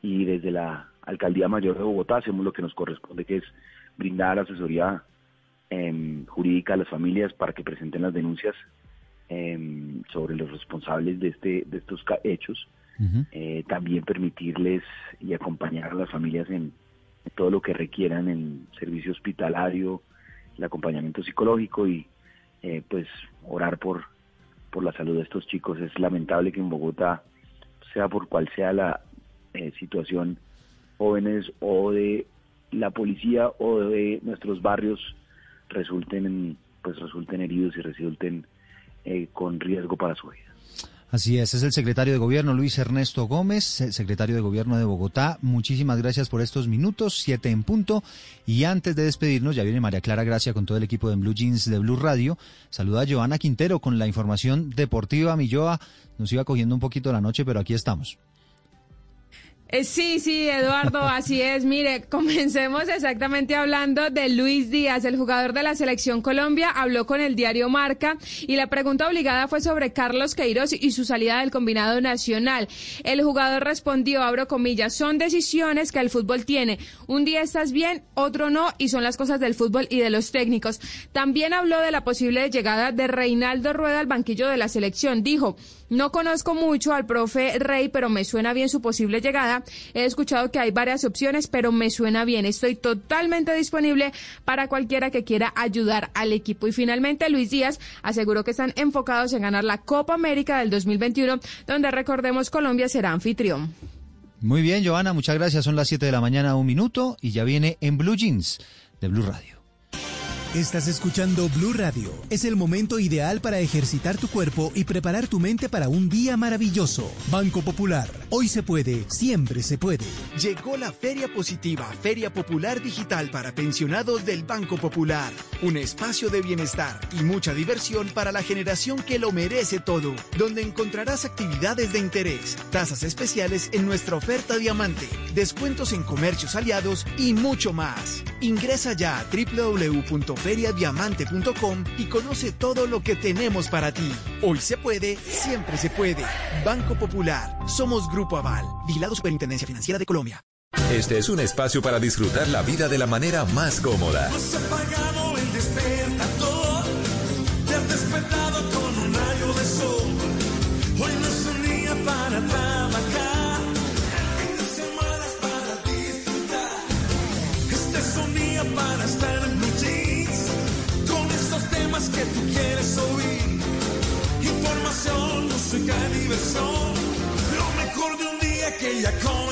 y desde la Alcaldía Mayor de Bogotá hacemos lo que nos corresponde, que es brindar asesoría em, jurídica a las familias para que presenten las denuncias em, sobre los responsables de, este, de estos hechos. Eh, también permitirles y acompañar a las familias en, todo lo que requieran en servicio hospitalario, el acompañamiento psicológico y eh, pues orar por, por la salud de estos chicos. Es lamentable que en Bogotá, sea por cual sea la eh, situación, jóvenes o de la policía o de nuestros barrios resulten pues resulten heridos y resulten eh, con riesgo para su vida. Así es, es el secretario de Gobierno Luis Ernesto Gómez, secretario de Gobierno de Bogotá. Muchísimas gracias por estos minutos, siete en punto. Y antes de despedirnos, ya viene María Clara Gracia con todo el equipo de Blue Jeans de Blue Radio. Saluda a Joana Quintero con la información deportiva. Milloa nos iba cogiendo un poquito la noche, pero aquí estamos. Eh, sí, sí, Eduardo, así es. Mire, comencemos exactamente hablando de Luis Díaz, el jugador de la selección Colombia, habló con el diario Marca y la pregunta obligada fue sobre Carlos Queiroz y su salida del combinado nacional. El jugador respondió, abro comillas, son decisiones que el fútbol tiene. Un día estás bien, otro no, y son las cosas del fútbol y de los técnicos. También habló de la posible llegada de Reinaldo Rueda al banquillo de la selección. Dijo, no conozco mucho al profe Rey, pero me suena bien su posible llegada. He escuchado que hay varias opciones, pero me suena bien. Estoy totalmente disponible para cualquiera que quiera ayudar al equipo. Y finalmente, Luis Díaz aseguró que están enfocados en ganar la Copa América del 2021, donde recordemos Colombia será anfitrión. Muy bien, Joana, muchas gracias. Son las 7 de la mañana, un minuto, y ya viene en Blue Jeans de Blue Radio. Estás escuchando Blue Radio. Es el momento ideal para ejercitar tu cuerpo y preparar tu mente para un día maravilloso. Banco Popular. Hoy se puede, siempre se puede. Llegó la Feria Positiva, Feria Popular Digital para pensionados del Banco Popular. Un espacio de bienestar y mucha diversión para la generación que lo merece todo, donde encontrarás actividades de interés, tasas especiales en nuestra oferta diamante, descuentos en comercios aliados y mucho más. Ingresa ya a www feriadiamante.com y conoce todo lo que tenemos para ti. Hoy se puede, siempre se puede. Banco Popular. Somos Grupo Aval. Vigilado Superintendencia Financiera de Colombia. Este es un espacio para disfrutar la vida de la manera más cómoda. Que tú quieres oír. Información, música, diversión. Lo mejor de un día que ya comenzó.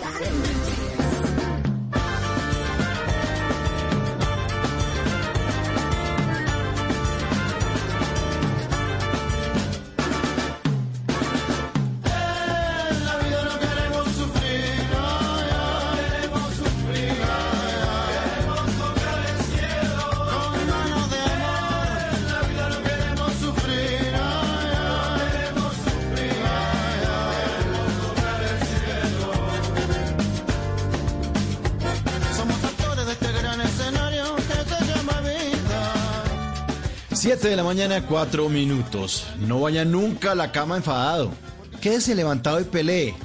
de la mañana, cuatro minutos. No vaya nunca a la cama enfadado. Quédese levantado y pelee.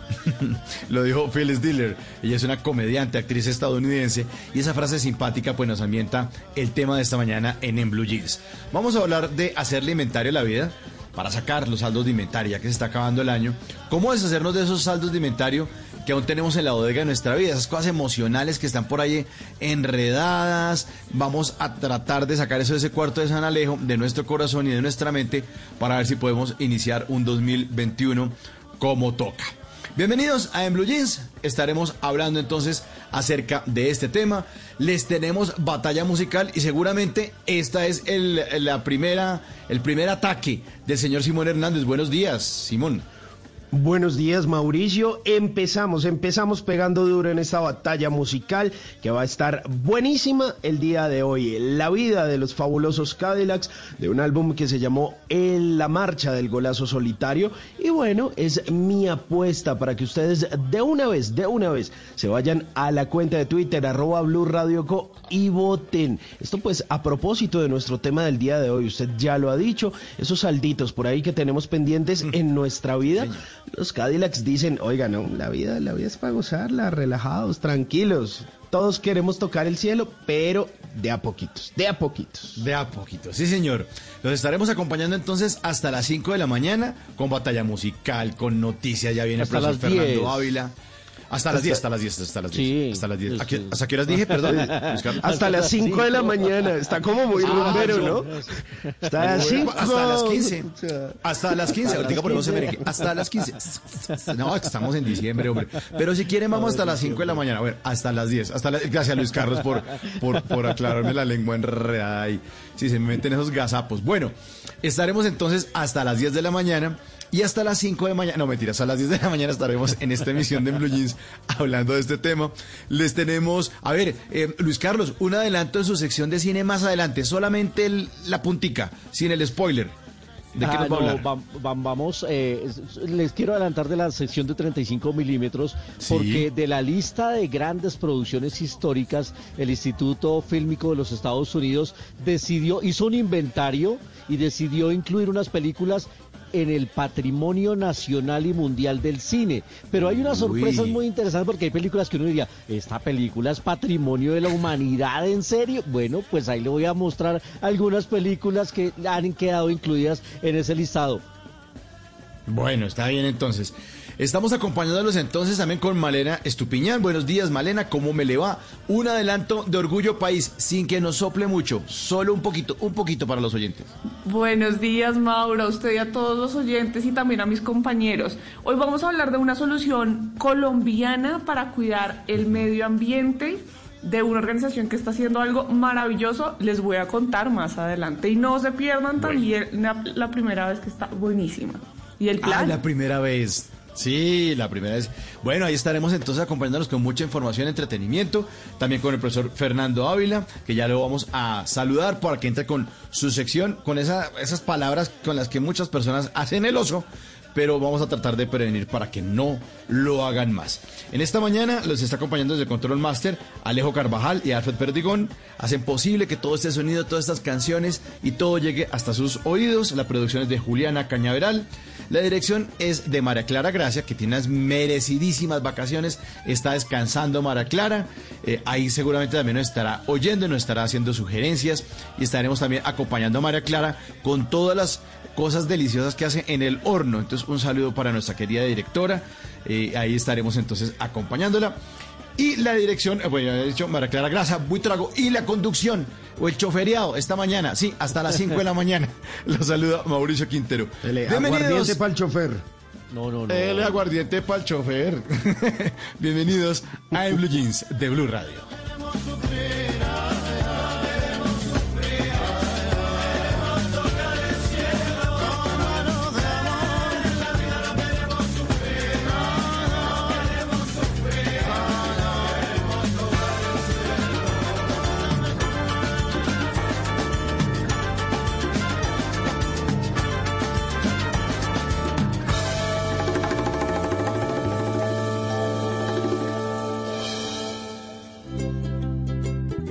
Lo dijo Phyllis Diller. Ella es una comediante, actriz estadounidense. Y esa frase simpática pues nos ambienta el tema de esta mañana en En Blue Jeans. Vamos a hablar de hacerle inventario a la vida para sacar los saldos de inventario, ya que se está acabando el año. ¿Cómo deshacernos de esos saldos de inventario que aún tenemos en la bodega de nuestra vida? Esas cosas emocionales que están por ahí enredadas. Vamos a tratar de sacar eso de ese cuarto de San Alejo, de nuestro corazón y de nuestra mente, para ver si podemos iniciar un 2021 como toca. Bienvenidos a En Blue Jeans. Estaremos hablando entonces acerca de este tema. Les tenemos batalla musical y seguramente esta es el, la primera, el primer ataque del señor Simón Hernández. Buenos días, Simón. Buenos días Mauricio, empezamos, empezamos pegando duro en esta batalla musical que va a estar buenísima el día de hoy. La vida de los fabulosos Cadillacs de un álbum que se llamó En la marcha del golazo solitario y bueno, es mi apuesta para que ustedes de una vez, de una vez se vayan a la cuenta de Twitter arroba Blue Radio Co y voten. Esto pues a propósito de nuestro tema del día de hoy, usted ya lo ha dicho, esos salditos por ahí que tenemos pendientes mm. en nuestra vida. Los Cadillacs dicen, oiga, no, la vida, la vida es para gozarla, relajados, tranquilos. Todos queremos tocar el cielo, pero de a poquitos, de a poquitos. De a poquitos, sí señor. Los estaremos acompañando entonces hasta las 5 de la mañana con batalla musical, con noticias, ya viene el profesor Fernando Ávila. Hasta las 10, hasta las 10, hasta las 10. Sí, hasta las 10. ¿Hasta qué horas dije? Perdón. Hasta las 5 de la mañana. Está como muy ah, rumbero, ¿no? Hasta las 5. Hasta las 15. Hasta las 15. Ahorita ponemos merengue. Hasta las 15. No, estamos en diciembre, hombre. Pero si quieren, vamos hasta las 5 de la mañana. A ver, hasta las 10. Hasta Gracias, Luis Carlos, por, por, por aclararme la lengua enredada ahí. Si se me meten esos gazapos. Bueno, estaremos entonces hasta las 10 de la mañana. Y hasta las 5 de mañana, no mentiras, a las 10 de la mañana estaremos en esta emisión de Blue Jeans hablando de este tema. Les tenemos, a ver, eh, Luis Carlos, un adelanto de su sección de cine más adelante, solamente la puntica, sin el spoiler. ¿De qué nos va a ah, hablar? vamos, eh, les quiero adelantar de la sección de 35 milímetros, porque de la lista de grandes producciones históricas, el Instituto Fílmico de los Estados Unidos decidió, hizo un inventario y decidió incluir unas películas en el patrimonio nacional y mundial del cine. Pero hay unas sorpresas muy interesantes porque hay películas que uno diría, esta película es patrimonio de la humanidad, ¿en serio? Bueno, pues ahí le voy a mostrar algunas películas que han quedado incluidas en ese listado. Bueno, está bien entonces. Estamos acompañándolos entonces también con Malena Estupiñán. Buenos días, Malena, ¿cómo me le va? Un adelanto de Orgullo País, sin que nos sople mucho, solo un poquito, un poquito para los oyentes. Buenos días, Mauro, a usted y a todos los oyentes y también a mis compañeros. Hoy vamos a hablar de una solución colombiana para cuidar el medio ambiente de una organización que está haciendo algo maravilloso. Les voy a contar más adelante. Y no se pierdan también la, primera vez que está buenísima. ¿Y el plan? Ah, la primera vez. Sí, la primera vez. Bueno, ahí estaremos entonces acompañándonos con mucha información, entretenimiento, también con el profesor Fernando Ávila, que ya lo vamos a saludar para que entre con su sección, con esa, esas palabras con las que muchas personas hacen el oso, pero vamos a tratar de prevenir para que no lo hagan más. En esta mañana los está acompañando desde Control Master Alejo Carvajal y Alfred Perdigón. Hacen posible que todo este sonido, todas estas canciones y todo llegue hasta sus oídos. La producción es de Juliana Cañaveral. La dirección es de María Clara Gracia, que tiene unas merecidísimas vacaciones. Está descansando María Clara. Eh, ahí seguramente también nos estará oyendo, nos estará haciendo sugerencias y estaremos también acompañando a María Clara con todas las cosas deliciosas que hace en el horno. Entonces, un saludo para nuestra querida directora. Eh, ahí estaremos entonces acompañándola. Y la dirección, eh, bueno, he dicho María Clara Grasa, Buitrago y la conducción o el choferiado esta mañana, sí, hasta las 5 de la mañana. Los saluda Mauricio Quintero. El aguardiente para el chofer. No, no, no. El aguardiente para el chofer. Bienvenidos a Blue Jeans de Blue Radio.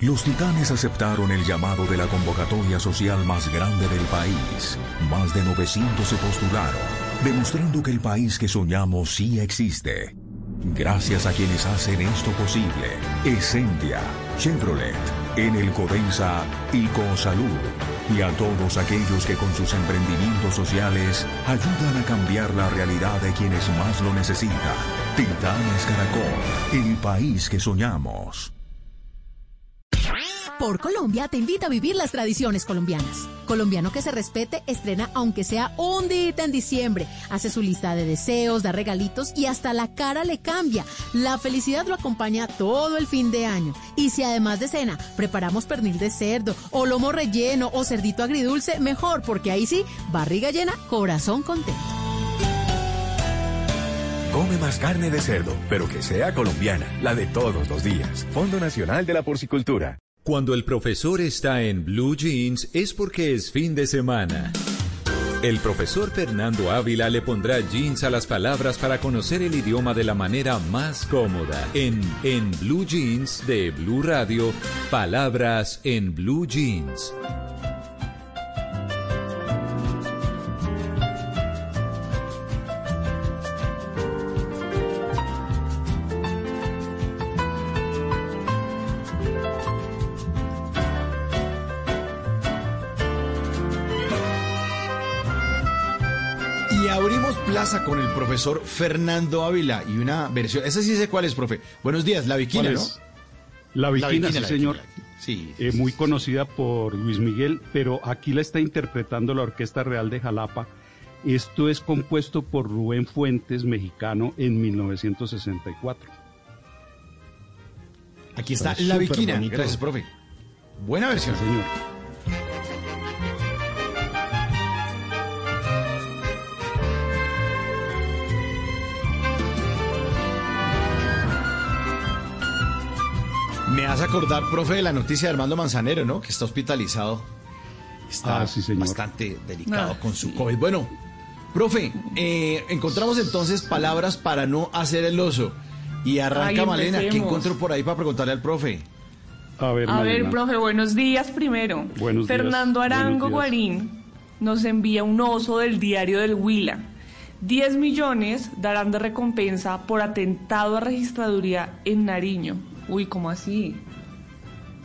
Los titanes aceptaron el llamado de la convocatoria social más grande del país. Más de 900 se postularon, demostrando que el país que soñamos sí existe. Gracias a quienes hacen esto posible. Essentia, Chevrolet, en el Codensa y Salud. Y a todos aquellos que con sus emprendimientos sociales ayudan a cambiar la realidad de quienes más lo necesitan. Titanes Caracol, el país que soñamos por Colombia te invita a vivir las tradiciones colombianas. Colombiano que se respete estrena aunque sea un día en diciembre. Hace su lista de deseos, da regalitos y hasta la cara le cambia. La felicidad lo acompaña todo el fin de año. Y si además de cena preparamos pernil de cerdo o lomo relleno o cerdito agridulce, mejor porque ahí sí, barriga llena, corazón contento. Come más carne de cerdo, pero que sea colombiana, la de todos los días. Fondo Nacional de la Porcicultura. Cuando el profesor está en Blue Jeans es porque es fin de semana. El profesor Fernando Ávila le pondrá jeans a las palabras para conocer el idioma de la manera más cómoda. En En Blue Jeans de Blue Radio, palabras en Blue Jeans. Con el profesor Fernando Ávila y una versión, esa sí sé cuál es, profe. Buenos días, La Viquina, ¿no? La Viquina, sí, señor. Sí. Eh, muy conocida por Luis Miguel, pero aquí la está interpretando la Orquesta Real de Jalapa. Esto es compuesto por Rubén Fuentes, mexicano, en 1964. Aquí está La Viquina. Gracias, profe. Buena versión. señor. Acordar, profe, de la noticia de Armando Manzanero, ¿no? Que está hospitalizado. Está ah, bastante delicado ah, con su COVID. Bueno, profe, eh, encontramos entonces palabras para no hacer el oso. Y arranca Malena. ¿Qué encuentro por ahí para preguntarle al profe? A ver, A ver, profe, buenos días primero. Buenos Fernando Arango Guarín nos envía un oso del diario del Huila. 10 millones darán de recompensa por atentado a registraduría en Nariño. Uy, ¿cómo así?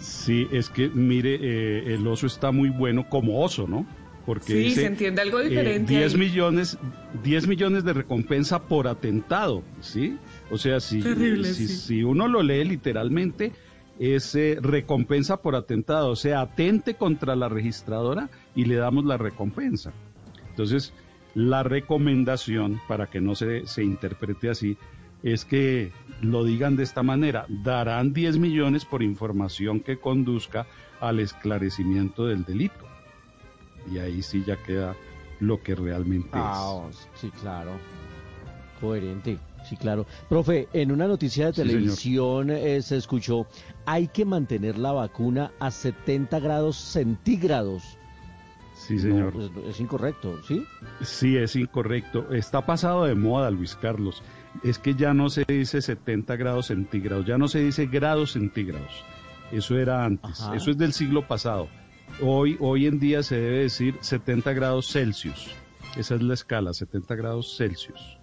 Sí, es que mire, eh, el oso está muy bueno como oso, ¿no? Porque sí, se entiende algo eh, diferente. 10 millones, 10 millones de recompensa por atentado, ¿sí? O sea, si, si, uno lo lee literalmente, es eh, recompensa por atentado, o sea, atente contra la registradora y le damos la recompensa. Entonces, la recomendación, para que no se, se interprete así, es que lo digan de esta manera, darán 10 millones por información que conduzca al esclarecimiento del delito. Y ahí sí ya queda lo que realmente ah, es. Sí, claro. Coherente. Sí, claro. Profe, en una noticia de televisión eh, se escuchó, hay que mantener la vacuna a 70 grados centígrados. Sí, señor. Pues, es incorrecto, ¿sí? Sí, es incorrecto. Está pasado de moda, Luis Carlos es que ya no se dice 70 grados centígrados, ya no se dice grados centígrados. Eso era antes, eso es del siglo pasado. Hoy, hoy en día se debe decir 70 grados Celsius. Esa es la escala, 70 grados Celsius.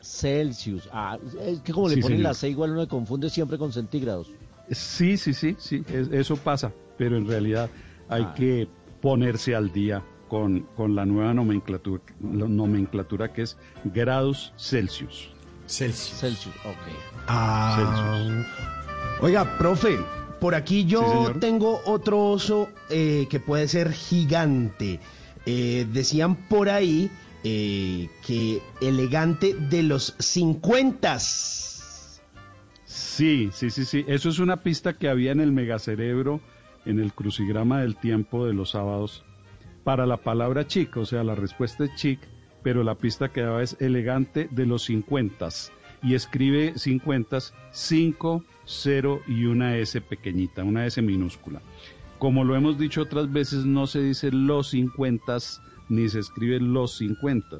Celsius. Ah, es que como le ponen la C igual uno se confunde siempre con centígrados. Sí, sí, sí, sí, eso pasa, pero en realidad hay ah. que ponerse al día con, con la nueva nomenclatura, la nomenclatura que es grados Celsius. Celsius. Celsius, ok. Ah, Oiga, profe, por aquí yo tengo otro oso eh, que puede ser gigante. Eh, decían por ahí eh, que elegante de los 50. Sí, sí, sí, sí. Eso es una pista que había en el megacerebro, en el crucigrama del tiempo de los sábados, para la palabra chic, o sea, la respuesta es chic pero la pista que daba es elegante de los 50 y escribe 50 5, 0 y una S pequeñita, una S minúscula. Como lo hemos dicho otras veces, no se dice los 50 ni se escribe los 50.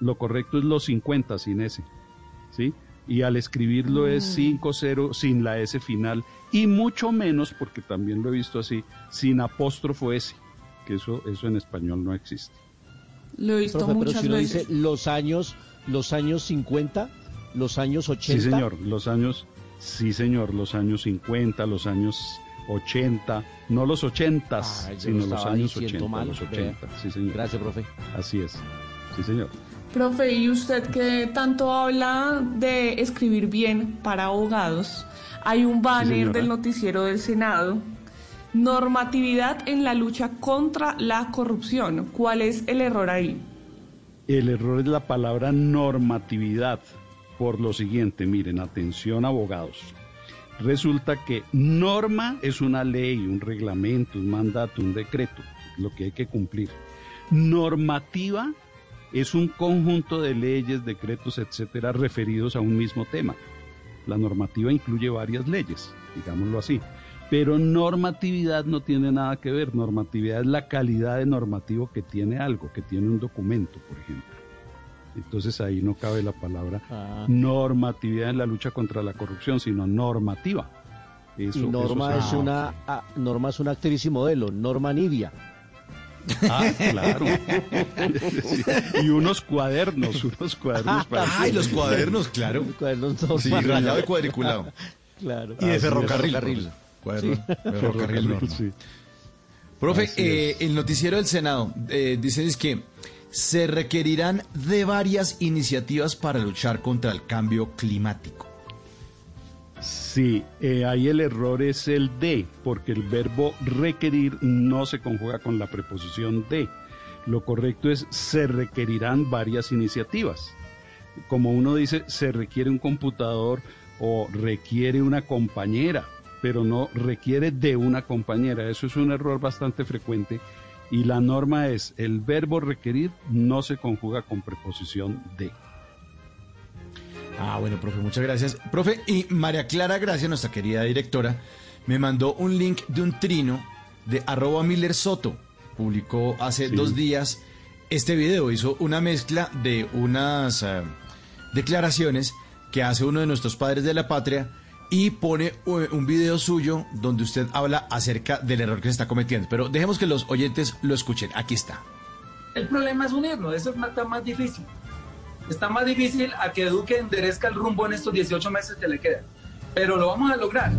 Lo correcto es los 50 sin S. ¿Sí? Y al escribirlo es 5, mm. 0 sin la S final y mucho menos, porque también lo he visto así, sin apóstrofo S, que eso, eso en español no existe. Lo he visto muchas pero si uno dice los años, los años 50, los años 80. Sí, señor, los años, sí, señor, los años 50, los años 80, no los 80, Ay, yo sino lo los años diciendo 80, mal, los vea. 80, sí, señor. Gracias, profe. Así es, sí, señor. Profe, y usted que tanto habla de escribir bien para abogados, hay un banner señora. del noticiero del Senado. Normatividad en la lucha contra la corrupción. ¿Cuál es el error ahí? El error es la palabra normatividad. Por lo siguiente, miren, atención abogados. Resulta que norma es una ley, un reglamento, un mandato, un decreto, lo que hay que cumplir. Normativa es un conjunto de leyes, decretos, etcétera, referidos a un mismo tema. La normativa incluye varias leyes, digámoslo así. Pero normatividad no tiene nada que ver. Normatividad es la calidad de normativo que tiene algo, que tiene un documento, por ejemplo. Entonces ahí no cabe la palabra Ah. normatividad en la lucha contra la corrupción, sino normativa. Eso- y Norma eso es se- una ah, Norma es una actriz y modelo, Norma Nidia. Ah, claro. Sí. Y unos cuadernos, unos cuadernos para. Ay, los cuadernos, claro. Cuadernos Sí, rayado y cuadriculado. Claro. Y de Ah, sí, ferrocarril. ferrocarril. Sí. ferrocarril. Sí. Profe, eh, el noticiero del Senado eh, dice es que se requerirán de varias iniciativas para luchar contra el cambio climático. Sí, eh, ahí el error es el de, porque el verbo requerir no se conjuga con la preposición de. Lo correcto es se requerirán varias iniciativas. Como uno dice, se requiere un computador o requiere una compañera, pero no requiere de una compañera. Eso es un error bastante frecuente y la norma es el verbo requerir no se conjuga con preposición de. Ah, bueno, profe, muchas gracias. Profe, y María Clara Gracia, nuestra querida directora, me mandó un link de un trino de arroba Miller Soto. Publicó hace Sí. dos días este video. Hizo una mezcla de unas eh, declaraciones que hace uno de nuestros padres de la patria y pone eh, un video suyo donde usted habla acerca del error que se está cometiendo. Pero dejemos que los oyentes lo escuchen. Aquí está. El problema es unirnos, eso es más, está más difícil. Está más difícil a que Duque enderezca el rumbo en estos 18 meses que le quedan. Pero lo vamos a lograr.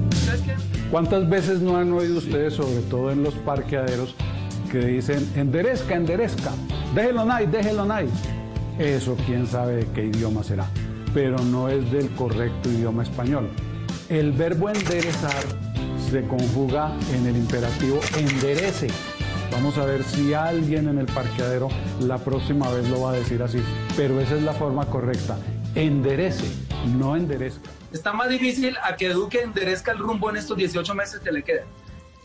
¿Cuántas veces no han oído ustedes, sobre todo en los parqueaderos, que dicen enderezca, enderezca, déjelo ahí, déjelo ahí? Eso quién sabe de qué idioma será, pero no es del correcto idioma español. El verbo enderezar se conjuga en el imperativo enderece. Vamos a ver si alguien en el parqueadero la próxima vez lo va a decir así, pero esa es la forma correcta. Enderece, no enderezca. Está más difícil a que Duque enderezca el rumbo en estos 18 meses que le quedan.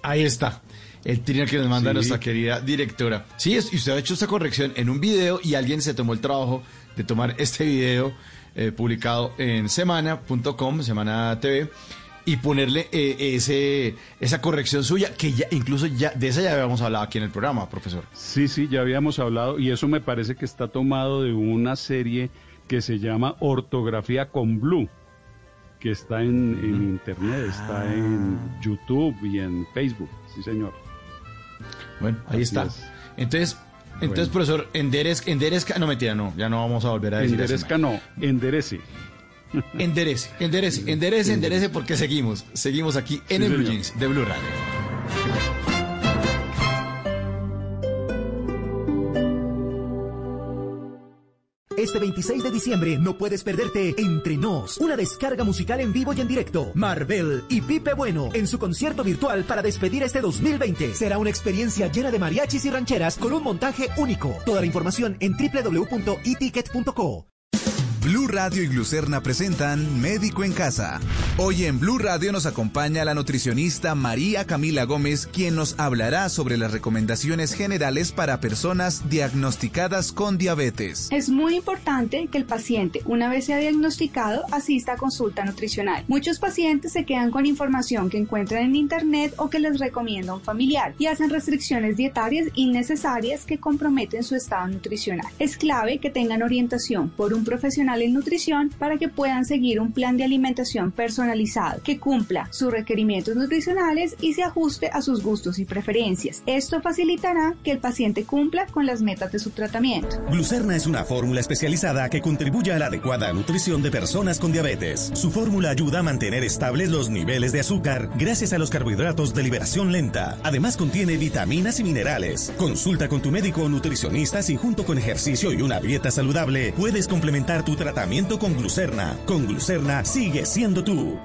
Ahí está. El trino que nos manda Sí. nuestra querida directora. Sí, es- y usted ha hecho esta corrección en un video y alguien se tomó el trabajo de tomar este video eh, publicado en semana.com, semana TV, y ponerle eh, ese, esa corrección suya, que ya incluso ya de esa ya habíamos hablado aquí en el programa, profesor. Sí, sí, ya habíamos hablado y eso me parece que está tomado de una serie que se llama Ortografía con Blue, que está en, en internet, está Ah. en YouTube y en Facebook, sí señor. Bueno, ahí Así está. es. Entonces, entonces Bueno. profesor, enderezca, enderezca, no mentira, no, ya no vamos a volver a decir eso. Enderezca no, enderece. Enderece, enderece, enderece, enderece, porque seguimos, seguimos aquí en Sí, el Blue. Jeans de Blue Radio. Este 26 de diciembre no puedes perderte Entre Nos, una descarga musical en vivo y en directo. Marvel y Pipe Bueno en su concierto virtual para despedir este 2020. Será una experiencia llena de mariachis y rancheras con un montaje único. Toda la información en www.eticket.co. Blue Radio y Glucerna presentan Médico en Casa. Hoy en Blue Radio nos acompaña la nutricionista María Camila Gómez, quien nos hablará sobre las recomendaciones generales para personas diagnosticadas con diabetes. Es muy importante que el paciente, una vez sea diagnosticado, asista a consulta nutricional. Muchos pacientes se quedan con información que encuentran en internet o que les recomienda un familiar y hacen restricciones dietarias innecesarias que comprometen su estado nutricional. Es clave que tengan orientación por un profesional en nutrición para que puedan seguir un plan de alimentación personalizado que cumpla sus requerimientos nutricionales y se ajuste a sus gustos y preferencias. Esto facilitará que el paciente cumpla con las metas de su tratamiento. Glucerna es una fórmula especializada que contribuye a la adecuada nutrición de personas con diabetes. Su fórmula ayuda a mantener estables los niveles de azúcar gracias a los carbohidratos de liberación lenta. Además contiene vitaminas y minerales. Consulta con tu médico o nutricionista si junto con ejercicio y una dieta saludable puedes complementar tu tratamiento con glucerna. Con glucerna sigue siendo tú.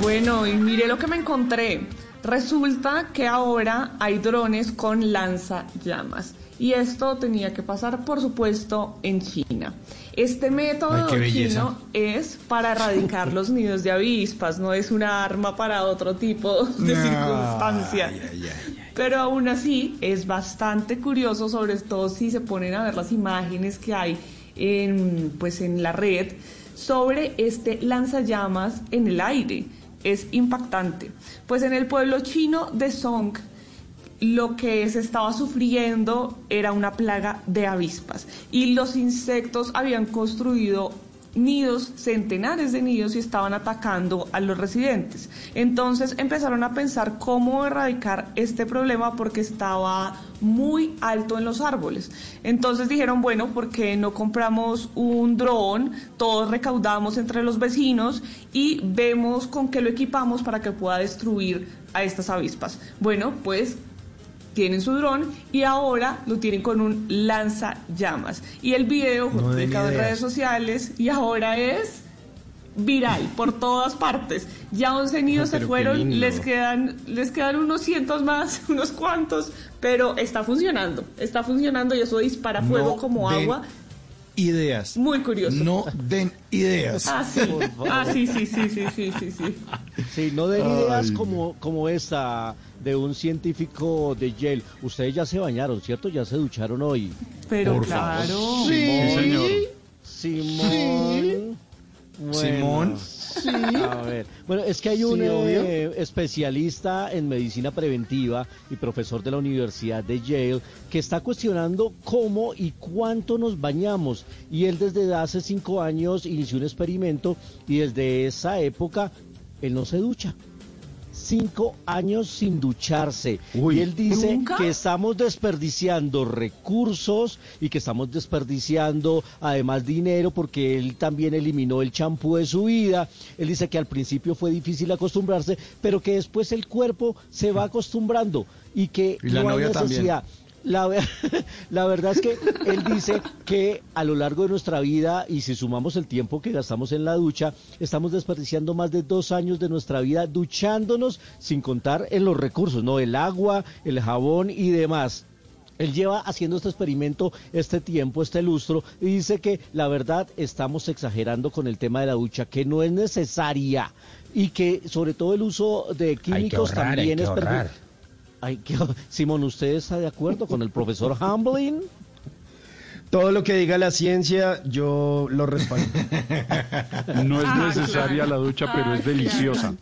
Bueno, y mire lo que me encontré. Resulta que ahora hay drones con lanzallamas. Y esto tenía que pasar, por supuesto, en China. Este método Ay, es para erradicar los nidos de avispas, no es una arma para otro tipo de No, circunstancia. Pero aún así es bastante curioso, sobre todo si se ponen a ver las imágenes que hay en, pues, en la red sobre este lanzallamas en el aire. Es impactante. Pues en el pueblo chino de Song, lo que se estaba sufriendo era una plaga de avispas y los insectos habían construido nidos, centenares de nidos y estaban atacando a los residentes. Entonces empezaron a pensar cómo erradicar este problema porque estaba muy alto en los árboles. Entonces dijeron, bueno, ¿por qué no compramos un dron? Todos recaudamos entre los vecinos y vemos con qué lo equipamos para que pueda destruir a estas avispas. Bueno, pues tienen su dron y ahora lo tienen con un lanzallamas. Y el video fue No publicado en redes sociales y ahora es viral por todas partes. Ya 11 nidos No, se fueron, les quedan, les quedan unos cientos más, unos cuantos, pero está funcionando, está funcionando y eso dispara fuego No como den agua. Ideas. Muy curioso. No den ideas. Ah, sí. Ah, sí, sí, sí, sí, sí, sí, sí. Sí, no den ideas como, como esta de un científico de Yale. Ustedes ya se bañaron, ¿cierto? Ya se ducharon hoy. Pero Por claro. favor. Sí. Simón. Sí, señor. Simón. Bueno. Simón. A ver. Bueno, es que hay un Sí, eh, especialista en medicina preventiva y profesor de la Universidad de Yale que está cuestionando cómo y cuánto nos bañamos. Y él desde hace cinco años inició un experimento y desde esa época él no se ducha. Cinco años sin ducharse. y él dice ¿Nunca? que estamos desperdiciando recursos y que estamos desperdiciando además dinero porque él también eliminó el champú de su vida. Él dice que al principio fue difícil acostumbrarse, pero que después el cuerpo se va acostumbrando y que Y la no hay novia también. La, la verdad es que él dice que a lo largo de nuestra vida, y si sumamos el tiempo que gastamos en la ducha, estamos desperdiciando más de dos años de nuestra vida duchándonos, sin contar en los recursos, ¿no? El agua, el jabón y demás. Él lleva haciendo este experimento este tiempo, este lustro, y dice que la verdad estamos exagerando con el tema de la ducha, que no es necesaria y que sobre todo el uso de químicos ahorrar, también es. Ay, qué- Simón, ¿usted está de acuerdo con el profesor Hamblin? Todo lo que diga la ciencia, yo lo respaldo. No es Ah, necesaria claro. la ducha, pero Ah, es deliciosa.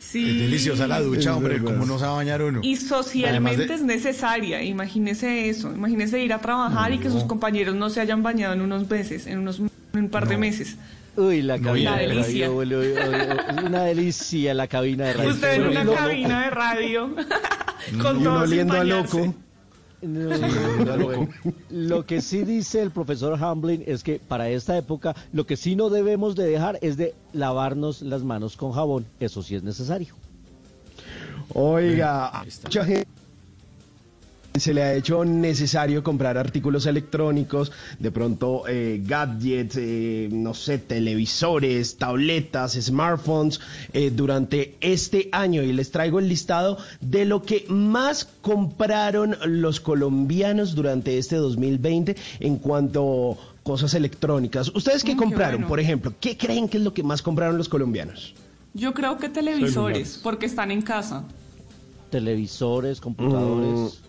Sí. Es deliciosa la ducha, hombre. ¿Cómo no se va a bañar uno? Y socialmente de- es necesaria, imagínese eso, imagínese ir a trabajar y que sus compañeros no se hayan bañado en unos meses, en unos en un par de meses. Uy, la cabina de delicia. radio, huele- una delicia la cabina de radio. Usted en una cabina de radio con todo sin oliendo a loco. No, Sí, no, loco. no. Lo que sí dice el profesor Hamblin es que para esta época lo que sí no debemos de dejar es de lavarnos las manos con jabón. Eso sí es necesario. Oiga, mucha gente se le ha hecho necesario comprar artículos electrónicos, de pronto eh, gadgets, eh, no sé, televisores, tabletas, smartphones, eh, durante este año. Y les traigo el listado de lo que más compraron los colombianos durante este 2020 en cuanto a cosas electrónicas. ¿Ustedes qué Mm, qué compraron, bueno. por ejemplo? ¿Qué creen que es lo que más compraron los colombianos? Yo creo que televisores, Celulares. porque están en casa. Televisores, computadores.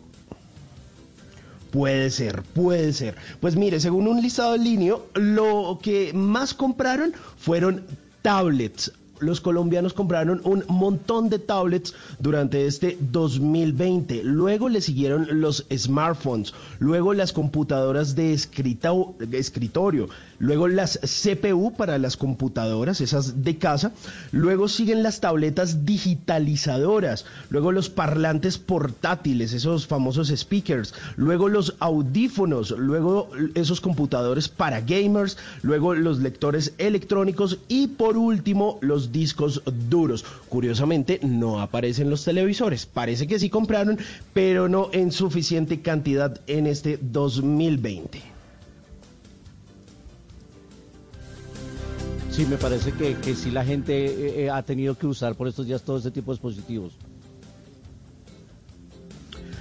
Puede ser, puede ser. Pues mire, según un listado en línea, lo que más compraron fueron tablets. los colombianos compraron un montón de tablets durante este 2020. Luego le siguieron los smartphones, luego las computadoras de escritorio, luego las CPU para las computadoras, esas de casa, luego siguen las tabletas digitalizadoras, luego los parlantes portátiles, esos famosos speakers, luego los audífonos, luego esos computadores para gamers, luego los lectores electrónicos. Y por último los discos duros. Curiosamente no aparecen los televisores, parece que sí compraron, pero no en suficiente cantidad en este 2020. Sí, me parece que, que sí la gente eh, eh, ha tenido que usar por estos días todo este tipo de dispositivos.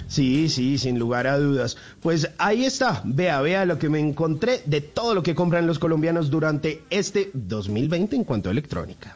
Sí, sí, sin lugar a dudas. Pues ahí está, vea, vea lo que me encontré de todo lo que compran los colombianos durante este 2020 en cuanto a electrónica.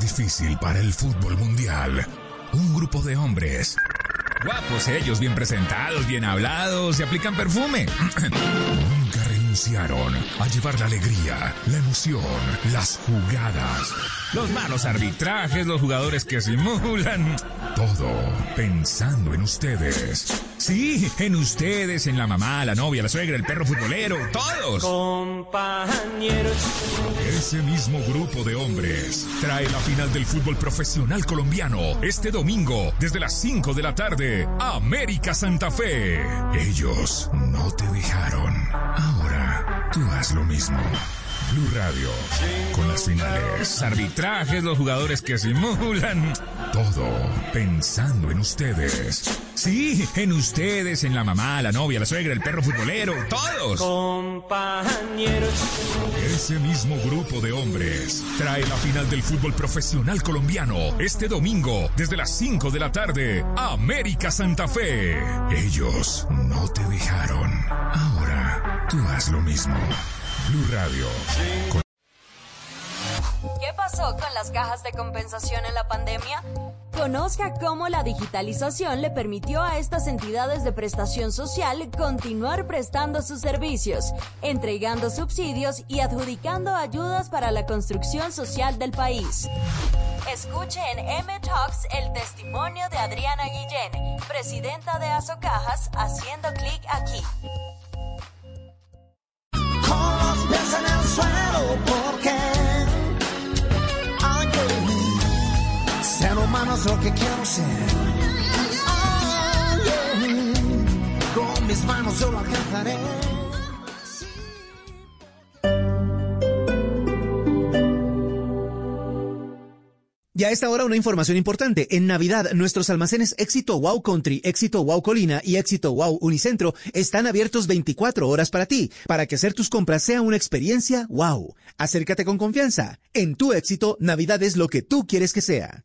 Difícil para el fútbol mundial, un grupo de hombres. Guapos ellos, bien presentados, bien hablados, se aplican perfume. Nunca renunciaron a llevar la alegría, la emoción, las jugadas. Los malos arbitrajes, los jugadores que simulan. Todo pensando en ustedes. Sí, en ustedes, en la mamá, la novia, la suegra, el perro futbolero, todos. Compañeros. Ese mismo grupo de hombres trae la final del fútbol profesional colombiano este domingo desde las 5 de la tarde. América Santa Fe. Ellos no te dejaron. Ahora tú haz lo mismo. Blue Radio con las finales. Arbitrajes, los jugadores que simulan. Todo pensando en ustedes. Sí, en ustedes, en la mamá, la novia, la suegra, el perro futbolero, todos. Compañeros. Ese mismo grupo de hombres trae la final del fútbol profesional colombiano este domingo desde las 5 de la tarde. América Santa Fe. Ellos no te dejaron. Ahora tú haz lo mismo. Blue Radio. ¿Qué pasó con las cajas de compensación en la pandemia? Conozca cómo la digitalización le permitió a estas entidades de prestación social continuar prestando sus servicios, entregando subsidios y adjudicando ayudas para la construcción social del país. Escuche en M Talks el testimonio de Adriana Guillén, presidenta de Asocajas, haciendo clic aquí. Pies en el suelo, porque ay, ser humano es lo que quiero ser. Ay. Con mis manos yo lo alcanzaré. Y a esta hora una información importante. En Navidad, nuestros almacenes Éxito Wow Country, Éxito Wow Colina y Éxito Wow Unicentro están abiertos 24 horas para ti, para que hacer tus compras sea una experiencia wow. Acércate con confianza. En tu éxito, Navidad es lo que tú quieres que sea.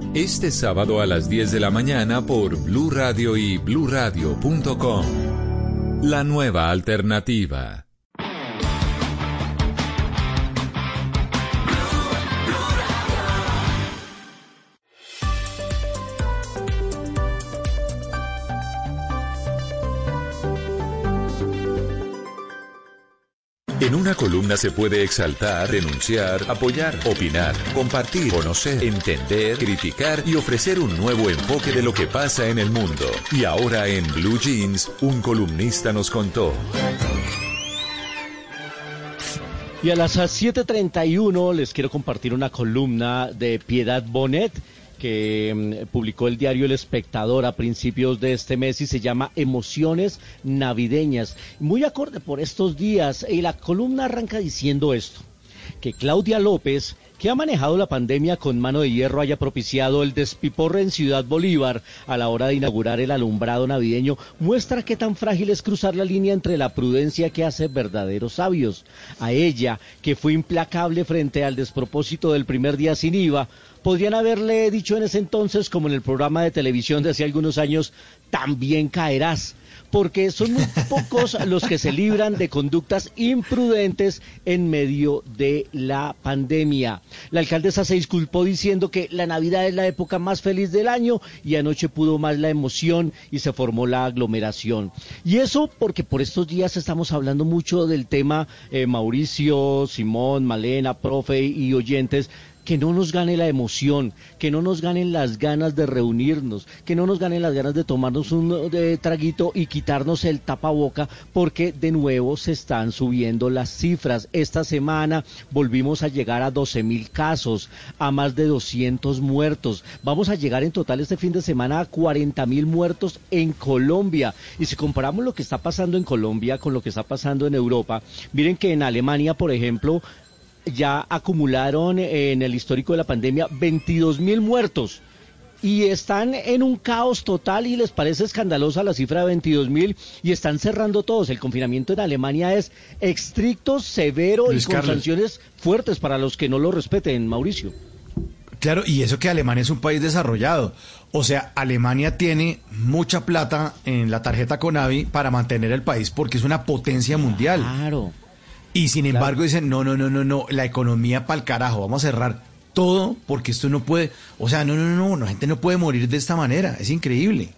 este sábado a las 10 de la mañana por Blue Radio y bluradio.com. La nueva alternativa. En una columna se puede exaltar, denunciar, apoyar, opinar, compartir, conocer, entender, criticar y ofrecer un nuevo enfoque de lo que pasa en el mundo. Y ahora en Blue Jeans, un columnista nos contó. Y a las 7.31 les quiero compartir una columna de Piedad Bonet que mm, publicó el diario El Espectador a principios de este mes y se llama Emociones Navideñas. Muy acorde por estos días y la columna arranca diciendo esto, que Claudia López que ha manejado la pandemia con mano de hierro haya propiciado el despiporre en Ciudad Bolívar a la hora de inaugurar el alumbrado navideño muestra qué tan frágil es cruzar la línea entre la prudencia que hace verdaderos sabios. A ella, que fue implacable frente al despropósito del primer día sin IVA, podrían haberle dicho en ese entonces, como en el programa de televisión de hace algunos años, también caerás porque son muy pocos los que se libran de conductas imprudentes en medio de la pandemia. La alcaldesa se disculpó diciendo que la Navidad es la época más feliz del año y anoche pudo más la emoción y se formó la aglomeración. Y eso porque por estos días estamos hablando mucho del tema eh, Mauricio, Simón, Malena, profe y oyentes que no nos gane la emoción, que no nos ganen las ganas de reunirnos, que no nos ganen las ganas de tomarnos un traguito y quitarnos el tapaboca, porque de nuevo se están subiendo las cifras. Esta semana volvimos a llegar a 12 mil casos, a más de 200 muertos. Vamos a llegar en total este fin de semana a 40 mil muertos en Colombia. Y si comparamos lo que está pasando en Colombia con lo que está pasando en Europa, miren que en Alemania, por ejemplo, ya acumularon en el histórico de la pandemia 22 mil muertos y están en un caos total y les parece escandalosa la cifra de 22 mil y están cerrando todos. El confinamiento en Alemania es estricto, severo y con sanciones fuertes para los que no lo respeten, Mauricio. Claro, y eso que Alemania es un país desarrollado. O sea, Alemania tiene mucha plata en la tarjeta Conavi para mantener el país porque es una potencia mundial. Claro. Y sin embargo dicen, no, no, no, no, no, la economía para el carajo, vamos a cerrar todo porque esto no puede, o sea, no, no, no, la gente no puede morir de esta manera, es increíble.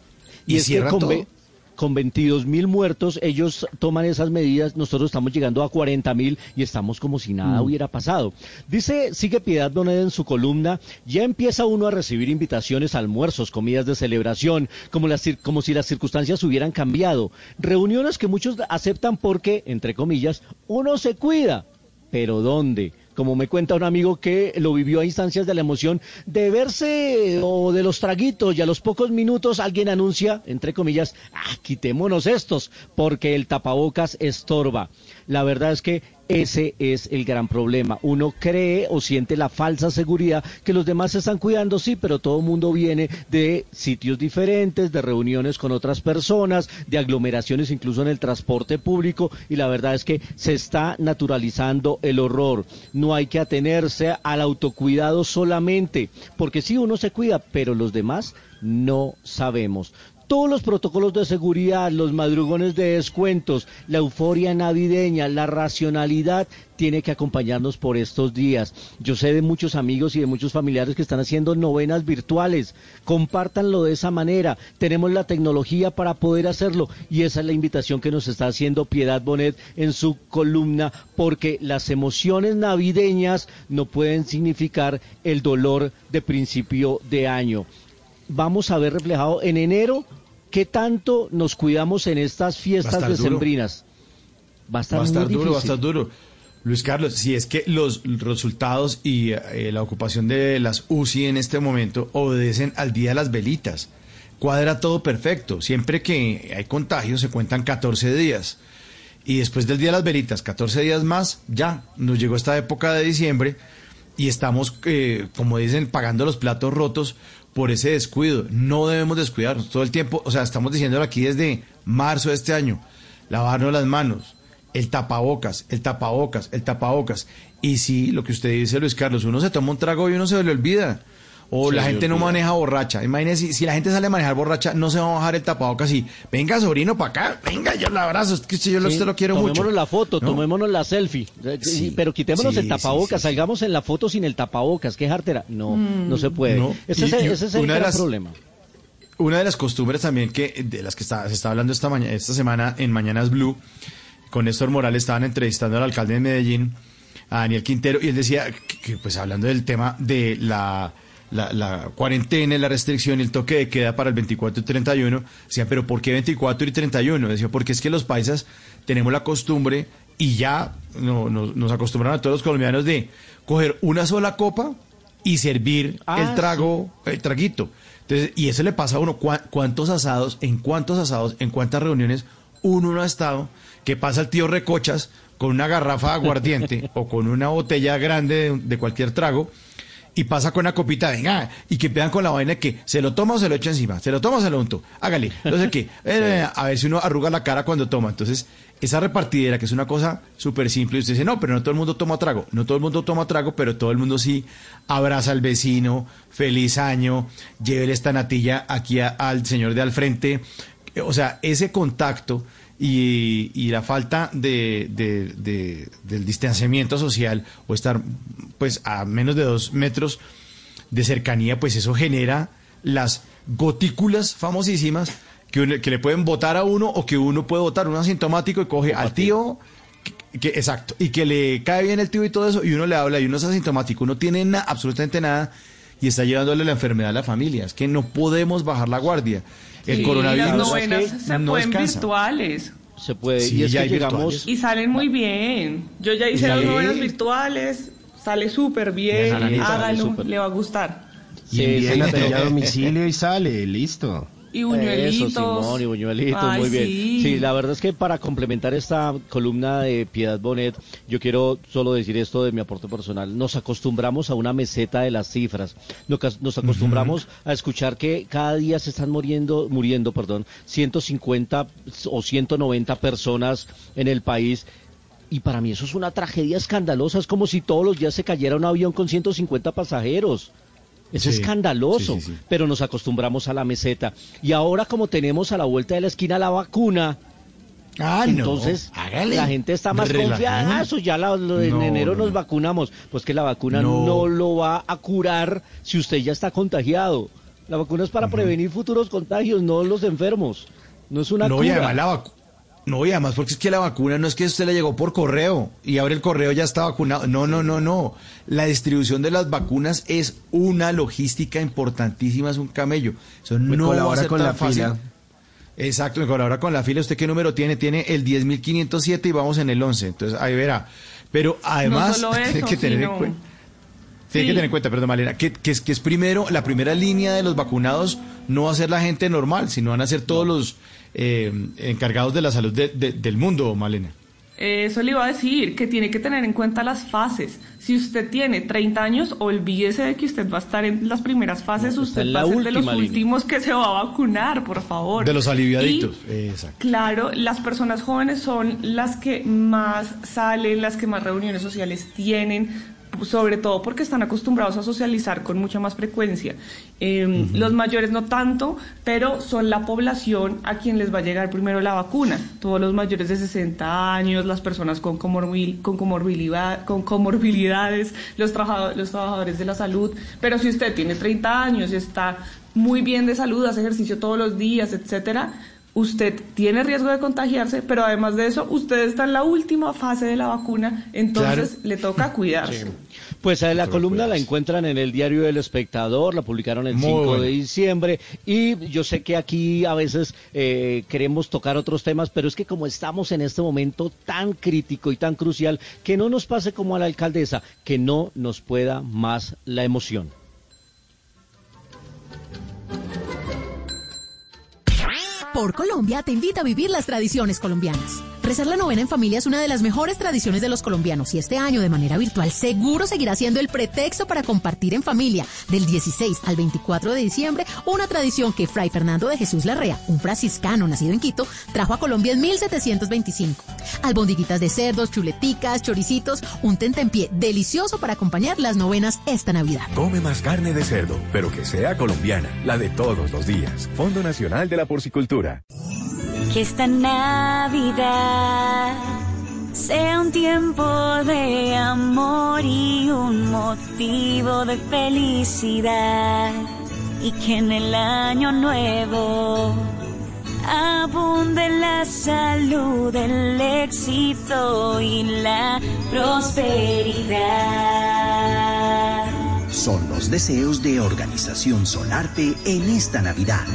Y, es que todo con 22 mil muertos, ellos toman esas medidas, nosotros estamos llegando a 40 mil y estamos como si nada mm. hubiera pasado. Dice, sigue Piedad Donet en su columna, ya empieza uno a recibir invitaciones almuerzos, comidas de celebración, como, las, como si las circunstancias hubieran cambiado. Reuniones que muchos aceptan porque, entre comillas, uno se cuida. ¿Pero dónde? Como me cuenta un amigo que lo vivió a instancias de la emoción, de verse o de los traguitos y a los pocos minutos alguien anuncia, entre comillas, ah, quitémonos estos, porque el tapabocas estorba. La verdad es que ese es el gran problema. Uno cree o siente la falsa seguridad que los demás se están cuidando, sí, pero todo el mundo viene de sitios diferentes, de reuniones con otras personas, de aglomeraciones incluso en el transporte público y la verdad es que se está naturalizando el horror. No hay que atenerse al autocuidado solamente, porque sí uno se cuida, pero los demás no sabemos todos los protocolos de seguridad, los madrugones de descuentos, la euforia navideña, la racionalidad tiene que acompañarnos por estos días. Yo sé de muchos amigos y de muchos familiares que están haciendo novenas virtuales. Compártanlo de esa manera. Tenemos la tecnología para poder hacerlo y esa es la invitación que nos está haciendo Piedad Bonet en su columna porque las emociones navideñas no pueden significar el dolor de principio de año. Vamos a ver reflejado en enero ¿qué tanto nos cuidamos en estas fiestas decembrinas? Va a estar, va a estar duro, va a estar duro. Luis Carlos, si es que los resultados y eh, la ocupación de las UCI en este momento obedecen al día de las velitas, cuadra todo perfecto. Siempre que hay contagios se cuentan 14 días. Y después del día de las velitas, 14 días más, ya nos llegó esta época de diciembre y estamos, eh, como dicen, pagando los platos rotos por ese descuido. No debemos descuidarnos todo el tiempo. O sea, estamos diciéndolo aquí desde marzo de este año. Lavarnos las manos, el tapabocas, el tapabocas, el tapabocas. Y sí, lo que usted dice, Luis Carlos, uno se toma un trago y uno se le olvida. O la gente no maneja borracha. Imagínese, si, la gente sale a manejar borracha, no se va a bajar el tapabocas y, venga, sobrino, para acá, venga, yo lo abrazo, es que yo lo, usted lo quiero mucho. Tomémonos la foto, tomémonos la selfie. pero quitémonos el tapabocas, salgamos en la foto sin el tapabocas, ¿qué jartera? No, mm. no se puede. Ese, es, el gran problema. Una de las costumbres también que, de las que está, se está hablando esta, mañana, esta semana en Mañanas Blue, con Néstor Morales estaban entrevistando al alcalde de Medellín, a Daniel Quintero, y él decía que pues hablando del tema de la la, la, cuarentena, la restricción y el toque de queda para el 24 y 31. Decían, pero ¿por qué 24 y 31? Decía, porque es que los paisas tenemos la costumbre y ya no, no- nos acostumbraron a todos los colombianos de coger una sola copa y servir Ah, el trago, el traguito. Entonces, y eso le pasa a uno, ¿cuá- ¿cuántos asados, en cuántos asados, en cuántas reuniones uno no ha estado que pasa el tío Recochas con una garrafa de aguardiente o con una botella grande de, de cualquier trago y pasa con una copita, venga, y que empiezan con la vaina que se lo toma o se lo echa encima, se lo toma o se lo unto, hágale, no sé qué, eh, a ver si uno arruga la cara cuando toma. Entonces, esa repartidera, que es una cosa súper simple, y usted dice, no, pero no todo el mundo toma trago, no todo el mundo toma trago, pero todo el mundo sí abraza al vecino, feliz año, llévele esta natilla aquí a- al señor de al frente. O sea, ese contacto y, y la falta de, de- de- del distanciamiento social o estar pues a menos de dos metros de cercanía, pues eso genera las gotículas famosísimas que, uno- que le pueden votar a uno o que uno puede votar un asintomático y coge al tío que, que- exacto y que le cae bien el tío y todo eso y uno le habla y uno es asintomático, uno tiene na- absolutamente nada y está llevándole la enfermedad a la familia. Es que no podemos bajar la guardia. El Sí, coronavirus las novenas se no pueden descansa. virtuales. Se puede, Sí, y es ya que llegamos... Y salen muy bien. Yo ya hice dos novenas virtuales, sale súper bien, hágalo, le va a gustar. Y Sí, talla a domicilio y sale, listo. Y buñuelitos. Eso, Simón, y buñuelitos, Ay, muy bien. sí. Sí. la verdad es que para complementar esta columna de Piedad Bonet, yo quiero solo decir esto de mi aporte personal. Nos acostumbramos a una meseta de las cifras. Nos acostumbramos a escuchar que cada día se están muriendo, muriendo, perdón, 150 o 190 personas en el país. Y para mí eso es una tragedia escandalosa. Es como si todos los días se cayera un avión con 150 pasajeros. Es Sí, escandaloso, sí, sí, sí. pero nos acostumbramos a la meseta. Y ahora como tenemos a la vuelta de la esquina la vacuna, Ah, no, entonces hágale. la gente está más confiada. Ah, eso ya la- lo- en No, enero no, nos no. vacunamos. Pues que la vacuna no. Lo va a curar si usted ya está contagiado. La vacuna es para prevenir futuros contagios, no los enfermos. No es una no, y cura. además la vacu- No, y además porque es que la vacuna no es que usted le llegó por correo y abre el correo ya está vacunado. No, no, no, no. La distribución de las vacunas es una logística importantísima, es un camello. Eso Me no va a colabora ser con tan la fácil. fila. Exacto, me colabora con la fila. ¿Usted qué número tiene? Tiene el 10.507 y vamos en el 11. Entonces, ahí verá. Pero además, solo tiene que tener en cuenta. Tiene Sí. que tener en cuenta, perdón, Malena, que, que es, que es primero, la primera línea de los vacunados no va a ser la gente normal, sino van a ser todos los eh, encargados de la salud de- de- del mundo, Malena. Eso le iba a decir, que tiene que tener en cuenta las fases. Si usted tiene 30 años, olvídese de que usted va a estar en las primeras fases, No, usted va a ser de los línea. últimos que se va a vacunar, por favor. De los aliviaditos. Y, Exacto. Claro, las personas jóvenes son las que más salen, las que más reuniones sociales tienen, sobre todo porque están acostumbrados a socializar con mucha más frecuencia. Eh, Los mayores no tanto, pero son la población a quien les va a llegar primero la vacuna. Todos los mayores de 60 años, las personas con, comorbil- con, comorbilidad, con comorbilidades, los, trabaja- los trabajadores de la salud. Pero si usted tiene 30 años y está muy bien de salud, hace ejercicio todos los días, etcétera, usted tiene riesgo de contagiarse, pero además de eso, usted está en la última fase de la vacuna, entonces Claro. le toca cuidarse. Pues eh, la columna la encuentran en el diario El Espectador, la publicaron el Muy 5 buena. de diciembre y yo sé que aquí a veces eh, queremos tocar otros temas, pero es que como estamos en este momento tan crítico y tan crucial, que no nos pase como a la alcaldesa, que no nos pueda más la emoción. Por Colombia te invita a vivir las tradiciones colombianas. Rezar la novena en familia es una de las mejores tradiciones de los colombianos y este año de manera virtual seguro seguirá siendo el pretexto para compartir en familia del 16 al 24 de diciembre una tradición que Fray Fernando de Jesús Larrea, un franciscano nacido en Quito, trajo a Colombia en 1725. Albondiguitas de cerdos, chuleticas, choricitos, un tentempié delicioso para acompañar las novenas esta Navidad. Come más carne de cerdo, pero que sea colombiana, la de todos los días. Fondo Nacional de la Porcicultura. Que esta Navidad sea un tiempo de amor y un motivo de felicidad. Y que en el año nuevo abunde la salud, el éxito y la prosperidad. Son los deseos de Organización Solarte en esta Navidad.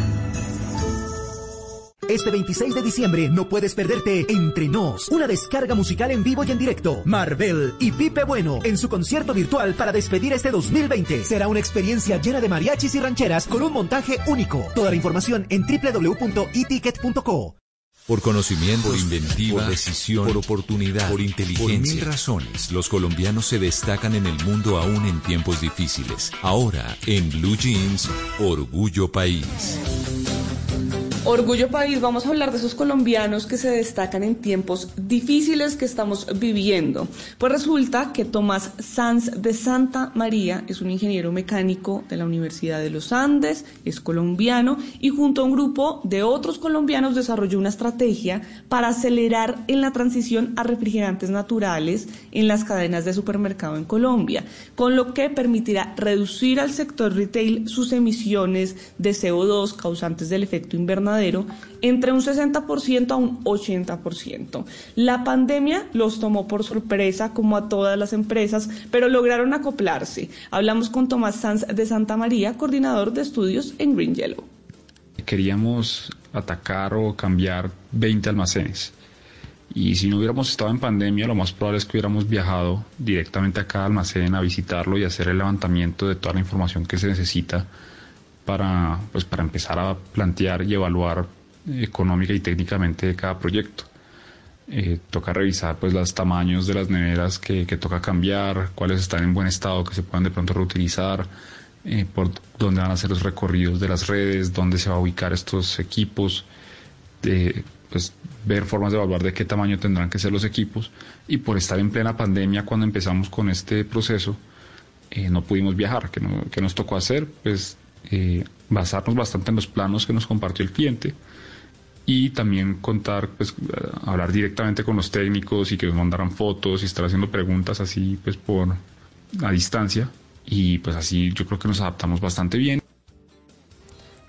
Este 26 de diciembre no puedes perderte Entre Nos, una descarga musical en vivo y en directo. Marvel y Pipe Bueno en su concierto virtual para despedir este 2020. Será una experiencia llena de mariachis y rancheras con un montaje único. Toda la información en www.eticket.co. Por conocimiento, por inventiva, por decisión, por oportunidad, por inteligencia. Por mil razones, los colombianos se destacan en el mundo aún en tiempos difíciles. Ahora, en Blue Jeans, Orgullo País. Orgullo País, vamos a hablar de esos colombianos que se destacan en tiempos difíciles que estamos viviendo. Pues resulta que Tomás Sanz de Santa María es un ingeniero mecánico de la Universidad de los Andes, es colombiano y junto a un grupo de otros colombianos desarrolló una estrategia para acelerar en la transición a refrigerantes naturales en las cadenas de supermercado en Colombia, con lo que permitirá reducir al sector retail sus emisiones de CO2 causantes del efecto invernadero entre un 60% a un 80%. La pandemia los tomó por sorpresa, como a todas las empresas, pero lograron acoplarse. Hablamos con Tomás Sanz de Santa María, coordinador de estudios en Green Yellow. Queríamos atacar o cambiar 20 almacenes. Y si no hubiéramos estado en pandemia, lo más probable es que hubiéramos viajado directamente a cada almacén a visitarlo y hacer el levantamiento de toda la información que se necesita para, pues, para empezar a plantear y evaluar económica y técnicamente cada proyecto. Eh, toca revisar pues los tamaños de las neveras que, toca cambiar, cuáles están en buen estado que se puedan de pronto reutilizar, eh, por dónde van a ser los recorridos de las redes, dónde se va a ubicar estos equipos, de, pues, ver formas de evaluar de qué tamaño tendrán que ser los equipos y por estar en plena pandemia cuando empezamos con este proceso eh, no pudimos viajar, que, que nos tocó hacer, pues eh, basarnos bastante en los planos que nos compartió el cliente y también contar, pues, hablar directamente con los técnicos y que nos mandaran fotos y estar haciendo preguntas así, pues, por a distancia. Y pues así yo creo que nos adaptamos bastante bien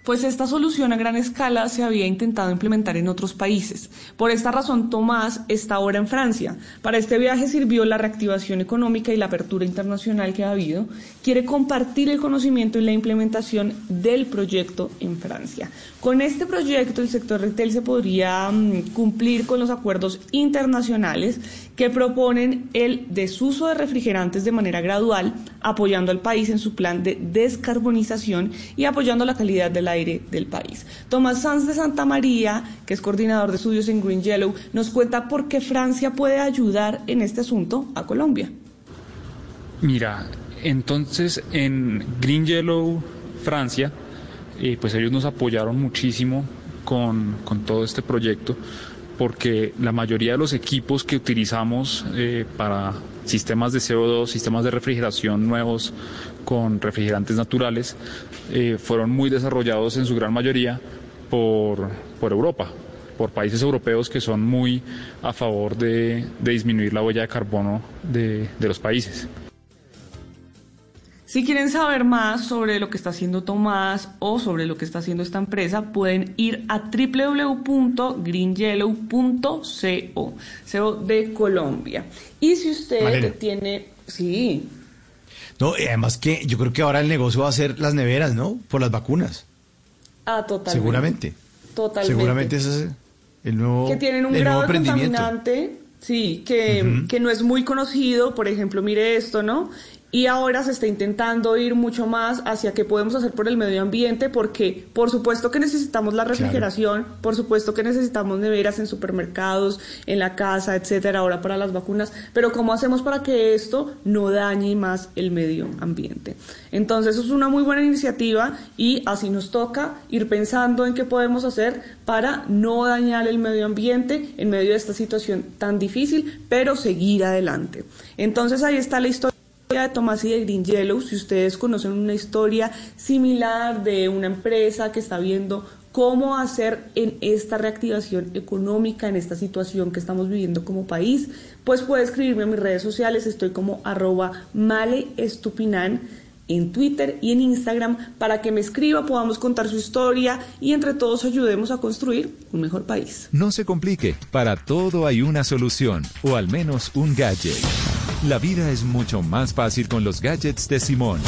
pues esta solución a gran escala se había intentado implementar en otros países. Por esta razón, Tomás está ahora en Francia. Para este viaje sirvió la reactivación económica y la apertura internacional que ha habido. Quiere compartir el conocimiento y la implementación del proyecto en Francia. Con este proyecto, el sector retail se podría mm, cumplir con los acuerdos internacionales que proponen el desuso de refrigerantes de manera gradual, apoyando al país en su plan de descarbonización y apoyando la calidad del aire del país. Tomás Sanz de Santa María, que es coordinador de estudios en Green Yellow, nos cuenta por qué Francia puede ayudar en este asunto a Colombia. Mira, entonces en Green Yellow, Francia, eh, pues ellos nos apoyaron muchísimo con, con todo este proyecto porque la mayoría de los equipos que utilizamos eh, para sistemas de CO2, sistemas de refrigeración nuevos con refrigerantes naturales, eh, fueron muy desarrollados en su gran mayoría por, Europa, por países europeos que son muy a favor de, disminuir la huella de carbono de los países. Si quieren saber más sobre lo que está haciendo Tomás o sobre lo que está haciendo esta empresa, pueden ir a www.greenyellow.co, CO de Colombia. Y si usted tiene, sí. No, y además que yo creo que ahora el negocio va a ser las neveras, ¿no? Por las vacunas. Ah, totalmente. Seguramente. Totalmente. Seguramente ese es el nuevo Que tienen un grado de contaminante, sí, que, que no es muy conocido. Por ejemplo, mire esto, ¿no? Y ahora se está intentando ir mucho más hacia qué podemos hacer por el medio ambiente, porque por supuesto que necesitamos la refrigeración, por supuesto que necesitamos neveras en supermercados, en la casa, etcétera, ahora para las vacunas, pero ¿cómo hacemos para que esto no dañe más el medio ambiente? Entonces, es una muy buena iniciativa y así nos toca ir pensando en qué podemos hacer para no dañar el medio ambiente en medio de esta situación tan difícil, pero seguir adelante. Entonces, ahí está la historia de Tomás y de Green Yellow, si ustedes conocen una historia similar de una empresa que está viendo cómo hacer en esta reactivación económica, en esta situación que estamos viviendo como país, pues puede escribirme en mis redes sociales, estoy como arroba maleestupinan en Twitter y en Instagram para que me escriba, podamos contar su historia y entre todos ayudemos a construir un mejor país. No se complique, para todo hay una solución, o al menos un gadget. La vida es mucho más fácil con los gadgets de Simón.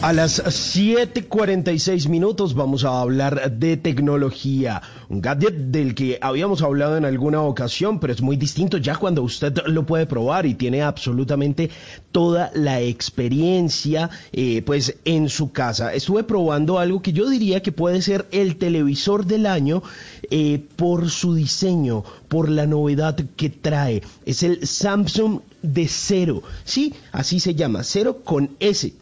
A las 7:46 minutos vamos a hablar de tecnología, un gadget del que habíamos hablado en alguna ocasión, pero es muy distinto ya cuando usted lo puede probar y tiene absolutamente toda la experiencia eh, pues en su casa. Estuve probando algo que yo diría que puede ser el televisor del año eh, por su diseño, por la novedad que trae. Es el Samsung de cero, sí, así se llama, cero con S.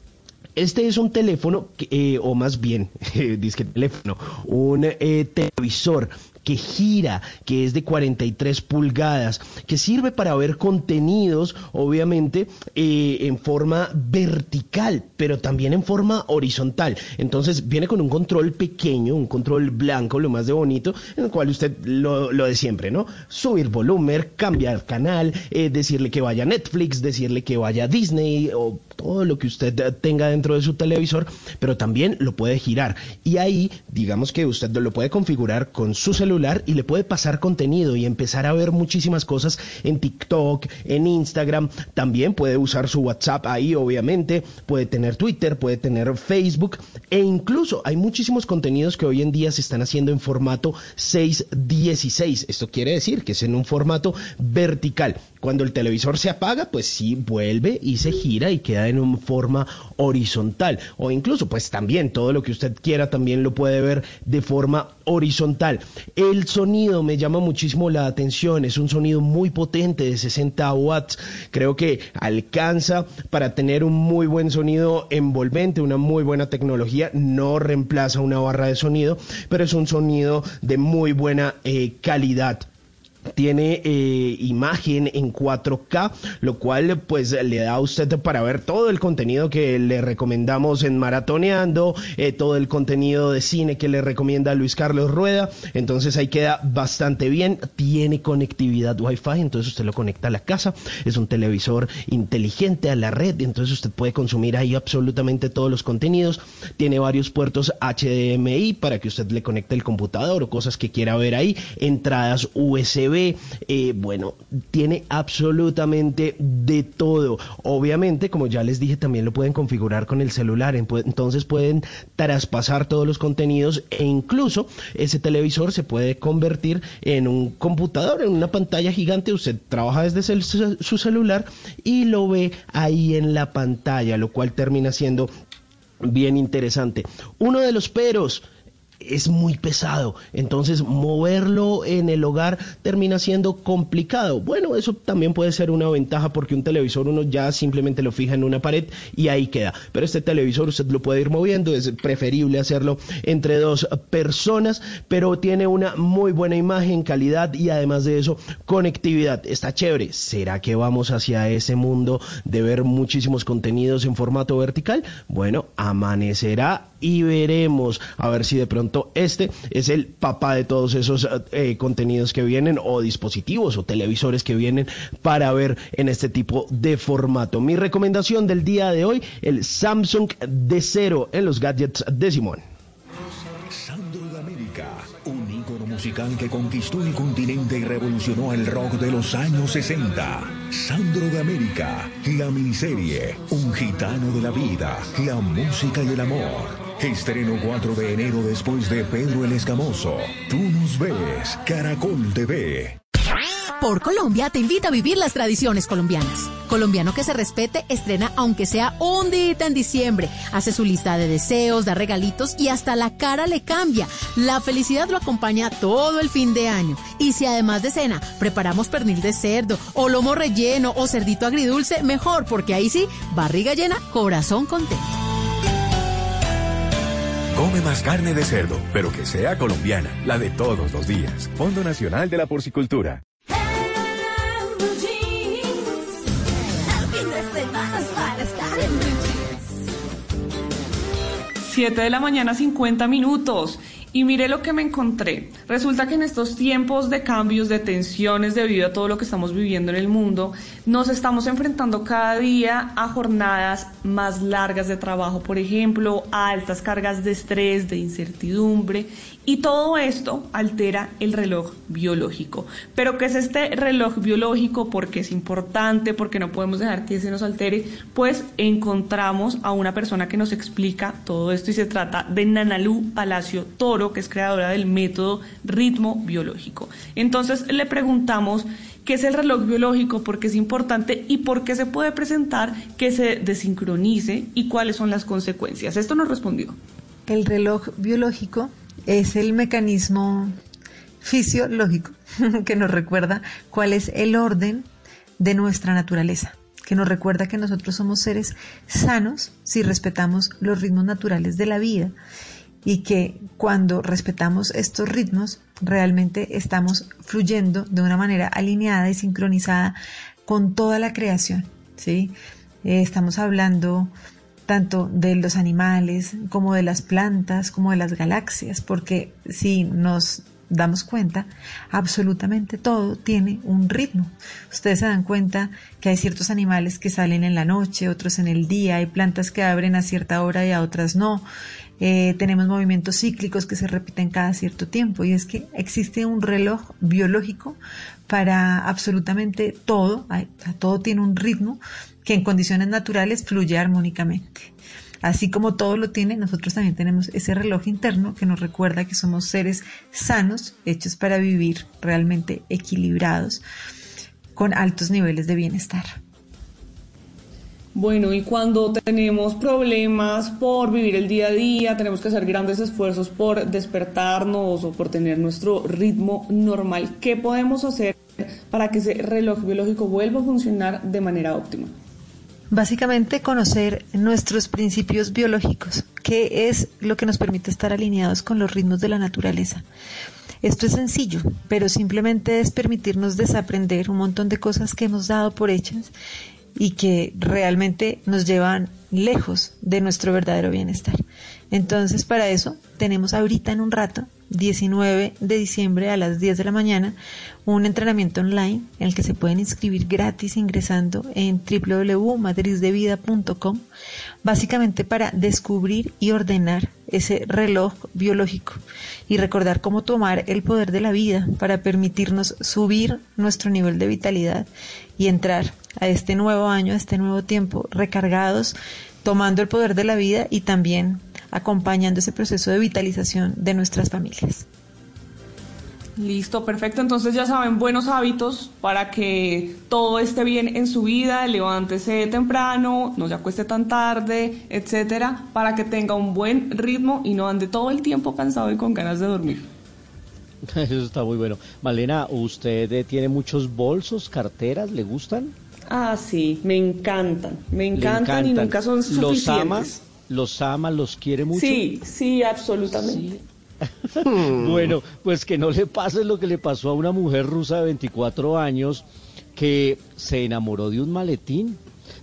Este es un teléfono, eh, o más bien, disque teléfono, un eh, televisor que gira, que es de 43 pulgadas, que sirve para ver contenidos, obviamente, eh, en forma vertical, pero también en forma horizontal. Entonces viene con un control pequeño, un control blanco, lo más de bonito, en el cual usted lo, lo de siempre, ¿no? Subir volumen, cambiar canal, eh, decirle que vaya a Netflix, decirle que vaya a Disney o todo lo que usted tenga dentro de su televisor, pero también lo puede girar. Y ahí, digamos que usted lo puede configurar con su celular y le puede pasar contenido y empezar a ver muchísimas cosas en TikTok, en Instagram. También puede usar su WhatsApp ahí, obviamente. Puede tener Twitter, puede tener Facebook. E incluso hay muchísimos contenidos que hoy en día se están haciendo en formato 616. Esto quiere decir que es en un formato vertical. Cuando el televisor se apaga, pues sí vuelve y se gira y queda en una forma horizontal. O incluso, pues también todo lo que usted quiera también lo puede ver de forma horizontal. El sonido me llama muchísimo la atención, es un sonido muy potente de 60 watts. Creo que alcanza para tener un muy buen sonido envolvente, una muy buena tecnología. No reemplaza una barra de sonido, pero es un sonido de muy buena eh, calidad tiene eh, imagen en 4K, lo cual pues le da a usted para ver todo el contenido que le recomendamos en Maratoneando, eh, todo el contenido de cine que le recomienda Luis Carlos Rueda, entonces ahí queda bastante bien, tiene conectividad Wi-Fi, entonces usted lo conecta a la casa, es un televisor inteligente a la red, entonces usted puede consumir ahí absolutamente todos los contenidos, tiene varios puertos HDMI para que usted le conecte el computador o cosas que quiera ver ahí, entradas USB, eh, bueno, tiene absolutamente de todo. Obviamente, como ya les dije, también lo pueden configurar con el celular, entonces pueden traspasar todos los contenidos e incluso ese televisor se puede convertir en un computador, en una pantalla gigante. Usted trabaja desde su celular y lo ve ahí en la pantalla, lo cual termina siendo bien interesante. Uno de los peros es muy pesado. Entonces, moverlo en el hogar termina siendo complicado. Bueno, eso también puede ser una ventaja porque un televisor uno ya simplemente lo fija en una pared y ahí queda. Pero este televisor usted lo puede ir moviendo, es preferible hacerlo entre dos personas, pero tiene una muy buena imagen, calidad y además de eso, conectividad. Está chévere. ¿Será que vamos hacia ese mundo de ver muchísimos contenidos en formato vertical? Bueno, amanecerá y veremos a ver si de pronto este es el papá de todos esos eh, contenidos que vienen o dispositivos o televisores que vienen para ver en este tipo de formato. Mi recomendación del día de hoy, el Samsung de cero en los gadgets de Simón. Sandro de América, un ícono musical que conquistó el continente y revolucionó el rock de los años 60. Sandro de América, la miniserie, un gitano de la vida, la música y el amor. Estreno 4 de enero después de Pedro el Escamoso. Tú nos ves, Caracol TV. Por Colombia te invita a vivir las tradiciones colombianas. Colombiano que se respete estrena aunque sea un día en diciembre. Hace su lista de deseos, da regalitos y hasta la cara le cambia. La felicidad lo acompaña todo el fin de año. Y si además de cena preparamos pernil de cerdo o lomo relleno o cerdito agridulce, mejor porque ahí sí, barriga llena, corazón contento. Come más carne de cerdo, pero que sea colombiana, la de todos los días. Fondo Nacional de la Porcicultura. 7 de la mañana, 50 minutos. Y mire lo que me encontré. Resulta que en estos tiempos de cambios, de tensiones debido a todo lo que estamos viviendo en el mundo, nos estamos enfrentando cada día a jornadas más largas de trabajo, por ejemplo, a altas cargas de estrés, de incertidumbre y todo esto altera el reloj biológico. Pero ¿qué es este reloj biológico? Porque es importante, porque no podemos dejar que se nos altere. Pues encontramos a una persona que nos explica todo esto y se trata de Nanalú Palacio Toro, que es creadora del método ritmo biológico. Entonces le preguntamos qué es el reloj biológico, por qué es importante y por qué se puede presentar que se desincronice y cuáles son las consecuencias. Esto nos respondió. El reloj biológico es el mecanismo fisiológico que nos recuerda cuál es el orden de nuestra naturaleza, que nos recuerda que nosotros somos seres sanos si respetamos los ritmos naturales de la vida y que cuando respetamos estos ritmos realmente estamos fluyendo de una manera alineada y sincronizada con toda la creación, ¿sí? Eh, estamos hablando tanto de los animales como de las plantas, como de las galaxias, porque si nos damos cuenta, absolutamente todo tiene un ritmo. Ustedes se dan cuenta que hay ciertos animales que salen en la noche, otros en el día, hay plantas que abren a cierta hora y a otras no. Eh, tenemos movimientos cíclicos que se repiten cada cierto tiempo y es que existe un reloj biológico para absolutamente todo, todo tiene un ritmo que en condiciones naturales fluye armónicamente. Así como todo lo tiene, nosotros también tenemos ese reloj interno que nos recuerda que somos seres sanos, hechos para vivir realmente equilibrados, con altos niveles de bienestar. Bueno, y cuando tenemos problemas por vivir el día a día, tenemos que hacer grandes esfuerzos por despertarnos o por tener nuestro ritmo normal, ¿qué podemos hacer para que ese reloj biológico vuelva a funcionar de manera óptima? Básicamente conocer nuestros principios biológicos, que es lo que nos permite estar alineados con los ritmos de la naturaleza. Esto es sencillo, pero simplemente es permitirnos desaprender un montón de cosas que hemos dado por hechas y que realmente nos llevan lejos de nuestro verdadero bienestar. Entonces, para eso tenemos ahorita en un rato 19 de diciembre a las 10 de la mañana un entrenamiento online en el que se pueden inscribir gratis ingresando en www.matrizdevida.com básicamente para descubrir y ordenar ese reloj biológico y recordar cómo tomar el poder de la vida para permitirnos subir nuestro nivel de vitalidad y entrar a este nuevo año, a este nuevo tiempo recargados, tomando el poder de la vida y también acompañando ese proceso de vitalización de nuestras familias. Listo, perfecto. Entonces ya saben, buenos hábitos para que todo esté bien en su vida, levántese temprano, no se acueste tan tarde, etcétera, para que tenga un buen ritmo y no ande todo el tiempo cansado y con ganas de dormir. Eso está muy bueno. Malena, ¿usted tiene muchos bolsos, carteras? ¿Le gustan? Ah, sí, me encantan, me encantan, y nunca son suficientes. ¿Los ama? ¿Los ama? ¿Los quiere mucho? Sí, sí, absolutamente. bueno, pues que no le pase lo que le pasó a una mujer rusa de 24 años que se enamoró de un maletín,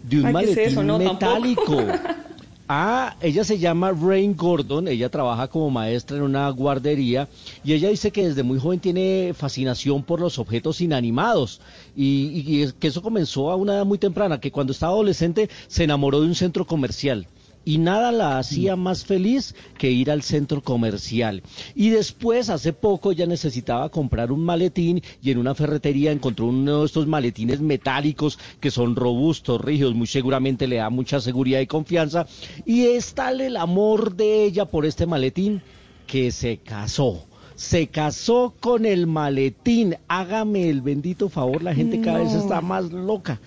de un maletín metálico. Ah, ella se llama Rain Gordon, ella trabaja como maestra en una guardería y ella dice que desde muy joven tiene fascinación por los objetos inanimados y, y que eso comenzó a una edad muy temprana, que cuando estaba adolescente se enamoró de un centro comercial y nada la hacía más feliz que ir al centro comercial. Y después, hace poco, ya necesitaba comprar un maletín y en una ferretería encontró uno de estos maletines metálicos que son robustos, rígidos, muy seguramente le da mucha seguridad y confianza. Y es tal el amor de ella por este maletín que se casó se casó con el maletín. Hágame el bendito favor, la gente cada vez está más loca.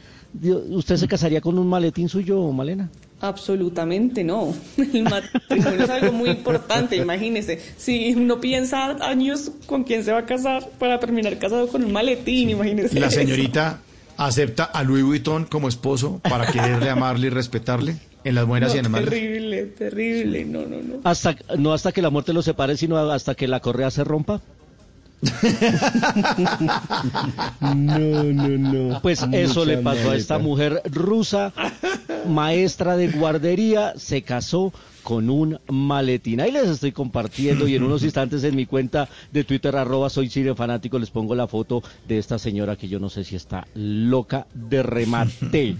¿Usted se casaría con un maletín suyo, Malena? Absolutamente no. El matrimonio es algo muy importante, imagínese. Si uno piensa años con quién se va a casar para terminar casado con un maletín, imagínese. La señorita acepta a Louis Vuitton como esposo para quererle, amarle y respetarle en las buenas y en las malas. Terrible, terrible, no, no, no. Hasta, no hasta que la muerte lo separe, sino hasta que la correa se rompa. No, no, no. Pues eso le pasó a esta mujer rusa maestra de guardería se casó con un maletín. Ahí les estoy compartiendo y en unos instantes en mi cuenta de Twitter, arroba soy fanático, les pongo la foto de esta señora que yo no sé si está loca de remate.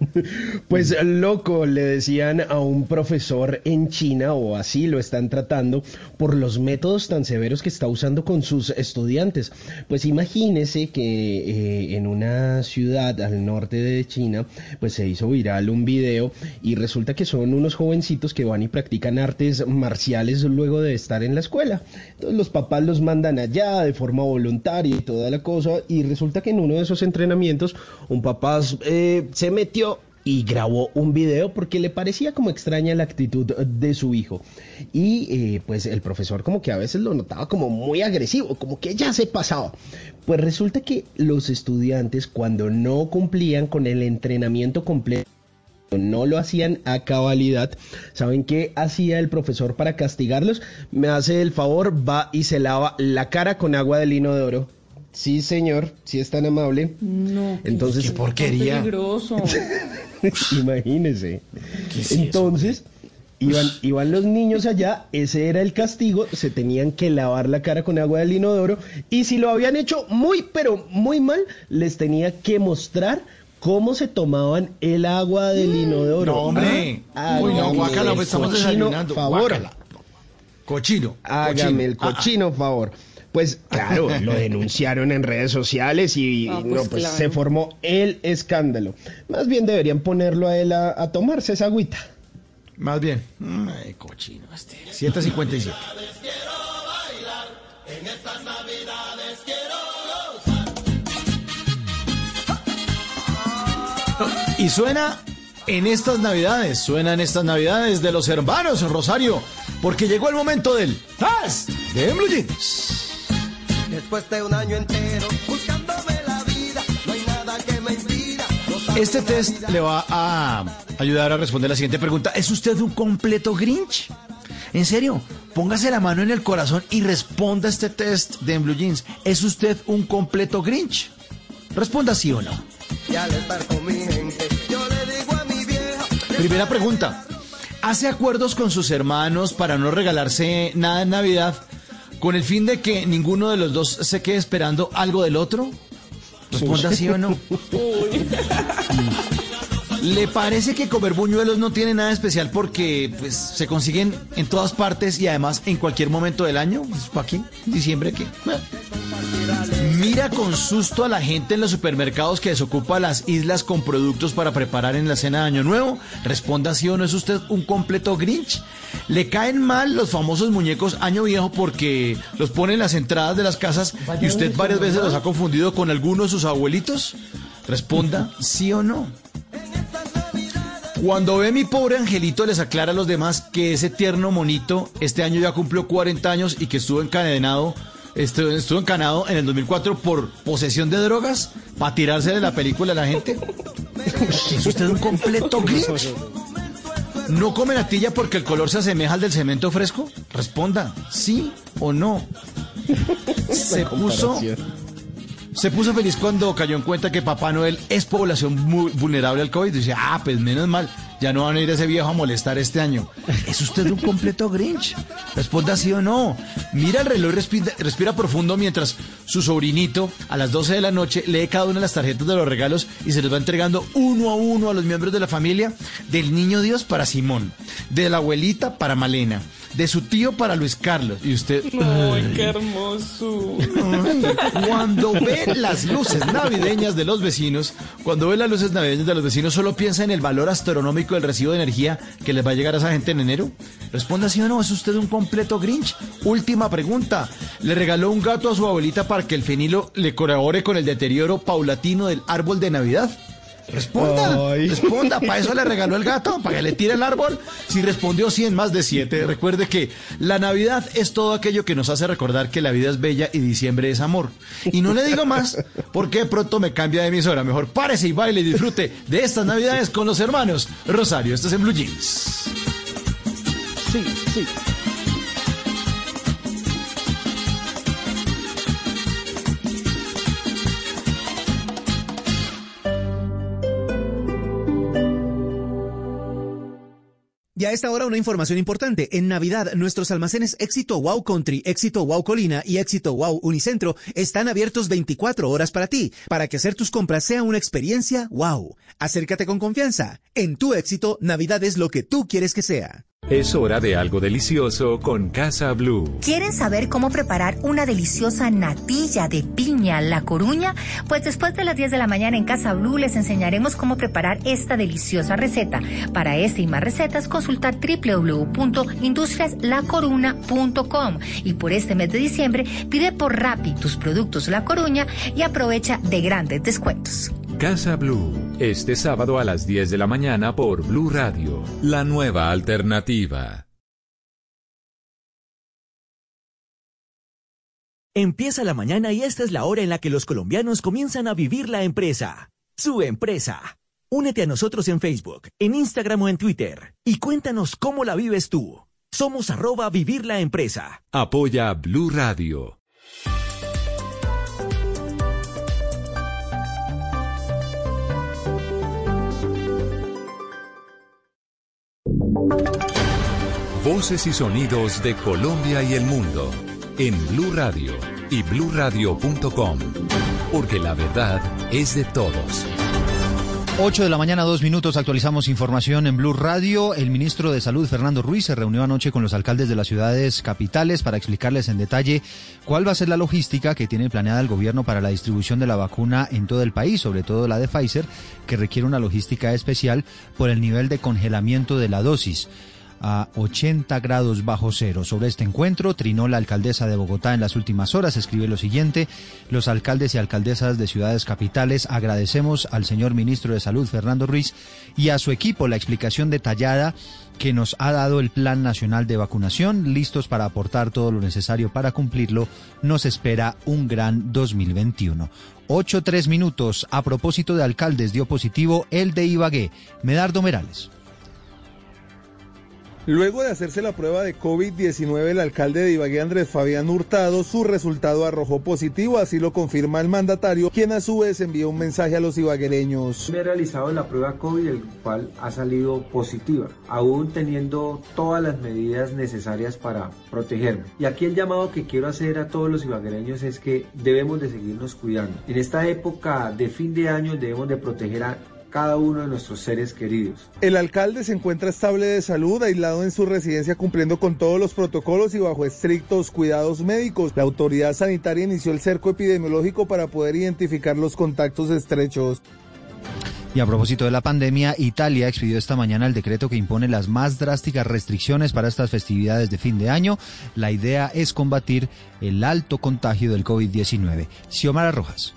Pues loco, le decían a un profesor en China, o así lo están tratando, por los métodos tan severos que está usando con sus estudiantes. Pues imagínese que eh, en una ciudad al norte de China, pues se hizo viral un video y resulta que son unos jovencitos que van y practican artes marciales luego de estar en la escuela. Entonces los papás los mandan allá de forma voluntaria y toda la cosa, y resulta que en uno de esos entrenamientos un papá eh, se metió y grabó un video porque le parecía como extraña la actitud de su hijo. Y eh, pues el profesor como que a veces lo notaba como muy agresivo, como que ya se pasaba. Pues resulta que los estudiantes cuando no cumplían con el entrenamiento completo, no lo hacían a cabalidad. ¿Saben qué hacía el profesor para castigarlos? Me hace el favor, va y se lava la cara con agua de lino de oro. Sí, señor, si es tan amable. No. Entonces, qué porquería. peligroso. Imagínese. Entonces, iban, iban los niños allá, ese era el castigo, se tenían que lavar la cara con agua de inodoro y si lo habían hecho muy, pero muy mal, les tenía que mostrar cómo se tomaban el agua del inodoro. No, hombre. Ah, Uy, no, guácala, pues estamos cochino desayunando. favor. Guácala. Cochino. Hágame el Ah, ah. cochino favor. Pues claro, lo denunciaron en redes sociales y Ah, no, pues, pues claro. se formó el escándalo. Más bien deberían ponerlo a él a, a tomarse esa agüita. Más bien. Ay, cochino este. 757. Y suena en estas navidades, suena en estas navidades de los hermanos Rosario, porque llegó el momento del Fast de Blue Jeans. Después de un año entero buscándome la vida, no hay nada que me impida. Este test le va a ayudar a responder la siguiente pregunta. ¿Es usted un completo Grinch? En serio, póngase la mano en el corazón y responda este test de En Blue Jeans. ¿Es usted un completo Grinch? Responda sí o no. Y al estar con mi gente, yo le digo a mi vieja. Primera pregunta. ¿Hace acuerdos con sus hermanos para no regalarse nada en Navidad con el fin de que ninguno de los dos se quede esperando algo del otro? Responda sí o no. ¿Le parece que comer buñuelos no tiene nada especial porque pues, se consiguen en todas partes y además en cualquier momento del año? Pues, ¿Para qué? ¿Diciembre qué? Mira con susto a la gente en los supermercados que desocupa las islas con productos para preparar en la cena de Año Nuevo. Responda sí o no, ¿es usted un completo Grinch? ¿Le caen mal los famosos muñecos Año Viejo porque los pone en las entradas de las casas y usted varias veces los ha confundido con alguno de sus abuelitos? Responda sí o no. Cuando ve mi pobre angelito les aclara a los demás que ese tierno monito este año ya cumplió 40 años y que estuvo encadenado, estuvo, estuvo encanado en el 2004 por posesión de drogas para tirarse de la película a la gente. ¿Es usted un completo Grinch? ¿No come natilla porque el color se asemeja al del cemento fresco? Responda, sí o no. Se puso, se puso feliz cuando cayó en cuenta que Papá Noel es población muy vulnerable al COVID. Dice, ah, pues menos mal, ya no van a ir a ese viejo a molestar este año. ¿Es usted un completo Grinch? Responda sí o no. Mira el reloj, respira, respira profundo mientras su sobrinito a las 12 de la noche lee cada una de las tarjetas de los regalos y se los va entregando uno a uno a los miembros de la familia. Del niño Dios para Simón, de la abuelita para Malena, de su tío para Luis Carlos. Y usted... Ay, qué hermoso. Cuando ve las luces navideñas de los vecinos, cuando ve las luces navideñas de los vecinos, solo piensa en el valor astronómico del recibo de energía que les va a llegar a esa gente en enero. Responda sí o no, ¿es usted un completo Grinch? Última pregunta. ¿Le regaló un gato a su abuelita para que el fenilo le colabore con el deterioro paulatino del árbol de Navidad? Responda, Ay. responda, para eso le regaló el gato, para que le tire el árbol. Si respondió 100 más de 7, recuerde que la Navidad es todo aquello que nos hace recordar que la vida es bella y diciembre es amor. Y no le digo más, porque pronto me cambia de emisora. Mejor párese y baile y disfrute de estas Navidades con los hermanos Rosario. Esto es en Blue Jeans. Sí, sí. Y a esta hora una información importante. En Navidad, nuestros almacenes Éxito Wow Country, Éxito Wow Colina y Éxito Wow Unicentro están abiertos 24 horas para ti, para que hacer tus compras sea una experiencia wow. Acércate con confianza. En tu éxito, Navidad es lo que tú quieres que sea. Es hora de algo delicioso con Casa Blue. ¿Quieren saber cómo preparar una deliciosa natilla de piña La Coruña? Pues después de las 10 de la mañana en Casa Blue les enseñaremos cómo preparar esta deliciosa receta. Para este y más recetas consultar www.industriaslacoruna.com y por este mes de diciembre pide por Rappi tus productos La Coruña y aprovecha de grandes descuentos. Casa Blue, este sábado a las 10 de la mañana por Blue Radio, la nueva alternativa. Empieza la mañana y esta es la hora en la que los colombianos comienzan a vivir la empresa. Su empresa. Únete a nosotros en Facebook, en Instagram o en Twitter y cuéntanos cómo la vives tú. Somos arroba vivir la empresa. Apoya Blue Radio. Voces y sonidos de Colombia y el mundo en Blue Radio y bluradio.com, porque la verdad es de todos. 8 de la mañana, dos minutos, actualizamos información en Blue Radio. El ministro de Salud, Fernando Ruiz, se reunió anoche con los alcaldes de las ciudades capitales para explicarles en detalle cuál va a ser la logística que tiene planeada el gobierno para la distribución de la vacuna en todo el país, sobre todo la de Pfizer, que requiere una logística especial por el nivel de congelamiento de la dosis a 80 grados bajo cero. Sobre este encuentro, trinó la alcaldesa de Bogotá en las últimas horas. Escribe lo siguiente, los alcaldes y alcaldesas de ciudades capitales agradecemos al señor ministro de Salud, Fernando Ruiz, y a su equipo la explicación detallada que nos ha dado el Plan Nacional de Vacunación, listos para aportar todo lo necesario para cumplirlo. Nos espera un gran 2021. Ocho tres minutos. A propósito de alcaldes, dio positivo el de Ibagué, Medardo Merales. Luego de hacerse la prueba de COVID-19, el alcalde de Ibagué, Andrés Fabián Hurtado, su resultado arrojó positivo, así lo confirma el mandatario, quien a su vez envió un mensaje a los ibaguereños. Me he realizado la prueba COVID, el cual ha salido positiva, aún teniendo todas las medidas necesarias para protegerme. Y aquí el llamado que quiero hacer a todos los ibaguereños es que debemos de seguirnos cuidando. En esta época de fin de año debemos de proteger a cada uno de nuestros seres queridos. El alcalde se encuentra estable de salud, aislado en su residencia cumpliendo con todos los protocolos y bajo estrictos cuidados médicos. La autoridad sanitaria inició el cerco epidemiológico para poder identificar los contactos estrechos. Y a propósito de la pandemia, Italia expidió esta mañana el decreto que impone las más drásticas restricciones para estas festividades de fin de año. La idea es combatir el alto contagio del COVID-19. Xiomara Rojas.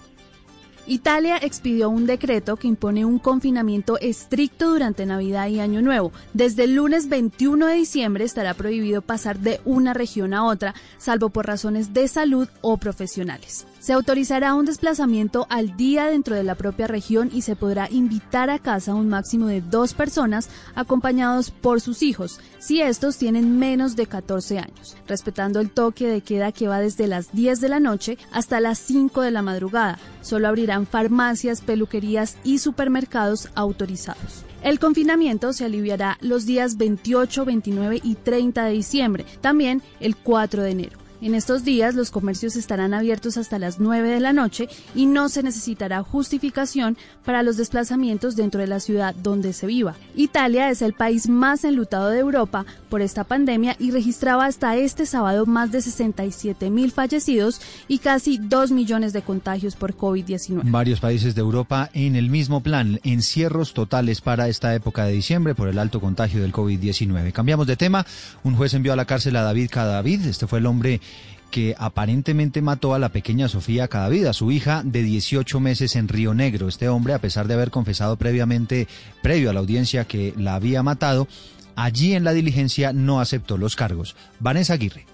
Italia expidió un decreto que impone un confinamiento estricto durante Navidad y Año Nuevo. Desde el lunes 21 de diciembre estará prohibido pasar de una región a otra, salvo por razones de salud o profesionales. Se autorizará un desplazamiento al día dentro de la propia región y se podrá invitar a casa un máximo de dos personas acompañados por sus hijos, si estos tienen menos de 14 años, respetando el toque de queda que va desde las 10 de la noche hasta las 5 de la madrugada. Solo abrirán farmacias, peluquerías y supermercados autorizados. El confinamiento se aliviará los días 28, 29 y 30 de diciembre, también el 4 de enero. En estos días los comercios estarán abiertos hasta las 9 de la noche y no se necesitará justificación para los desplazamientos dentro de la ciudad donde se viva. Italia es el país más enlutado de Europa por esta pandemia y registraba hasta este sábado más de 67 mil fallecidos y casi 2 millones de contagios por COVID-19. Varios países de Europa en el mismo plan, encierros totales para esta época de diciembre por el alto contagio del COVID-19. Cambiamos de tema. Un juez envió a la cárcel a David Cadavid. Este fue el hombre que aparentemente mató a la pequeña Sofía Cadavid, su hija de 18 meses en Río Negro. Este hombre, a pesar de haber confesado previamente, previo a la audiencia que la había matado, allí en la diligencia no aceptó los cargos. Vanessa Aguirre.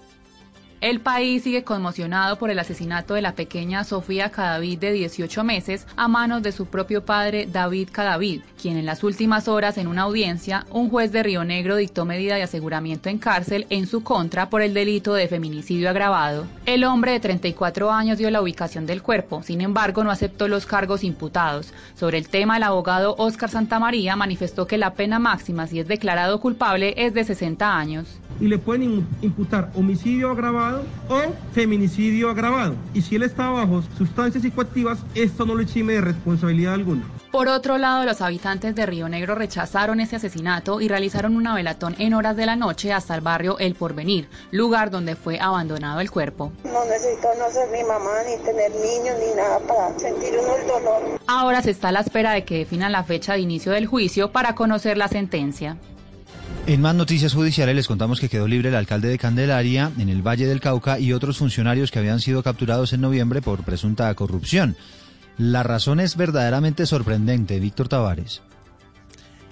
El país sigue conmocionado por el asesinato de la pequeña Sofía Cadavid de 18 meses a manos de su propio padre David Cadavid, quien en las últimas horas en una audiencia, un juez de Río Negro dictó medida de aseguramiento en cárcel en su contra por el delito de feminicidio agravado. El hombre de 34 años dio la ubicación del cuerpo, sin embargo no aceptó los cargos imputados. Sobre el tema, el abogado Óscar Santamaría manifestó que la pena máxima si es declarado culpable es de 60 años y le pueden imputar homicidio agravado o feminicidio agravado. Y si él está bajo sustancias psicoactivas, esto no le exime de responsabilidad alguna. Por otro lado, los habitantes de Río Negro rechazaron ese asesinato y realizaron una velatón en horas de la noche hasta el barrio El Porvenir, lugar donde fue abandonado el cuerpo. No necesito no ser ni mamá, ni tener niños, ni nada para sentir uno el dolor. Ahora se está a la espera de que definan la fecha de inicio del juicio para conocer la sentencia. En más noticias judiciales les contamos que quedó libre el alcalde de Candelaria en el Valle del Cauca y otros funcionarios que habían sido capturados en noviembre por presunta corrupción. La razón es verdaderamente sorprendente, Víctor Tavares.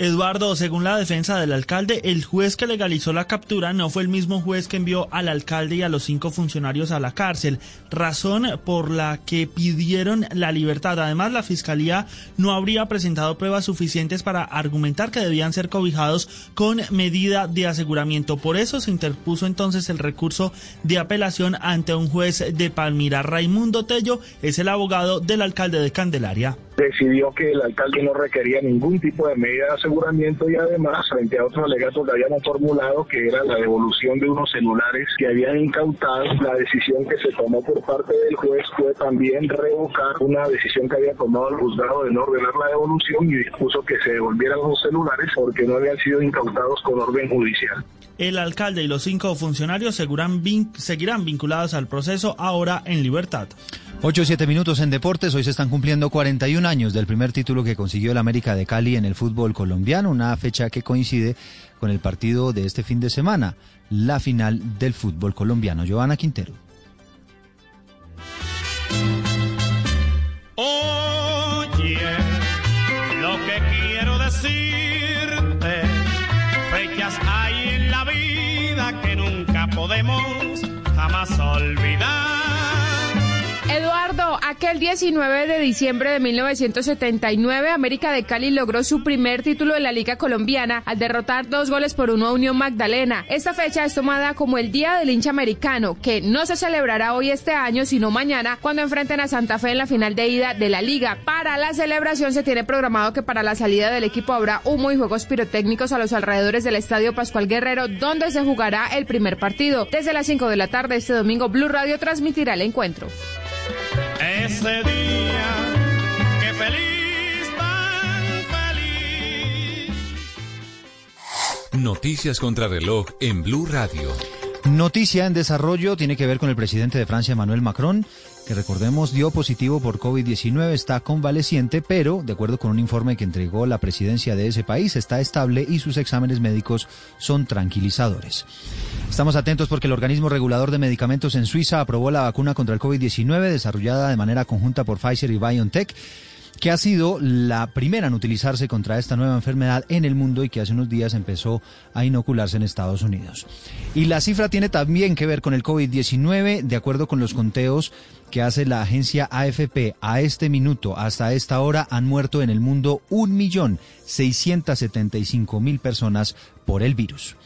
Eduardo, según la defensa del alcalde, el juez que legalizó la captura no fue el mismo juez que envió al alcalde y a los cinco funcionarios a la cárcel, razón por la que pidieron la libertad. Además, la fiscalía no habría presentado pruebas suficientes para argumentar que debían ser cobijados con medida de aseguramiento. Por eso se interpuso entonces el recurso de apelación ante un juez de Palmira. Raimundo Tello es el abogado del alcalde de Candelaria decidió que el alcalde no requería ningún tipo de medida de y además frente a otros alegatos que habíamos formulado que era la devolución de unos celulares que habían incautado, la decisión que se tomó por parte del juez fue también revocar una decisión que había tomado el juzgado de no ordenar la devolución y dispuso que se devolvieran los celulares porque no habían sido incautados con orden judicial. El alcalde y los cinco funcionarios seguirán vinculados al proceso ahora en libertad. 8 o 7 minutos en deportes. Hoy se están cumpliendo 41 años del primer título que consiguió el América de Cali en el fútbol colombiano, una fecha que coincide con el partido de este fin de semana, la final del fútbol colombiano. Joana Quintero. Oye, lo que quiero decirte, fechas hay en la vida que nunca podemos jamás olvidar aquel 19 de diciembre de 1979, América de Cali logró su primer título de la Liga Colombiana al derrotar dos goles por uno a Unión Magdalena. Esta fecha es tomada como el Día del Hincha Americano, que no se celebrará hoy este año, sino mañana, cuando enfrenten a Santa Fe en la final de ida de la Liga. Para la celebración se tiene programado que para la salida del equipo habrá humo y juegos pirotécnicos a los alrededores del Estadio Pascual Guerrero, donde se jugará el primer partido. Desde las 5 de la tarde este domingo, Blue Radio transmitirá el encuentro ese día que feliz, tan feliz. Noticias contra reloj en Blue Radio. Noticia en desarrollo tiene que ver con el presidente de Francia, Emmanuel Macron, que recordemos dio positivo por COVID-19, está convaleciente, pero de acuerdo con un informe que entregó la presidencia de ese país, está estable y sus exámenes médicos son tranquilizadores. Estamos atentos porque el organismo regulador de medicamentos en Suiza aprobó la vacuna contra el COVID-19 desarrollada de manera conjunta por Pfizer y BioNTech que ha sido la primera en utilizarse contra esta nueva enfermedad en el mundo y que hace unos días empezó a inocularse en Estados Unidos. Y la cifra tiene también que ver con el COVID-19, de acuerdo con los conteos que hace la agencia AFP. A este minuto, hasta esta hora, han muerto en el mundo 1.675.000 personas por el virus.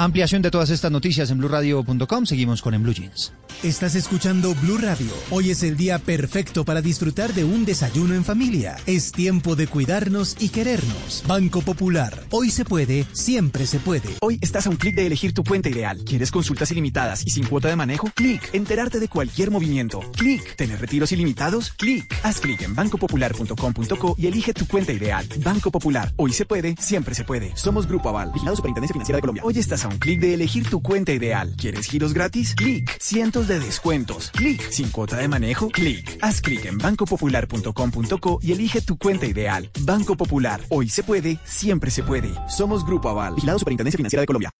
Ampliación de todas estas noticias en blurradio.com. Seguimos con En Blue Jeans. Estás escuchando Blue Radio. Hoy es el día perfecto para disfrutar de un desayuno en familia. Es tiempo de cuidarnos y querernos. Banco Popular. Hoy se puede, siempre se puede. Hoy estás a un clic de elegir tu cuenta ideal. ¿Quieres consultas ilimitadas y sin cuota de manejo? Clic. Enterarte de cualquier movimiento. Clic. ¿Tener retiros ilimitados? Clic. Haz clic en bancopopular.com.co y elige tu cuenta ideal. Banco Popular. Hoy se puede, siempre se puede. Somos Grupo Aval, vigilado Superintendencia Financiera de Colombia. Hoy estás a un clic de elegir tu cuenta ideal. ¿Quieres giros gratis? Clic. Cientos de descuentos. Clic. Sin cuota de manejo. Clic. Haz clic en bancopopular.com.co y elige tu cuenta ideal. Banco Popular. Hoy se puede, siempre se puede. Somos Grupo Aval. Vigilado Superintendencia Financiera de Colombia.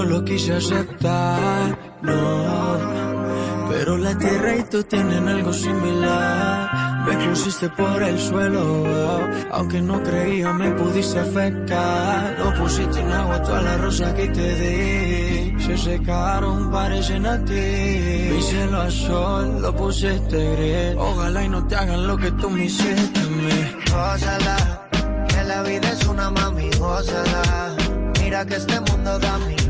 No lo quise aceptar, no. Pero la tierra y tú tienen algo similar. Me pusiste por el suelo, aunque no creía me pudiste afectar. No pusiste en agua toda la rosa que te di. Se secaron, parecen a ti. Mi cielo a sol, lo pusiste gris. Ojalá y no te hagan lo que tú me hiciste a mí. Gózala, que la vida es una mami, gózala. Mira que este mundo da mil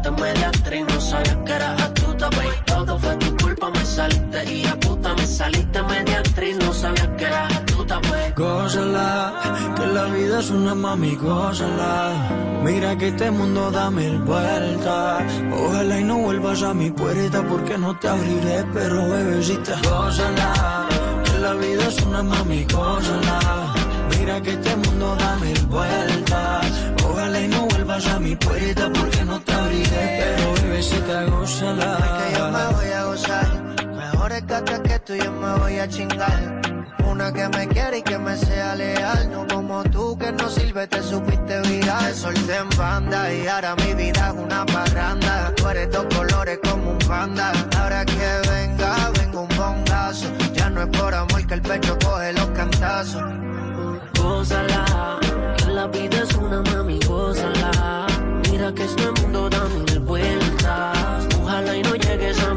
me saliste media actriz, no sabías que eras astuta, baby. Todo fue tu culpa, me saliste y a puta me saliste media actriz, no sabías que eras astuta, baby. Gózala, que la vida es una mami, gózala. Mira que este mundo da mil vueltas. Ojalá y no vuelvas a mi puerta porque no te abriré, pero bebecita, gózala. Que la vida es una mami, gózala. Mira que este mundo da mil vueltas. Ojalá y no vuelvas a mi puerta porque no te abriré, pero bebecita, gózala. que yo me voy a gozar. Mejores gatas que tú yo me voy a chingar. Una que me quiere y que me sea leal. No como tú que no sirve, te supiste virar. Te solté en banda y ahora mi vida es una parranda. Tú eres dos colores como un panda. Ahora que venga, vengo un bongazo. Ya no es por amor que el pecho coge los cantazos. Gózala, que la vida es una mami, gózala. Que este mundo da mil vueltas. Ojalá y no llegues a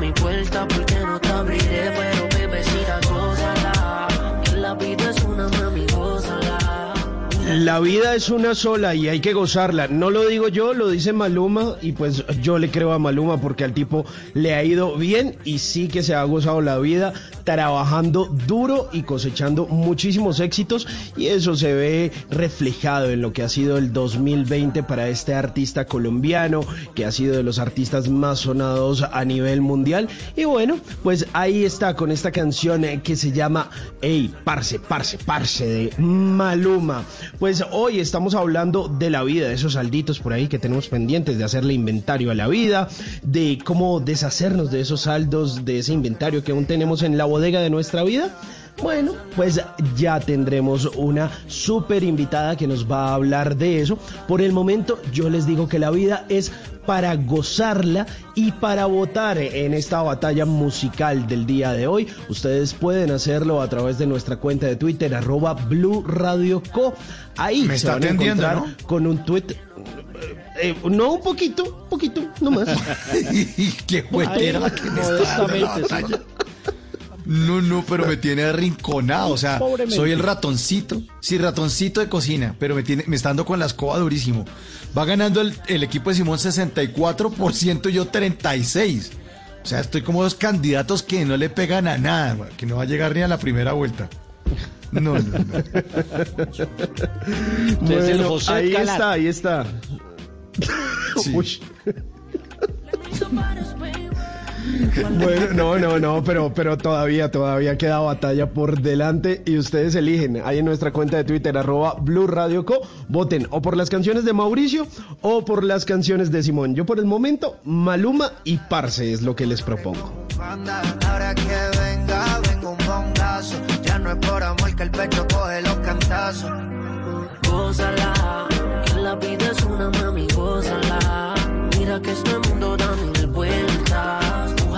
La vida es una sola y hay que gozarla. No lo digo yo, lo dice Maluma y pues yo le creo a Maluma porque al tipo le ha ido bien y sí que se ha gozado la vida trabajando duro y cosechando muchísimos éxitos y eso se ve reflejado en lo que ha sido el 2020 para este artista colombiano que ha sido de los artistas más sonados a nivel mundial y bueno, pues ahí está con esta canción eh, que se llama Ey, parce, parce, parce de Maluma. Pues hoy estamos hablando de la vida, de esos salditos por ahí que tenemos pendientes, de hacerle inventario a la vida, de cómo deshacernos de esos saldos, de ese inventario que aún tenemos en la bodega de nuestra vida. Bueno, pues ya tendremos una súper invitada que nos va a hablar de eso. Por el momento yo les digo que la vida es para gozarla y para votar en esta batalla musical del día de hoy. Ustedes pueden hacerlo a través de nuestra cuenta de Twitter, arroba Blue Radio Co. Ahí Me se está van a encontrar con un tweet. eh, no, un poquito, un poquito, no más. Qué que me está dando la batalla. No, no, pero me tiene arrinconado. O sea, Pobremente. soy el ratoncito. Sí, ratoncito de cocina, pero me tiene, me está dando con la escoba durísimo. Va ganando el, el equipo de Simón 64% y yo 36%. O sea, estoy como dos candidatos que no le pegan a nada, que no va a llegar ni a la primera vuelta. No, no, no. Desde el Bueno, José ahí Calar. está, ahí está. Uy. Bueno, no, no, no, pero, pero todavía, todavía queda batalla por delante y ustedes eligen ahí en nuestra cuenta de Twitter, arroba Blue Radio Co. Voten o por las canciones de Mauricio o por las canciones de Simón. Yo por el momento, Maluma y Parce es lo que les propongo. Banda, ahora que venga, vengo un bongazo. Ya no es por amor que el pecho coge los cantazos. Gózala, que la vida es una mami, gózala. Mira que este mundo da mil vueltas.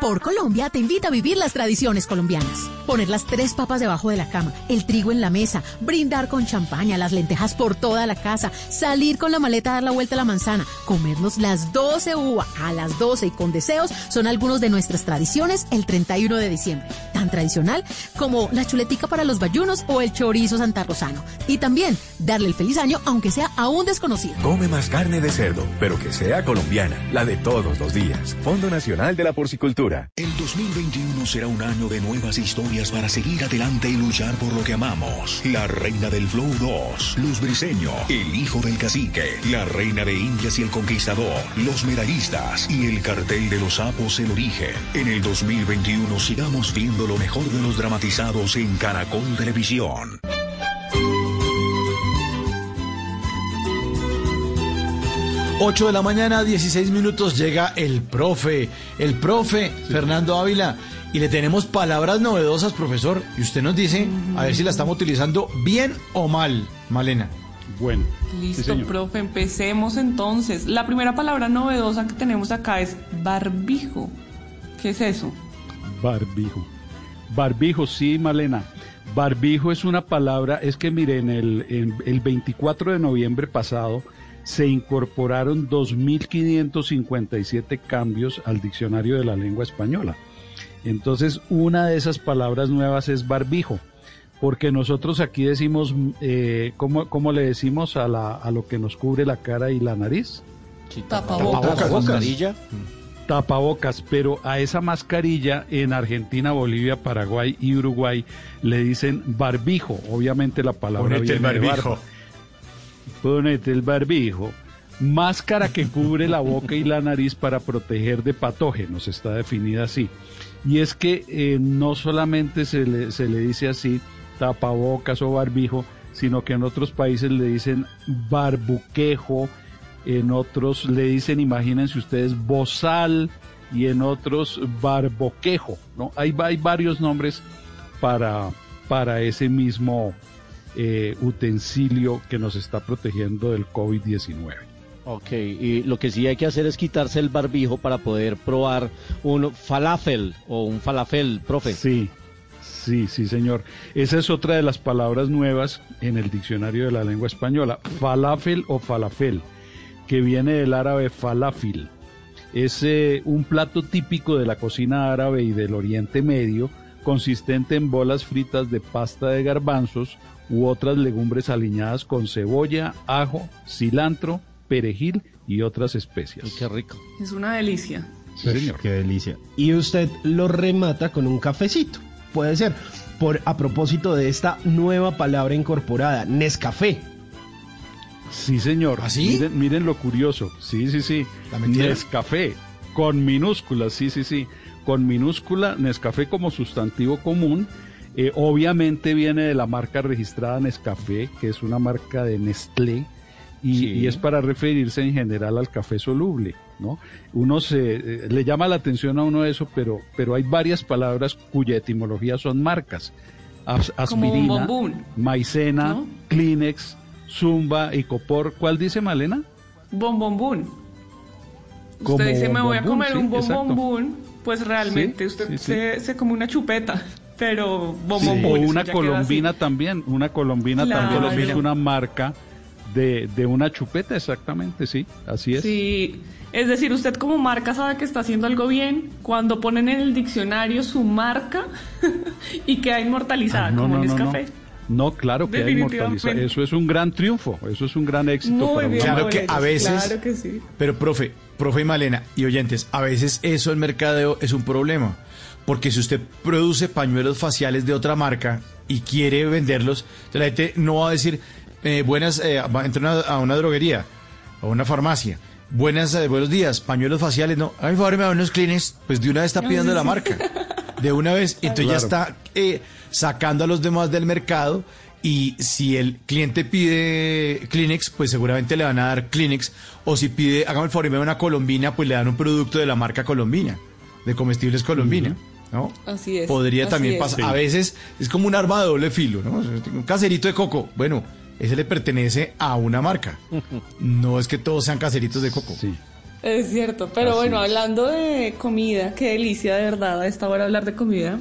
Por Colombia te invita a vivir las tradiciones colombianas. poner las tres papas debajo de la cama, el trigo en la mesa, brindar con champaña, las lentejas por toda la casa, salir con la maleta a dar la vuelta a la manzana, comernos las 12 uvas a las 12 y con deseos son algunos de nuestras tradiciones el 31 de diciembre. Tan tradicional como la chuletica para los bayunos o el chorizo santarrosano. Y también darle el feliz año aunque sea a un desconocido. Come más carne de cerdo, pero que sea colombiana, la de todos los días. Fondo Nacional de la Porcicultura. El 2021 será un año de nuevas historias para seguir adelante y luchar por lo que amamos. La reina del Flow 2, Luz Briseño, el hijo del cacique, la reina de Indias y el conquistador, los medallistas y el cartel de los sapos El Origen. En el 2021 sigamos viendo lo mejor de los dramatizados en Caracol Televisión. 8 de la mañana, 16 minutos, llega el profe, el profe Fernando Ávila, y le tenemos palabras novedosas, profesor, y usted nos dice, a ver si la estamos utilizando bien o mal, Malena. Bueno. Listo, profe, empecemos entonces. La primera palabra novedosa que tenemos acá es barbijo. ¿Qué es eso? Barbijo. Barbijo, sí, Malena. Barbijo es una palabra, es que miren, el, en- el 24 de noviembre pasado se incorporaron 2.557 cambios al diccionario de la lengua española. Entonces, una de esas palabras nuevas es barbijo, porque nosotros aquí decimos, eh, ¿cómo, cómo le decimos a, la, a lo que nos cubre la cara y la nariz? Tapabocas. mascarilla. tapabocas, pero a esa mascarilla en Argentina, Bolivia, Paraguay y Uruguay le dicen barbijo. Obviamente la palabra Ponete el de barbijo. barba. Ponete el barbijo. Máscara que cubre la boca y la nariz para proteger de patógenos, está definida así. Y es que eh, no solamente se le, se le dice así tapabocas o barbijo, sino que en otros países le dicen barbuquejo, en otros le dicen, imagínense ustedes, bozal y en otros barboquejo, ¿no? Hay, hay varios nombres para, para ese mismo eh, utensilio que nos está protegiendo del COVID-19. Ok, y lo que sí hay que hacer es quitarse el barbijo para poder probar un falafel o un falafel, profe. Sí, sí, sí, señor. Esa es otra de las palabras nuevas en el diccionario de la lengua española. Falafel o falafel, que viene del árabe falafil. Es eh, un plato típico de la cocina árabe y del Oriente Medio, consistente en bolas fritas de pasta de garbanzos u otras legumbres aliñadas con cebolla, ajo, cilantro, perejil y otras especias. qué rico. Es una delicia. señor. Qué delicia. Y usted lo remata con un cafecito. Puede ser. Por, a propósito de esta nueva palabra incorporada, Nescafé. Sí, señor. Miren, miren lo curioso. Sí, sí, sí. Nescafé, con minúsculas, sí, sí, sí. Con minúscula, Nescafé como sustantivo común. Eh, obviamente viene de la marca registrada Nescafé, que es una marca de Nestlé, y, Sí. y es para referirse en general al café soluble, ¿no? Uno se eh, le llama la atención a uno eso, pero, pero hay varias palabras cuya etimología son marcas. As- Como aspirina, Bombón, maicena, ¿no? Kleenex, Zumba y Copor. ¿Cuál dice Malena? Bom bom bum. Como Usted dice, me voy a comer sí, un bom exacto. bom bum, pues realmente Sí, usted sí, sí. Se, se come una chupeta, pero bom bom o bum. eso una colombina también, una colombina Claro. también es una marca de, de una chupeta, exactamente, sí, así es. Sí, es decir, usted como marca sabe que está haciendo algo bien cuando ponen en el diccionario su marca y queda inmortalizada Ah, no, como no, no, Nescafé. no. Claro que. Definitivamente. Eso es un gran triunfo, eso es un gran éxito Muy para bien, Claro que a veces, Claro que sí. pero profe, profe y Malena y oyentes, a veces eso en mercadeo es un problema. Porque si usted produce pañuelos faciales de otra marca y quiere venderlos, la gente no va a decir, eh, buenas, eh, va a entrar a una droguería o a una farmacia. Buenas, eh, buenos días, pañuelos faciales, no. A mi favor me da unos clines, pues de una vez está pidiendo la marca. De una vez, entonces ya está eh, sacando a los demás del mercado y si el cliente pide Kleenex, pues seguramente le van a dar Kleenex. O si pide, hágame el favor y me da una colombina, pues le dan un producto de la marca colombina, de comestibles colombina. ¿No? Así es. Podría así también es. pasar. A veces es como un arma de doble filo, ¿no? Un caserito de coco. Bueno, ese le pertenece a una marca. No es que todos sean caseritos de coco. Sí. Es cierto, pero Así bueno, es. hablando de comida, qué delicia de verdad a esta hora hablar de comida.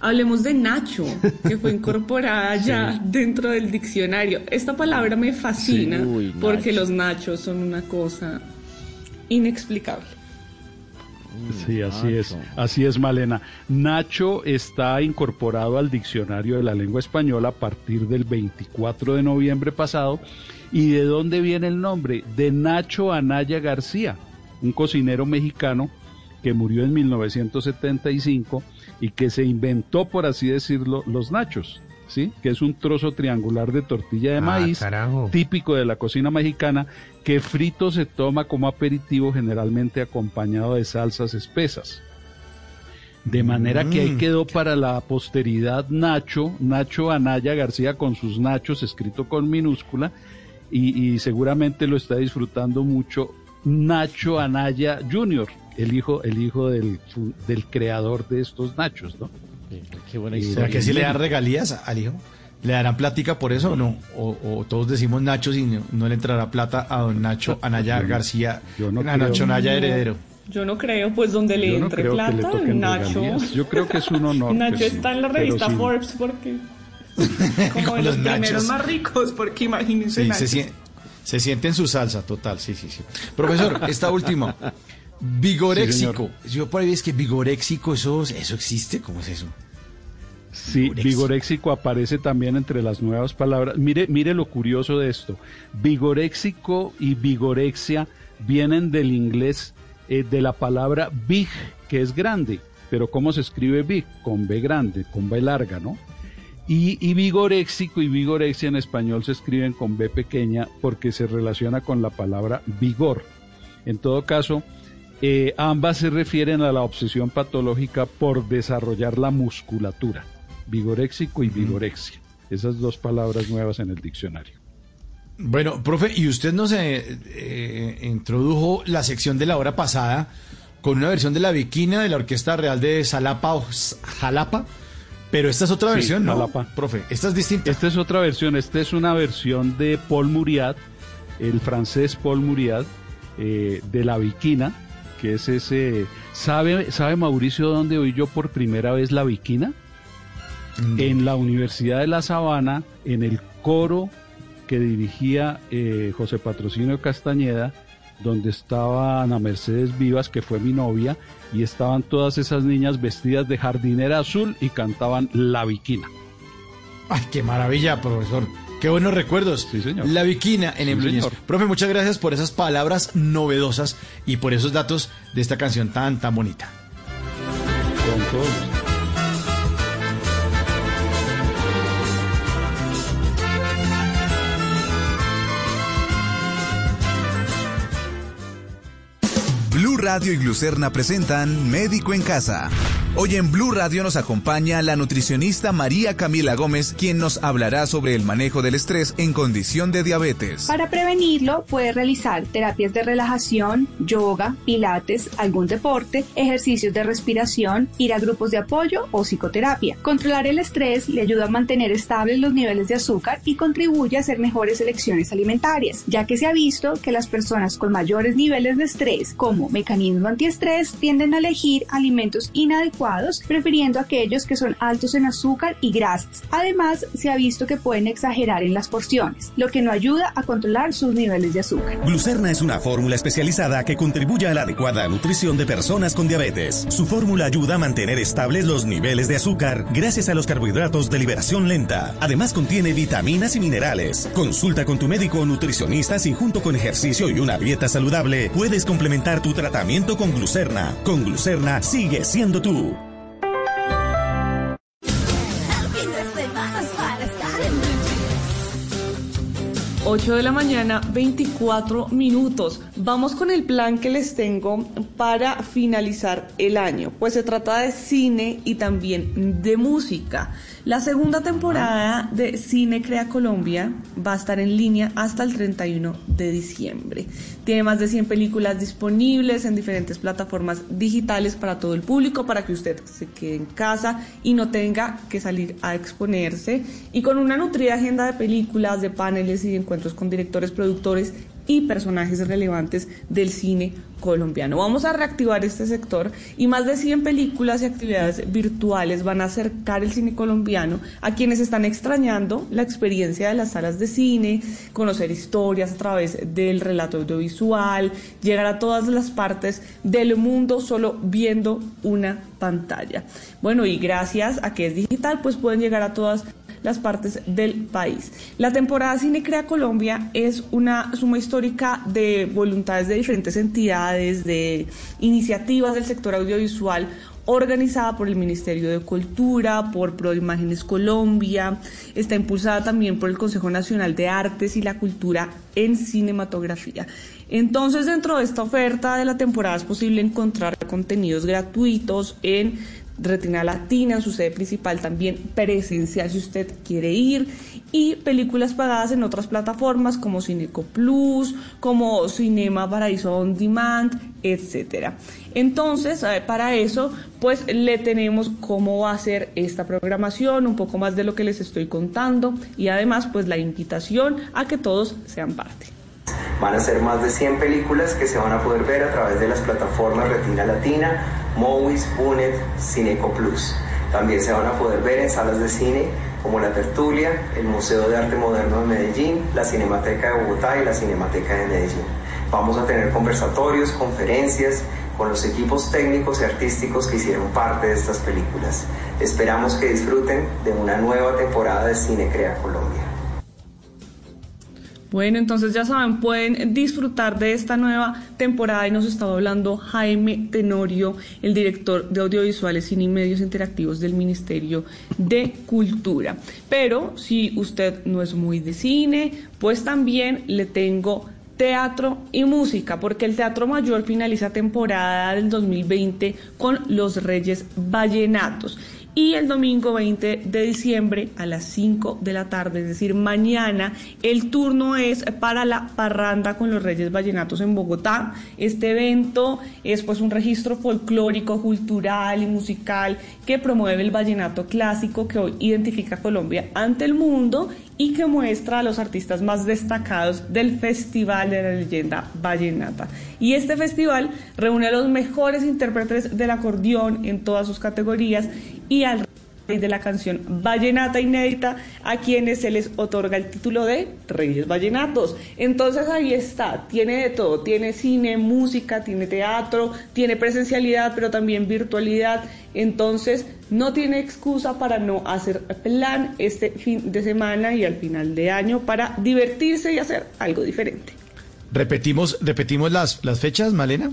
Hablemos de Nacho, que fue incorporada ya dentro del diccionario. Esta palabra me fascina Sí, uy, porque los nachos son una cosa inexplicable. Sí, así es. Así es, Malena. Nacho está incorporado al diccionario de la lengua española a partir del 24 de noviembre pasado. ¿Y de dónde viene el nombre? De Nacho Anaya García, un cocinero mexicano que murió en 1975 y que se inventó, por así decirlo, los nachos. ¿Sí? Que es un trozo triangular de tortilla de Ah, maíz carajo. típico de la cocina mexicana que frito se toma como aperitivo generalmente acompañado de salsas espesas. De manera que ahí Mm. quedó para la posteridad Nacho, Nacho Anaya García con sus nachos escrito con minúscula y, y seguramente lo está disfrutando mucho Nacho Anaya Jr., el hijo, el hijo del, del creador de estos nachos, ¿no? Qué buena ¿Será que sí le dan regalías al hijo? ¿Le darán plática por eso o no? O, o todos decimos Nachos y no, no le entrará plata a don Nacho Anaya Yo García, yo no a. Nacho Anaya No. heredero. Yo no creo, pues donde le Yo no entre creo que le plata, Nacho. regalías. Yo creo que es un honor Nacho sí, está en la revista sí. Forbes porque como de los los primeros más ricos, porque imagínense Sí, Nacho. se, se siente en su salsa, total, sí, sí, sí. Profesor, esta última. Vigoréxico. Yo por ahí es que vigoréxico, eso, eso existe, ¿cómo es eso? Sí, vigoréxico aparece también entre las nuevas palabras. Mire, mire lo curioso de esto. Vigoréxico y vigorexia vienen del inglés eh, de la palabra big, que es grande. Pero ¿cómo se escribe big? Con B grande, con B larga, ¿no? Y, y vigoréxico y vigorexia en español se escriben con B pequeña porque se relaciona con la palabra vigor. En todo caso, eh, ambas se refieren a la obsesión patológica por desarrollar la musculatura, vigoréxico y vigorexia. Esas dos palabras nuevas en el diccionario. Bueno, profe, y usted nos eh, eh, introdujo la sección de la hora pasada con una versión de la Viquina de la Orquesta Real de Salapa o Jalapa, pero esta es otra Sí, versión, ¿no? Jalapa. Profe, esta es distinta. Esta es otra versión, esta es una versión de Paul Muriat, el francés Paul Muriat, eh, de la Viquina, que es ese... ¿Sabe, ¿Sabe Mauricio dónde oí yo por primera vez la Viquina? En la Universidad de La Sabana, en el coro que dirigía eh, José Patrocinio Castañeda, donde estaba Ana Mercedes Vivas, que fue mi novia, y estaban todas esas niñas vestidas de jardinera azul y cantaban La Viquina. Ay, qué maravilla, profesor. Qué buenos recuerdos. Sí, señor. La Viquina en Sí, el señor. Profe, muchas gracias por esas palabras novedosas y por esos datos de esta canción tan, tan bonita. Con Radio y Glucerna presentan Médico en Casa. Hoy en Blue Radio nos acompaña la nutricionista María Camila Gómez, quien nos hablará sobre el manejo del estrés en condición de diabetes. Para prevenirlo, puede realizar terapias de relajación, yoga, pilates, algún deporte, ejercicios de respiración, ir a grupos de apoyo o psicoterapia. Controlar el estrés le ayuda a mantener estables los niveles de azúcar y contribuye a hacer mejores elecciones alimentarias, ya que se ha visto que las personas con mayores niveles de estrés como mecanismo antiestrés tienden a elegir alimentos inadecuados, prefiriendo aquellos que son altos en azúcar y grasas. Además, se ha visto que pueden exagerar en las porciones, lo que no ayuda a controlar sus niveles de azúcar. Glucerna es una fórmula especializada que contribuye a la adecuada nutrición de personas con diabetes. Su fórmula ayuda a mantener estables los niveles de azúcar gracias a los carbohidratos de liberación lenta. Además contiene vitaminas y minerales. Consulta con tu médico o nutricionista si junto con ejercicio y una dieta saludable puedes complementar tu tratamiento con glucerna. Con glucerna sigue siendo tú. 8 de la mañana, 24 minutos. Vamos con el plan que les tengo para finalizar el año. Pues se trata de cine y también de música. La segunda temporada de Cine Crea Colombia va a estar en línea hasta el 31 de diciembre. Tiene más de 100 películas disponibles en diferentes plataformas digitales para todo el público, para que usted se quede en casa y no tenga que salir a exponerse. Y con una nutrida agenda de películas, de paneles y de encuentros con directores, productores y personajes relevantes del cine colombiano. Vamos a reactivar este sector y más de 100 películas y actividades virtuales van a acercar el cine colombiano a quienes están extrañando la experiencia de las salas de cine, conocer historias a través del relato audiovisual, llegar a todas las partes del mundo solo viendo una pantalla. Bueno, y gracias a que es digital, pues pueden llegar a todas las partes del país. La temporada Cine Crea Colombia es una suma histórica de voluntades de diferentes entidades, de iniciativas del sector audiovisual organizada por el Ministerio de Cultura, por Proimágenes Colombia, está impulsada también por el Consejo Nacional de Artes y la Cultura en Cinematografía. Entonces, dentro de esta oferta de la temporada es posible encontrar contenidos gratuitos en Retina Latina, su sede principal también presencial si usted quiere ir, y películas pagadas en otras plataformas como Cineco Plus, como Cinema Paraíso On Demand, etcétera. Entonces, para eso, pues le tenemos cómo va a ser esta programación, un poco más de lo que les estoy contando y además, pues la invitación a que todos sean parte. Van a ser más de 100 películas que se van a poder ver a través de las plataformas Retina Latina, Movies, Punet, Cineco Plus. También se van a poder ver en salas de cine como La Tertulia, el Museo de Arte Moderno de Medellín, la Cinemateca de Bogotá y la Cinemateca de Medellín. Vamos a tener conversatorios, conferencias con los equipos técnicos y artísticos que hicieron parte de estas películas. Esperamos que disfruten de una nueva temporada de Cine Crea Colombia. Bueno, entonces ya saben, pueden disfrutar de esta nueva temporada y nos estaba hablando Jaime Tenorio, el director de audiovisuales, cine y medios interactivos del Ministerio de Cultura. Pero si usted no es muy de cine, pues también le tengo teatro y música, porque el Teatro Mayor finaliza temporada del 2020 con Los Reyes Vallenatos y el domingo 20 de diciembre a las 5 de la tarde, es decir, mañana, el turno es para la parranda con los Reyes Vallenatos en Bogotá. Este evento es pues un registro folclórico, cultural y musical que promueve el vallenato clásico que hoy identifica a Colombia ante el mundo y que muestra a los artistas más destacados del Festival de la Leyenda Vallenata. Y este festival reúne a los mejores intérpretes del acordeón en todas sus categorías y al rey de la canción Vallenata Inédita, a quienes se les otorga el título de Reyes Vallenatos. Entonces ahí está, tiene de todo, tiene cine, música, tiene teatro, tiene presencialidad, pero también virtualidad. Entonces no tiene excusa para no hacer plan este fin de semana y al final de año para divertirse y hacer algo diferente. Repetimos, repetimos las, las fechas, Malena.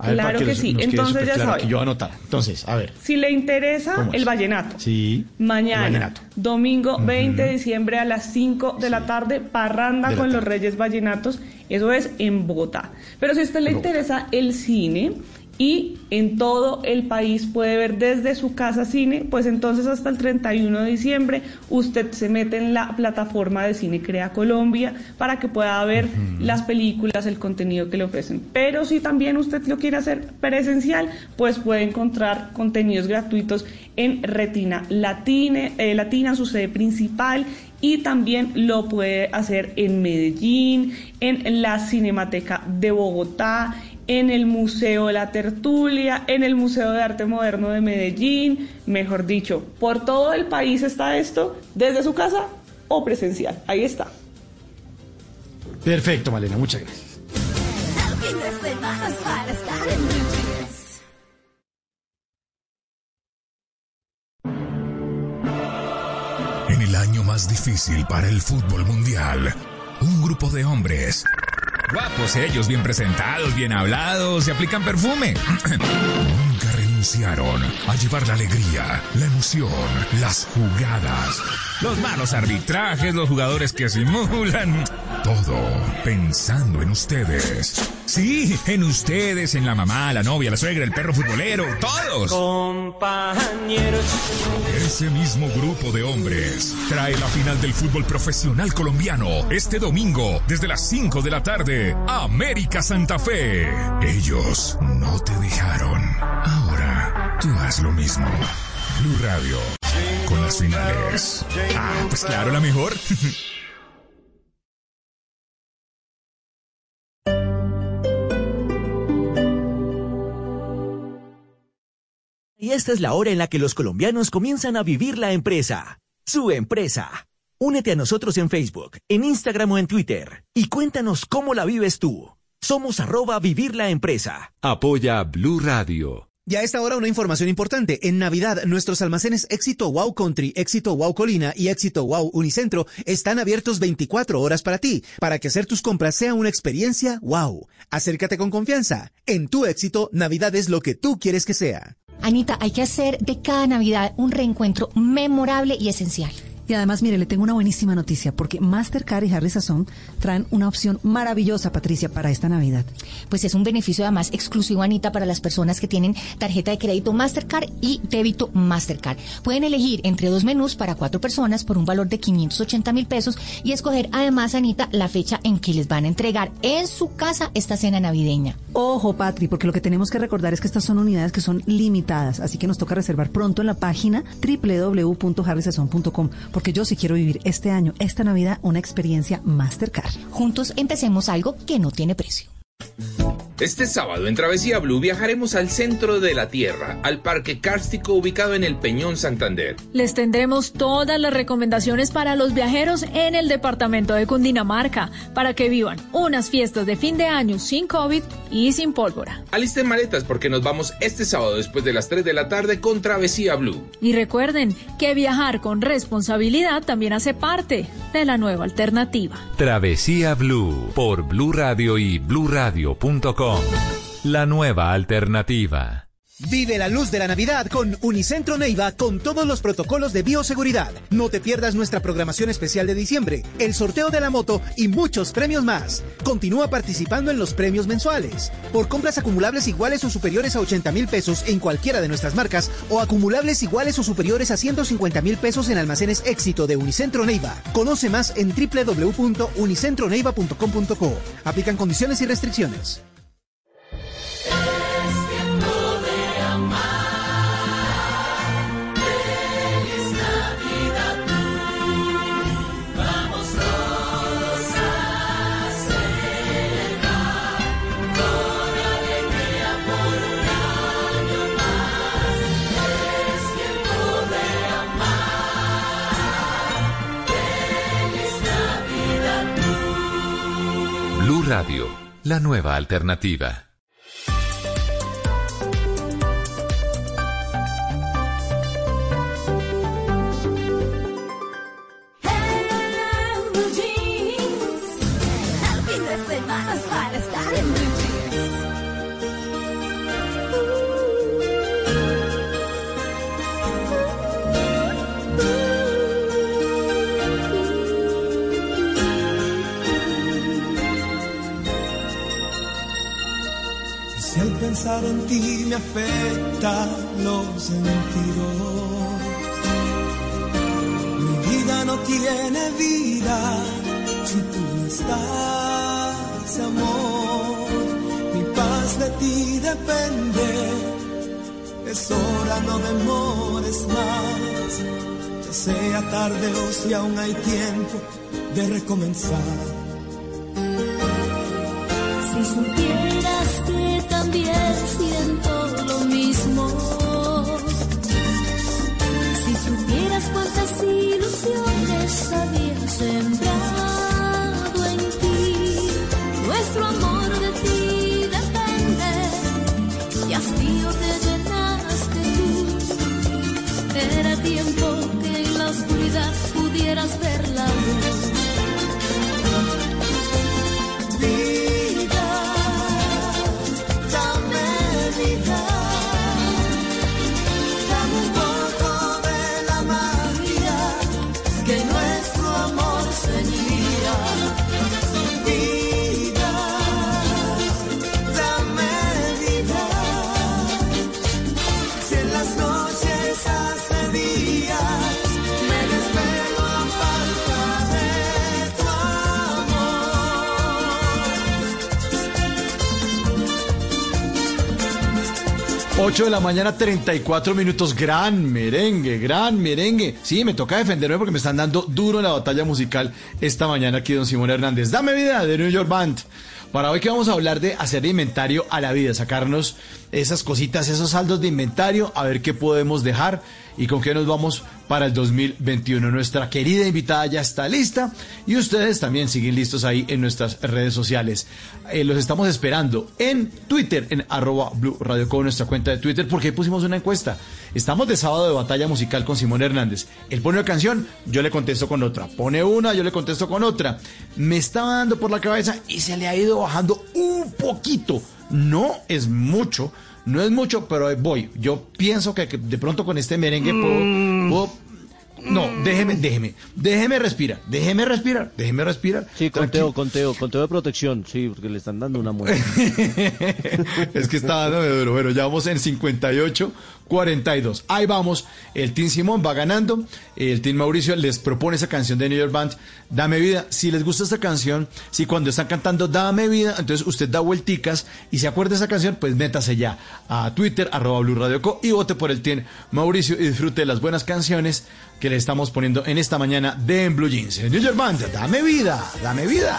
claro que, sí. Entonces ya saben. Yo anotar. Entonces, a ver. Si le interesa el vallenato. Sí. Mañana, domingo 20 de diciembre a las 5 de la tarde, parranda con los Reyes Vallenatos. Eso es en Bogotá. Pero si a usted le interesa el cine, y en todo el país puede ver desde su casa cine, pues entonces hasta el 31 de diciembre usted se mete en la plataforma de Cine Crea Colombia para que pueda ver las películas, el contenido que le ofrecen. Pero si también usted lo quiere hacer presencial, pues puede encontrar contenidos gratuitos en Retina Latina, eh, Latina su sede principal y también lo puede hacer en Medellín, en la Cinemateca de Bogotá, en el Museo de la Tertulia, en el Museo de Arte Moderno de Medellín, mejor dicho, por todo el país está esto, desde su casa o presencial. Ahí está. Perfecto, Malena, muchas gracias. En el año más difícil para el fútbol mundial, un grupo de hombres Guapos ellos, bien presentados, bien hablados, se aplican perfume. Renunciaron a llevar la alegría, la emoción, las jugadas. Los malos arbitrajes, los jugadores que simulan. Todo pensando en ustedes. Sí, en ustedes, en la mamá, la novia, la suegra, el perro futbolero, todos. Compañeros. Ese mismo grupo de hombres trae la final del fútbol profesional colombiano este domingo desde las 5 de la tarde. América Santa Fe. Ellos no te dejaron. Ahora tú haz lo mismo. Blue Radio, con las finales. Ah, pues claro, la mejor. Y esta es la hora en la que los colombianos comienzan a vivir la empresa. Su empresa. Únete a nosotros en Facebook, en Instagram o en Twitter y cuéntanos cómo la vives tú. Somos arroba vivir la empresa. Apoya Blue Radio. Y a esta hora una información importante. En Navidad, nuestros almacenes Éxito Wow Country, Éxito Wow Colina y Éxito Wow Unicentro están abiertos 24 horas para ti, para que hacer tus compras sea una experiencia wow. Acércate con confianza. En tu éxito, Navidad es lo que tú quieres que sea. Anita, hay que hacer de cada Navidad un reencuentro memorable y esencial. Y además, mire, le tengo una buenísima noticia, porque Mastercard y Harry Sazón traen una opción maravillosa, Patricia, para esta Navidad. Pues es un beneficio además exclusivo, Anita, para las personas que tienen tarjeta de crédito Mastercard y débito Mastercard. Pueden elegir entre dos menús para cuatro personas por un valor de 580 mil pesos y escoger además, Anita, la fecha en que les van a entregar en su casa esta cena navideña. Ojo, Patri, porque lo que tenemos que recordar es que estas son unidades que son limitadas, así que nos toca reservar pronto en la página www.harrysazón.com porque yo sí quiero vivir este año, esta Navidad, una experiencia Mastercard. Juntos empecemos algo que no tiene precio. Este sábado en Travesía Blue viajaremos al centro de la Tierra, al Parque Cárstico ubicado en el Peñón Santander. Les tendremos todas las recomendaciones para los viajeros en el departamento de Cundinamarca, para que vivan unas fiestas de fin de año sin COVID y sin pólvora. Alisten maletas porque nos vamos este sábado después de las 3 de la tarde con Travesía Blue. Y recuerden que viajar con responsabilidad también hace parte de la nueva alternativa. Travesía Blue por Blue Radio y bluradio.com. La nueva alternativa. Vive la luz de la Navidad con Unicentro Neiva con todos los protocolos de bioseguridad. No te pierdas nuestra programación especial de diciembre, el sorteo de la moto y muchos premios más. Continúa participando en los premios mensuales. Por compras acumulables iguales o superiores a 80 mil pesos en cualquiera de nuestras marcas o acumulables iguales o superiores a 150 mil pesos en almacenes éxito de Unicentro Neiva. Conoce más en www.unicentroneiva.com.co. Aplican condiciones y restricciones. Radio, la nueva alternativa. En ti me afecta los sentidos, mi vida no tiene vida si tú no estás, amor. Mi paz de ti depende, es hora, no demores más. Ya sea tarde o si aún hay tiempo de recomenzar. Si supieras que Yes. 8 de la mañana, 34 minutos. Gran merengue, gran merengue. Sí, me toca defenderme porque me están dando duro en la batalla musical esta mañana aquí, don Simón Hernández. Dame vida de New York Band. Para hoy que vamos a hablar de hacer inventario a la vida, sacarnos esas cositas, esos saldos de inventario, a ver qué podemos dejar y con qué nos vamos para el 2021. Nuestra querida invitada ya está lista y ustedes también siguen listos ahí en nuestras redes sociales. Eh, los estamos esperando en Twitter, en arroba Blue Radio con nuestra cuenta de Twitter, porque pusimos una encuesta. Estamos de sábado de batalla musical con Simón Hernández. Él pone una canción, yo le contesto con otra. Pone una, yo le contesto con otra. Me estaba dando por la cabeza y se le ha ido bajando un poquito. No es mucho, no es mucho, pero voy. Yo pienso que de pronto con este merengue puedo, puedo no, déjeme, déjeme, déjeme respirar, déjeme respirar, déjeme respirar. Sí, conteo, conteo, conteo de protección, sí, porque le están dando una muerte. es que está dando duro. Bueno, ya vamos en 58, 42. Ahí vamos, el Team Simón va ganando, el Team Mauricio les propone esa canción de New York Band, Dame Vida. Si les gusta esta canción, si cuando están cantando Dame Vida, entonces usted da vuelticas y se acuerda de esa canción, pues métase ya a Twitter, arroba Blue Radio Co y vote por el Team Mauricio y disfrute de las buenas canciones que le estamos poniendo en esta mañana de en Blue Jeans. New York Band, Dame Vida, Dame Vida.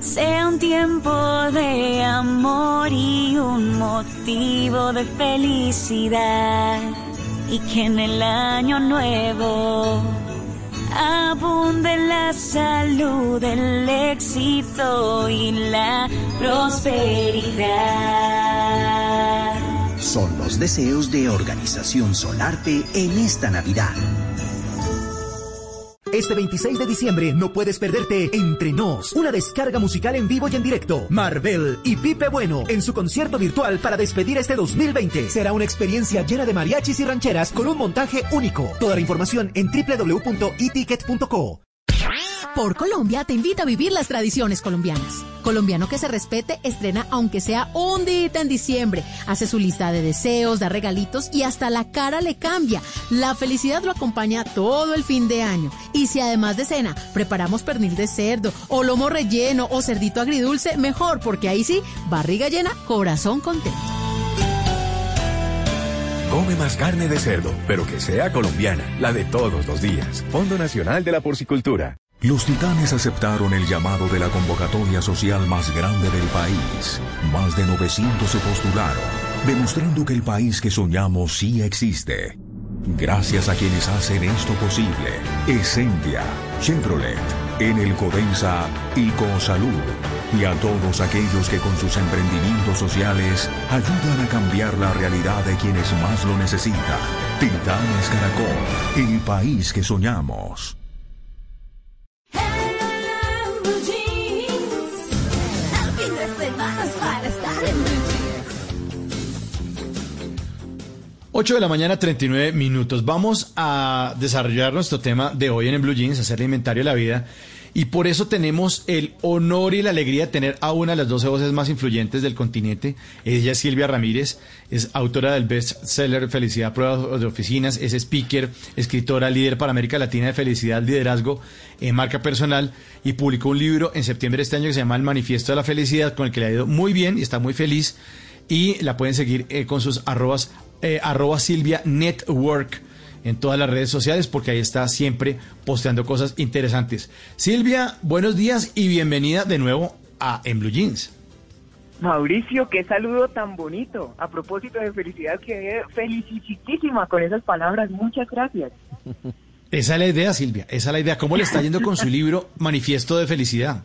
sea un tiempo de amor y un motivo de felicidad y que en el año nuevo abunde la salud, el éxito y la prosperidad. Son los deseos de Organización Solarte en esta Navidad. Este 26 de diciembre no puedes perderte Entre Nos, una descarga musical en vivo y en directo. Marvel y Pipe Bueno en su concierto virtual para despedir este 2020. Será una experiencia llena de mariachis y rancheras con un montaje único. Toda la información en www.eticket.co. Por Colombia te invita a vivir las tradiciones colombianas. Colombiano que se respete estrena aunque sea un día en diciembre. Hace su lista de deseos, da regalitos y hasta la cara le cambia. La felicidad lo acompaña todo el fin de año. Y si además de cena preparamos pernil de cerdo o lomo relleno o cerdito agridulce, mejor porque ahí sí, barriga llena, corazón contento. Come más carne de cerdo, pero que sea colombiana, la de todos los días. Fondo Nacional de la Porcicultura. Los titanes aceptaron el llamado de la convocatoria social más grande del país. Más de 900 se postularon, demostrando que el país que soñamos sí existe. Gracias a quienes hacen esto posible, Essentia, Chevrolet, Enel Codensa y Cosalud, y a todos aquellos que con sus emprendimientos sociales ayudan a cambiar la realidad de quienes más lo necesitan. Titanes Caracol, el país que soñamos. 8 de la mañana, 39 minutos. Vamos a desarrollar nuestro tema de hoy en el Blue Jeans, hacer el inventario de la vida. Y por eso tenemos el honor y la alegría de tener a una de las 12 voces más influyentes del continente. Ella es Silvia Ramírez, es autora del bestseller Felicidad Pruebas de Oficinas, es speaker, escritora, líder para América Latina de Felicidad, Liderazgo en Marca Personal y publicó un libro en septiembre de este año que se llama El Manifiesto de la Felicidad, con el que le ha ido muy bien y está muy feliz. Y la pueden seguir eh, con sus arrobas eh, arroba Silvia Network en todas las redes sociales porque ahí está siempre posteando cosas interesantes. Silvia, buenos días y bienvenida de nuevo a En Blue Jeans. Mauricio, qué saludo tan bonito. A propósito de felicidad, quedé felicísima con esas palabras. Muchas gracias. Esa es la idea, Silvia. Esa es la idea. ¿Cómo le está yendo con su libro Manifiesto de Felicidad?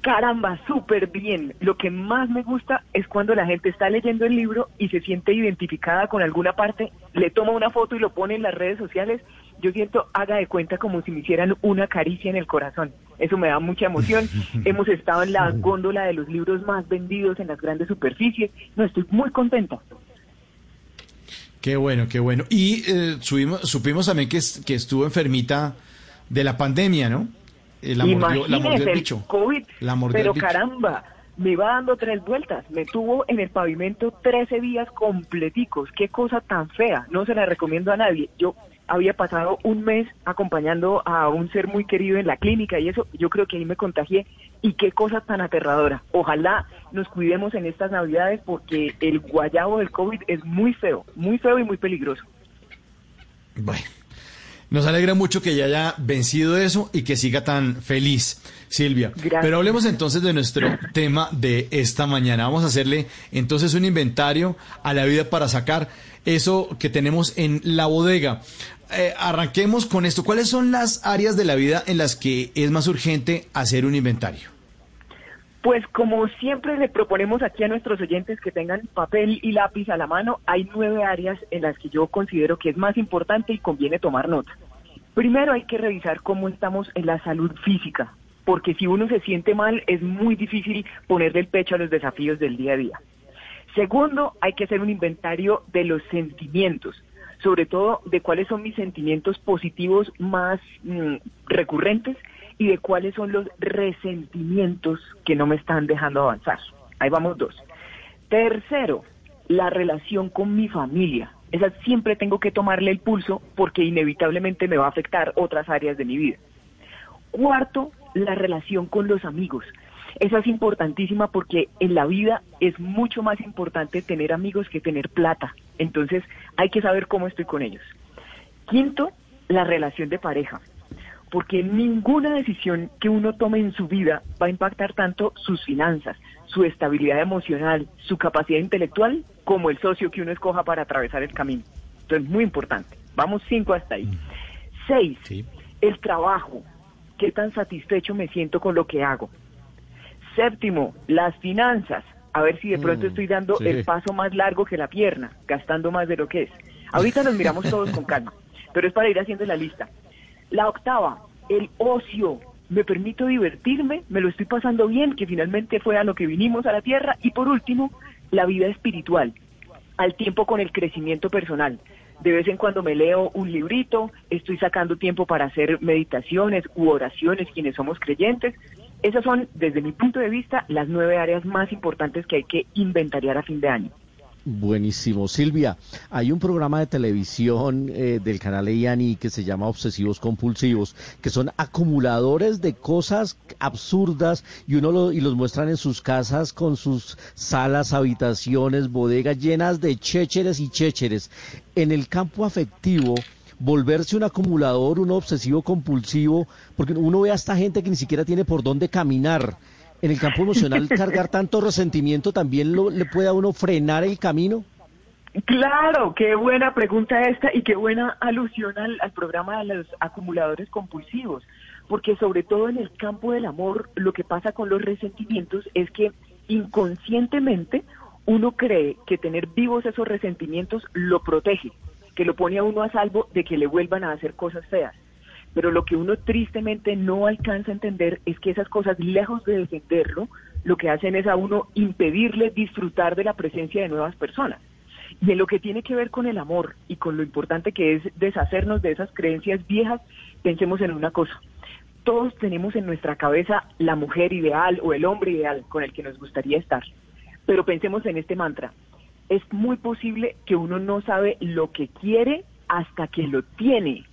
Caramba, súper bien. Lo que más me gusta es cuando la gente está leyendo el libro y se siente identificada con alguna parte, le toma una foto y lo pone en las redes sociales. Yo siento, haga de cuenta como si me hicieran una caricia en el corazón. Eso me da mucha emoción. Hemos estado en la góndola de los libros más vendidos en las grandes superficies. No, estoy muy contenta. Qué bueno, qué bueno. Y eh, subimos, supimos también que, que estuvo enfermita de la pandemia, ¿no? Eh, La mordió, la mordió Imagínese el. COVID, La mordió pero el bicho. caramba, me iba dando tres vueltas. Me tuvo en el pavimento 13 días completicos. Qué cosa tan fea. No se la recomiendo a nadie. Yo había pasado un mes acompañando a un ser muy querido en la clínica y eso, yo creo que ahí me contagié. Y qué cosa tan aterradora. Ojalá nos cuidemos en estas navidades porque el guayabo del COVID es muy feo, muy feo y muy peligroso. Bueno, nos alegra mucho que ya haya vencido eso y que siga tan feliz, Silvia. Gracias. Pero hablemos entonces de nuestro tema de esta mañana. Vamos a hacerle entonces un inventario a la vida para sacar eso que tenemos en la bodega. Eh, arranquemos con esto. ¿Cuáles son las áreas de la vida en las que es más urgente hacer un inventario? Pues como siempre le proponemos aquí a nuestros oyentes que tengan papel y lápiz a la mano, hay nueve áreas en las que yo considero que es más importante y conviene tomar nota. Primero hay que revisar cómo estamos en la salud física, porque si uno se siente mal es muy difícil ponerle el pecho a los desafíos del día a día. Segundo, hay que hacer un inventario de los sentimientos, sobre todo de cuáles son mis sentimientos positivos más mm, recurrentes y de cuáles son los resentimientos que no me están dejando avanzar. Ahí vamos dos. Tercero, la relación con mi familia. Esa siempre tengo que tomarle el pulso porque inevitablemente me va a afectar otras áreas de mi vida. Cuarto, la relación con los amigos. Esa es importantísima porque en la vida es mucho más importante tener amigos que tener plata. Entonces hay que saber cómo estoy con ellos. Quinto, la relación de pareja. Porque ninguna decisión que uno tome en su vida va a impactar tanto sus finanzas, su estabilidad emocional, su capacidad intelectual, como el socio que uno escoja para atravesar el camino. Entonces, muy importante. Vamos cinco hasta ahí. Seis, el trabajo. ¿Qué tan satisfecho me siento con lo que hago? Séptimo, las finanzas. A ver si de pronto Mm, estoy dando sí. el paso más largo que la pierna, gastando más de lo que es. Ahorita nos miramos todos con calma, pero es para ir haciendo la lista. La octava, el ocio. Me permito divertirme, me lo estoy pasando bien, que finalmente fue a lo que vinimos a la tierra. Y por último, la vida espiritual, al tiempo con el crecimiento personal. De vez en cuando me leo un librito, estoy sacando tiempo para hacer meditaciones u oraciones quienes somos creyentes. Esas son, desde mi punto de vista, las nueve áreas más importantes que hay que inventariar a fin de año. Buenísimo. Silvia, hay un programa de televisión eh, del canal EIANI que se llama Obsesivos Compulsivos, que son acumuladores de cosas absurdas y uno lo- y los muestran en sus casas con sus salas, habitaciones, bodegas llenas de chécheres y chécheres. En el campo afectivo, volverse un acumulador, un obsesivo compulsivo, porque uno ve a esta gente que ni siquiera tiene por dónde caminar. En el campo emocional, cargar tanto resentimiento también lo- le puede a uno frenar el camino. Claro, qué buena pregunta esta y qué buena alusión al, al programa de los acumuladores compulsivos, porque sobre todo en el campo del amor lo que pasa con los resentimientos es que inconscientemente uno cree que tener vivos esos resentimientos lo protege, que lo pone a uno a salvo de que le vuelvan a hacer cosas feas. Pero lo que uno tristemente no alcanza a entender es que esas cosas, lejos de defenderlo, lo que hacen es a uno impedirle disfrutar de la presencia de nuevas personas. Y en lo que tiene que ver con el amor y con lo importante que es deshacernos de esas creencias viejas, pensemos en una cosa. Todos tenemos en nuestra cabeza la mujer ideal o el hombre ideal con el que nos gustaría estar. Pero pensemos en este mantra. Es muy posible que uno no sabe lo que quiere hasta que lo tiene.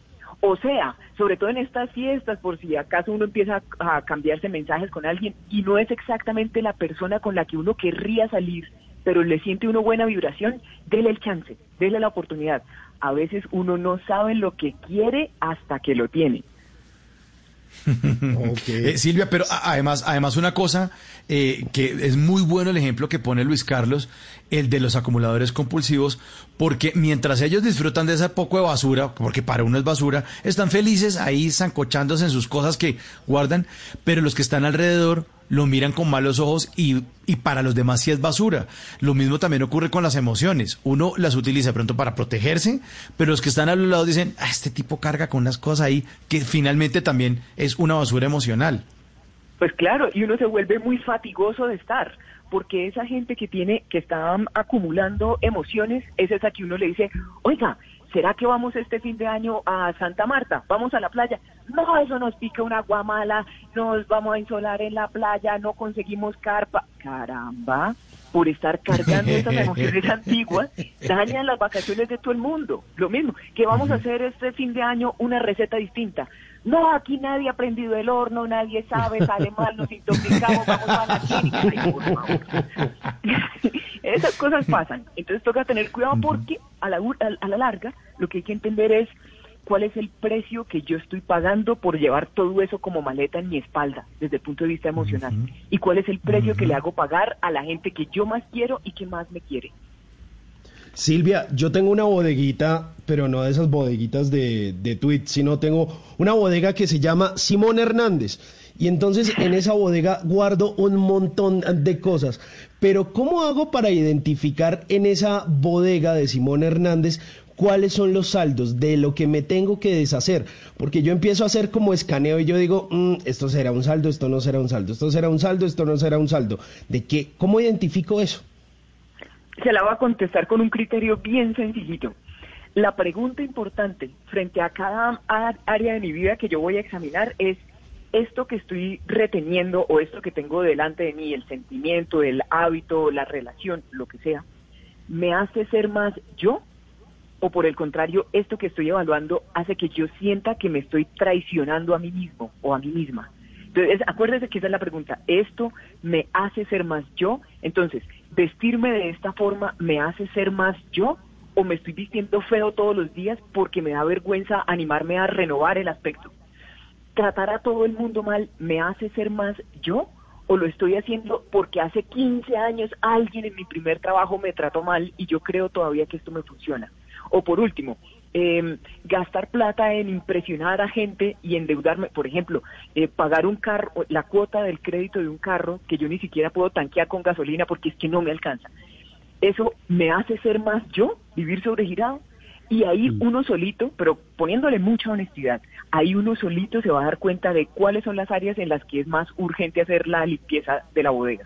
O sea, sobre todo en estas fiestas, por si acaso uno empieza a, cambiarse mensajes con alguien y no es exactamente la persona con la que uno querría salir, pero le siente uno buena vibración, dele el chance, dele la oportunidad. A veces uno no sabe lo que quiere hasta que lo tiene. Eh, Silvia, pero además, además una cosa eh, que es muy bueno el ejemplo que pone Luis Carlos, el de los acumuladores compulsivos, porque mientras ellos disfrutan de ese poco de basura, porque para uno es basura, están felices ahí zancochándose en sus cosas que guardan, pero los que están alrededor lo miran con malos ojos y, y, para los demás sí es basura. Lo mismo también ocurre con las emociones. Uno las utiliza pronto para protegerse, pero los que están a los lados dicen, ah, este tipo carga con unas cosas ahí que finalmente también es una basura emocional. Pues claro, y uno se vuelve muy fatigoso de estar, porque esa gente que tiene, que está acumulando emociones, es esa que uno le dice, oiga, ¿será que vamos este fin de año a Santa Marta? ¿Vamos a la playa? No, eso nos pica una guamala, nos vamos a insolar en la playa, no conseguimos carpa. Caramba, por estar cargando esas emociones antiguas, dañan las vacaciones de todo el mundo. Lo mismo, que vamos a hacer este fin de año una receta distinta. No, aquí nadie ha prendido el horno, nadie sabe, sale mal, nos intoxicamos, vamos a la clínica. Ay, por favor. Esas cosas pasan. Entonces toca tener cuidado porque a la, a la larga lo que hay que entender es cuál es el precio que yo estoy pagando por llevar todo eso como maleta en mi espalda desde el punto de vista emocional y cuál es el precio que le hago pagar a la gente que yo más quiero y que más me quiere. Silvia, yo tengo una bodeguita, pero no de esas bodeguitas de, de tweets, sino tengo una bodega que se llama Simón Hernández. Y entonces en esa bodega guardo un montón de cosas. Pero ¿cómo hago para identificar en esa bodega de Simón Hernández cuáles son los saldos de lo que me tengo que deshacer? Porque yo empiezo a hacer como escaneo y yo digo, mm, esto será un saldo, esto no será un saldo, esto será un saldo, esto no será un saldo. ¿De qué? ¿Cómo identifico eso? Se la va a contestar con un criterio bien sencillito. La pregunta importante frente a cada área de mi vida que yo voy a examinar es, esto que estoy reteniendo o esto que tengo delante de mí, el sentimiento, el hábito, la relación, lo que sea, ¿me hace ser más yo? O por el contrario, esto que estoy evaluando hace que yo sienta que me estoy traicionando a mí mismo o a mí misma. Entonces, acuérdese que esa es la pregunta. ¿Esto me hace ser más yo? Entonces, vestirme de esta forma me hace ser más yo o me estoy vistiendo feo todos los días porque me da vergüenza animarme a renovar el aspecto. Tratar a todo el mundo mal me hace ser más yo o lo estoy haciendo porque hace 15 años alguien en mi primer trabajo me trató mal y yo creo todavía que esto me funciona. O por último, eh, gastar plata en impresionar a gente y endeudarme, por ejemplo, eh, pagar un carro, la cuota del crédito de un carro que yo ni siquiera puedo tanquear con gasolina porque es que no me alcanza. Eso me hace ser más yo, vivir sobregirado. Y ahí uno solito, pero poniéndole mucha honestidad, ahí uno solito se va a dar cuenta de cuáles son las áreas en las que es más urgente hacer la limpieza de la bodega.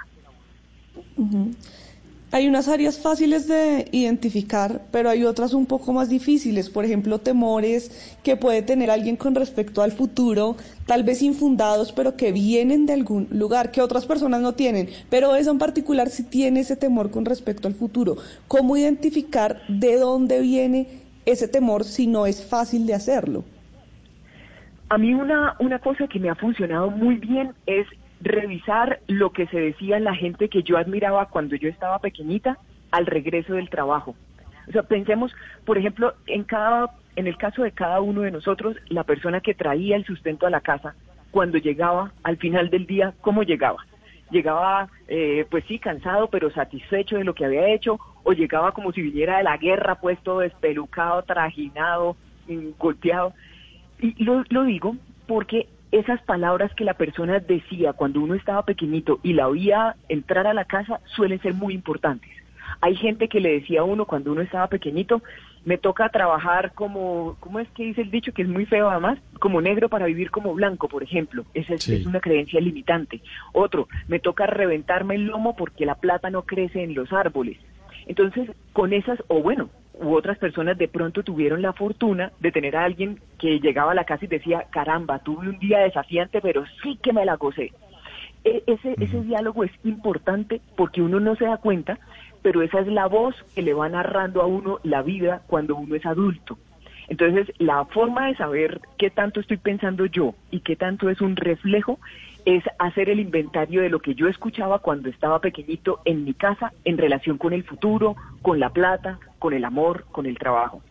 Hay unas áreas fáciles de identificar, pero hay otras un poco más difíciles. Por ejemplo, temores que puede tener alguien con respecto al futuro, tal vez infundados, pero que vienen de algún lugar que otras personas no tienen. Pero eso en particular sí tiene ese temor con respecto al futuro. ¿Cómo identificar de dónde viene ese temor si no es fácil de hacerlo? A mí una, una cosa que me ha funcionado muy bien es revisar lo que se decía la gente que yo admiraba cuando yo estaba pequeñita al regreso del trabajo. O sea, pensemos, por ejemplo, en cada en el caso de cada uno de nosotros, la persona que traía el sustento a la casa, cuando llegaba al final del día, ¿cómo llegaba? Llegaba, eh, pues sí, cansado, pero satisfecho de lo que había hecho, o llegaba como si viniera de la guerra, puesto despelucado, trajinado, golpeado. Y lo, lo digo porque esas palabras que la persona decía cuando uno estaba pequeñito y la oía entrar a la casa suelen ser muy importantes. Hay gente que le decía a uno cuando uno estaba pequeñito, me toca trabajar como, ¿cómo es que dice el dicho? Que es muy feo además, como negro para vivir como blanco, por ejemplo. Esa es, es, una creencia limitante. Otro, me toca reventarme el lomo porque la plata no crece en los árboles. Entonces, con esas, o bueno, u otras personas de pronto tuvieron la fortuna de tener a alguien que llegaba a la casa y decía, caramba, tuve un día desafiante, pero sí que me la gocé. E, ese, ese diálogo es importante porque uno no se da cuenta, pero esa es la voz que le va narrando a uno la vida cuando uno es adulto. Entonces, la forma de saber qué tanto estoy pensando yo y qué tanto es un reflejo es hacer el inventario de lo que yo escuchaba cuando estaba pequeñito en mi casa en relación con el futuro, con la plata, con el amor, con el trabajo.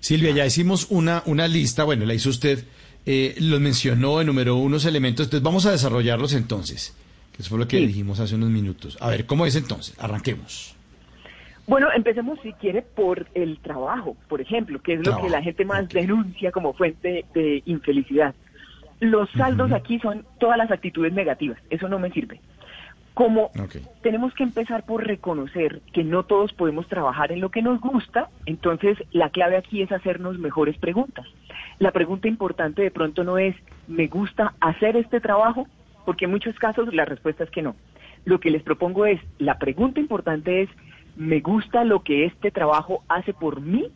Silvia, ya hicimos una, una lista, bueno, la hizo usted, eh, los mencionó, enumeró unos elementos, entonces vamos a desarrollarlos entonces, que eso fue lo que Sí. dijimos hace unos minutos. A ver, ¿cómo es entonces? Arranquemos. Bueno, empecemos si quiere por el trabajo, por ejemplo, que es lo que la gente más denuncia como fuente de infelicidad. Los saldos aquí son todas las actitudes negativas, eso no me sirve. Como tenemos que empezar por reconocer que no todos podemos trabajar en lo que nos gusta, entonces la clave aquí es hacernos mejores preguntas. La pregunta importante de pronto no es, ¿me gusta hacer este trabajo? Porque en muchos casos la respuesta es que no. Lo que les propongo es, la pregunta importante es, ¿me gusta lo que este trabajo hace por mí?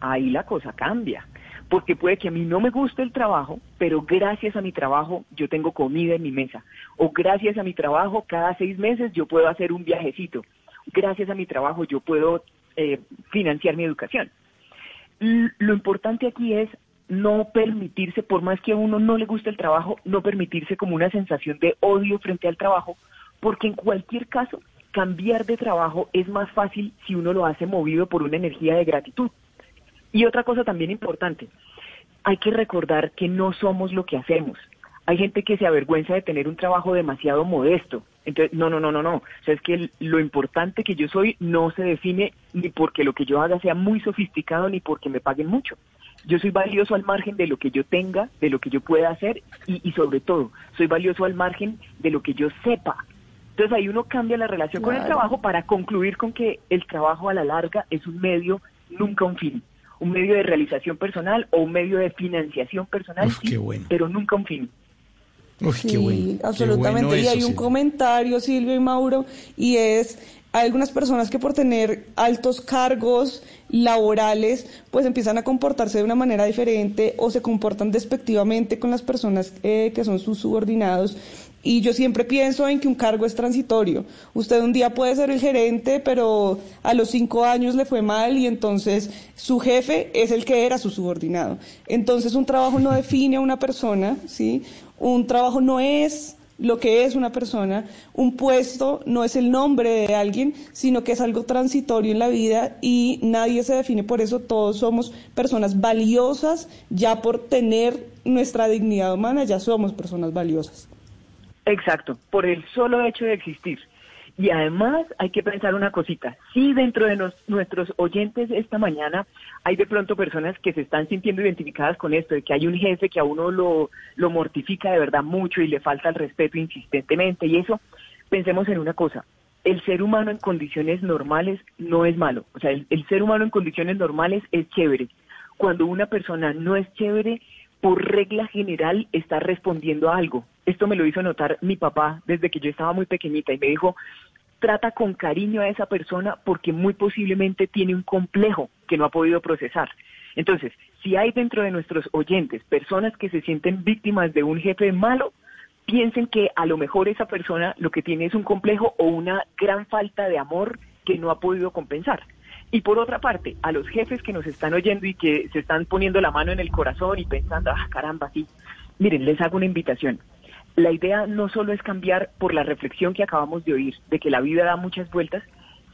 Ahí la cosa cambia. Porque puede que a mí no me guste el trabajo, pero gracias a mi trabajo yo tengo comida en mi mesa. O gracias a mi trabajo cada seis meses yo puedo hacer un viajecito. Gracias a mi trabajo yo puedo eh, financiar mi educación. Lo importante aquí es no permitirse, por más que a uno no le guste el trabajo, no permitirse como una sensación de odio frente al trabajo, porque en cualquier caso, cambiar de trabajo es más fácil si uno lo hace movido por una energía de gratitud. Y otra cosa también importante, hay que recordar que no somos lo que hacemos. Hay gente que se avergüenza de tener un trabajo demasiado modesto. Entonces, no, no, no, no, no. O sea, es que lo importante que yo soy no se define ni porque lo que yo haga sea muy sofisticado ni porque me paguen mucho. Yo soy valioso al margen de lo que yo tenga, de lo que yo pueda hacer y, y sobre todo, soy valioso al margen de lo que yo sepa. Entonces ahí uno cambia la relación con el trabajo para concluir con que el trabajo a la larga es un medio, nunca un fin. Un medio de realización personal o un medio de financiación personal, Uf, sí, qué bueno. pero nunca un fin. Sí, qué bueno. qué absolutamente. bueno y hay eso, un comentario, Silvia y Mauro, y es, hay algunas personas que por tener altos cargos laborales, pues empiezan a comportarse de una manera diferente o se comportan despectivamente con las personas eh, que son sus subordinados. Y yo siempre pienso en que un cargo es transitorio. Usted un día puede ser el gerente, pero a los cinco años le fue mal y entonces su jefe es el que era su subordinado. Entonces un trabajo no define a una persona, ¿sí? Un trabajo no es lo que es una persona, un puesto no es el nombre de alguien, sino que es algo transitorio en la vida y nadie se define por eso, todos somos personas valiosas, ya por tener nuestra dignidad humana, ya somos personas valiosas. Exacto, por el solo hecho de existir. Y además hay que pensar una cosita. Si dentro de nos- nuestros oyentes esta mañana hay de pronto personas que se están sintiendo identificadas con esto, de que hay un jefe que a uno lo, lo mortifica de verdad mucho y le falta el respeto insistentemente y eso, pensemos en una cosa. El ser humano en condiciones normales no es malo. O sea, el, el ser humano en condiciones normales es chévere. Cuando una persona no es chévere, por regla general está respondiendo a algo. Esto me lo hizo notar mi papá desde que yo estaba muy pequeñita y me dijo, trata con cariño a esa persona porque muy posiblemente tiene un complejo que no ha podido procesar. Entonces, si hay dentro de nuestros oyentes personas que se sienten víctimas de un jefe malo, piensen que a lo mejor esa persona lo que tiene es un complejo o una gran falta de amor que no ha podido compensar. Y por otra parte, a los jefes que nos están oyendo y que se están poniendo la mano en el corazón y pensando, ah, caramba, sí, miren, les hago una invitación. La idea no solo es cambiar por la reflexión que acabamos de oír, de que la vida da muchas vueltas,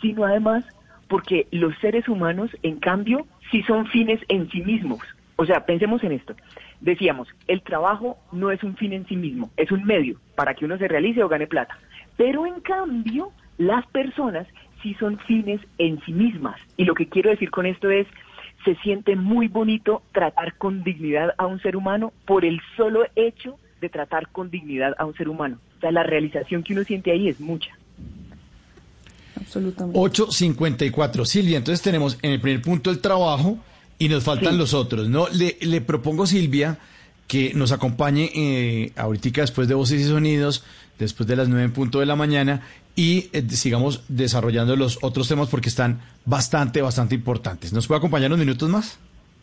sino además porque los seres humanos, en cambio, sí son fines en sí mismos. O sea, pensemos en esto. Decíamos, el trabajo no es un fin en sí mismo, es un medio para que uno se realice o gane plata. Pero en cambio, las personas sí son fines en sí mismas. Y lo que quiero decir con esto es, se siente muy bonito tratar con dignidad a un ser humano por el solo hecho de tratar con dignidad a un ser humano. O sea, la realización que uno siente ahí es mucha. Absolutamente. 8.54. Silvia, entonces tenemos en el primer punto el trabajo y nos faltan Sí. los otros, ¿no? Le, le propongo, Silvia, que nos acompañe eh, ahorita después de Voces y Sonidos, después de las 9 en punto de la mañana, y eh, sigamos desarrollando los otros temas porque están bastante, bastante importantes. ¿Nos puede acompañar unos minutos más?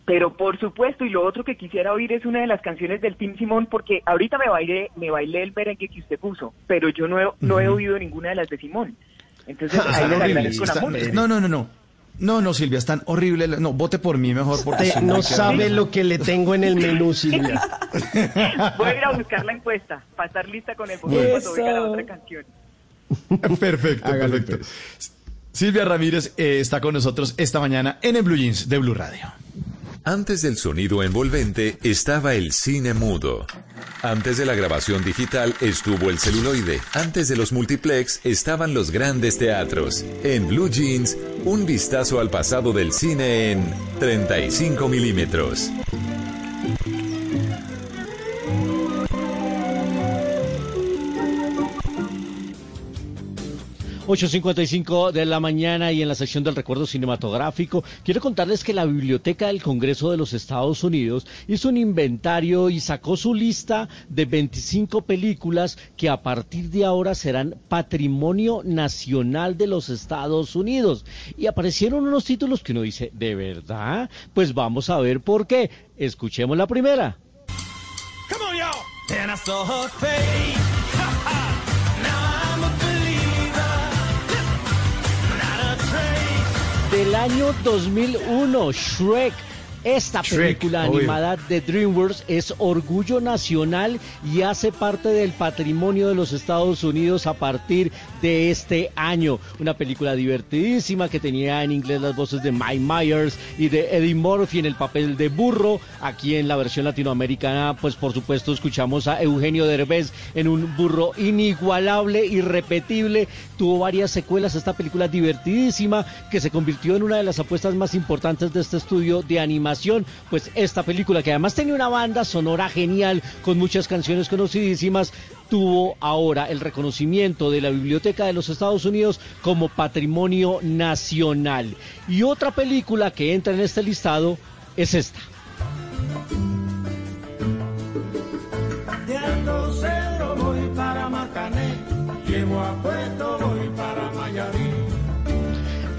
Pero por supuesto, y lo otro que quisiera oír es una de las canciones del Team Simón, porque ahorita me bailé, me bailé el merengue que usted puso, pero yo no he, no he oído ninguna de las de Simón. Entonces, Ah, ahí horribles, están- música. no, no, no, no. No, no, Silvia, es tan horrible. No, vote por mí mejor porque no me queda- sabe lo que le tengo en el menú, Silvia. Voy a ir a buscar la encuesta para estar lista con el botón cuando oiga la otra canción. Perfecto, Hágale, perfecto. Silvia Ramírez eh, está con nosotros esta mañana en el Blue Jeans de Blue Radio. Antes del sonido envolvente estaba el cine mudo. Antes de la grabación digital estuvo el celuloide. Antes de los multiplex estaban los grandes teatros. En Blue Jeans, un vistazo al pasado del cine en 35 milímetros. 8.55 de la mañana y en la sección del recuerdo cinematográfico quiero contarles que la Biblioteca del Congreso de los Estados Unidos hizo un inventario y sacó su lista de 25 películas que a partir de ahora serán patrimonio nacional de los Estados Unidos. Y aparecieron unos títulos que uno dice, ¿de verdad? Pues vamos a ver por qué. Escuchemos la primera. Come on, del año 2001, Shrek. Esta Shrek, película obvio. animada de DreamWorks es orgullo nacional y hace parte del patrimonio de los Estados Unidos a partir de este año. Una película divertidísima que tenía en inglés las voces de Mike Myers y de Eddie Murphy en el papel de burro. Aquí en la versión latinoamericana, pues por supuesto escuchamos a Eugenio Derbez en un burro inigualable, irrepetible. Tuvo varias secuelas esta película divertidísima que se convirtió en una de las apuestas más importantes de este estudio de animación. Pues esta película que además tenía una banda sonora genial con muchas canciones conocidísimas tuvo ahora el reconocimiento de la Biblioteca de los Estados Unidos como patrimonio nacional. Y otra película que entra en este listado es esta. Llego a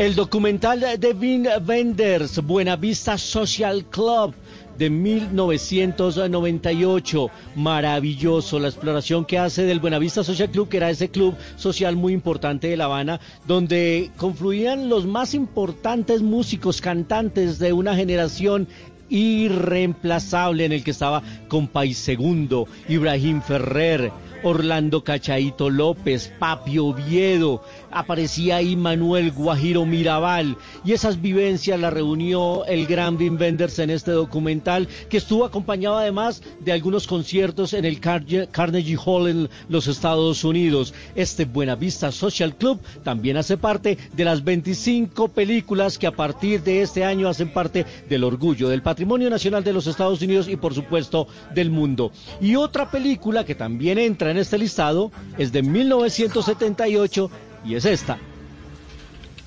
El documental de Vin Wenders, Buenavista Social Club de 1998. Maravilloso la exploración que hace del Buenavista Social Club, que era ese club social muy importante de La Habana, donde confluían los más importantes músicos, cantantes de una generación irreemplazable en el que estaba Compay Segundo, Ibrahim Ferrer, Orlando Cachaito López, Papio Oviedo, aparecía ahí Manuel Guajiro Mirabal y esas vivencias las reunió el gran Vin Wenders en este documental que estuvo acompañado además de algunos conciertos en el Car- Carnegie Hall en los Estados Unidos. Este Buenavista Social Club también hace parte de las 25 películas que a partir de este año hacen parte del orgullo del patrimonio nacional de los Estados Unidos y por supuesto del mundo. Y otra película que también entra en este listado es de 1978 y es esta.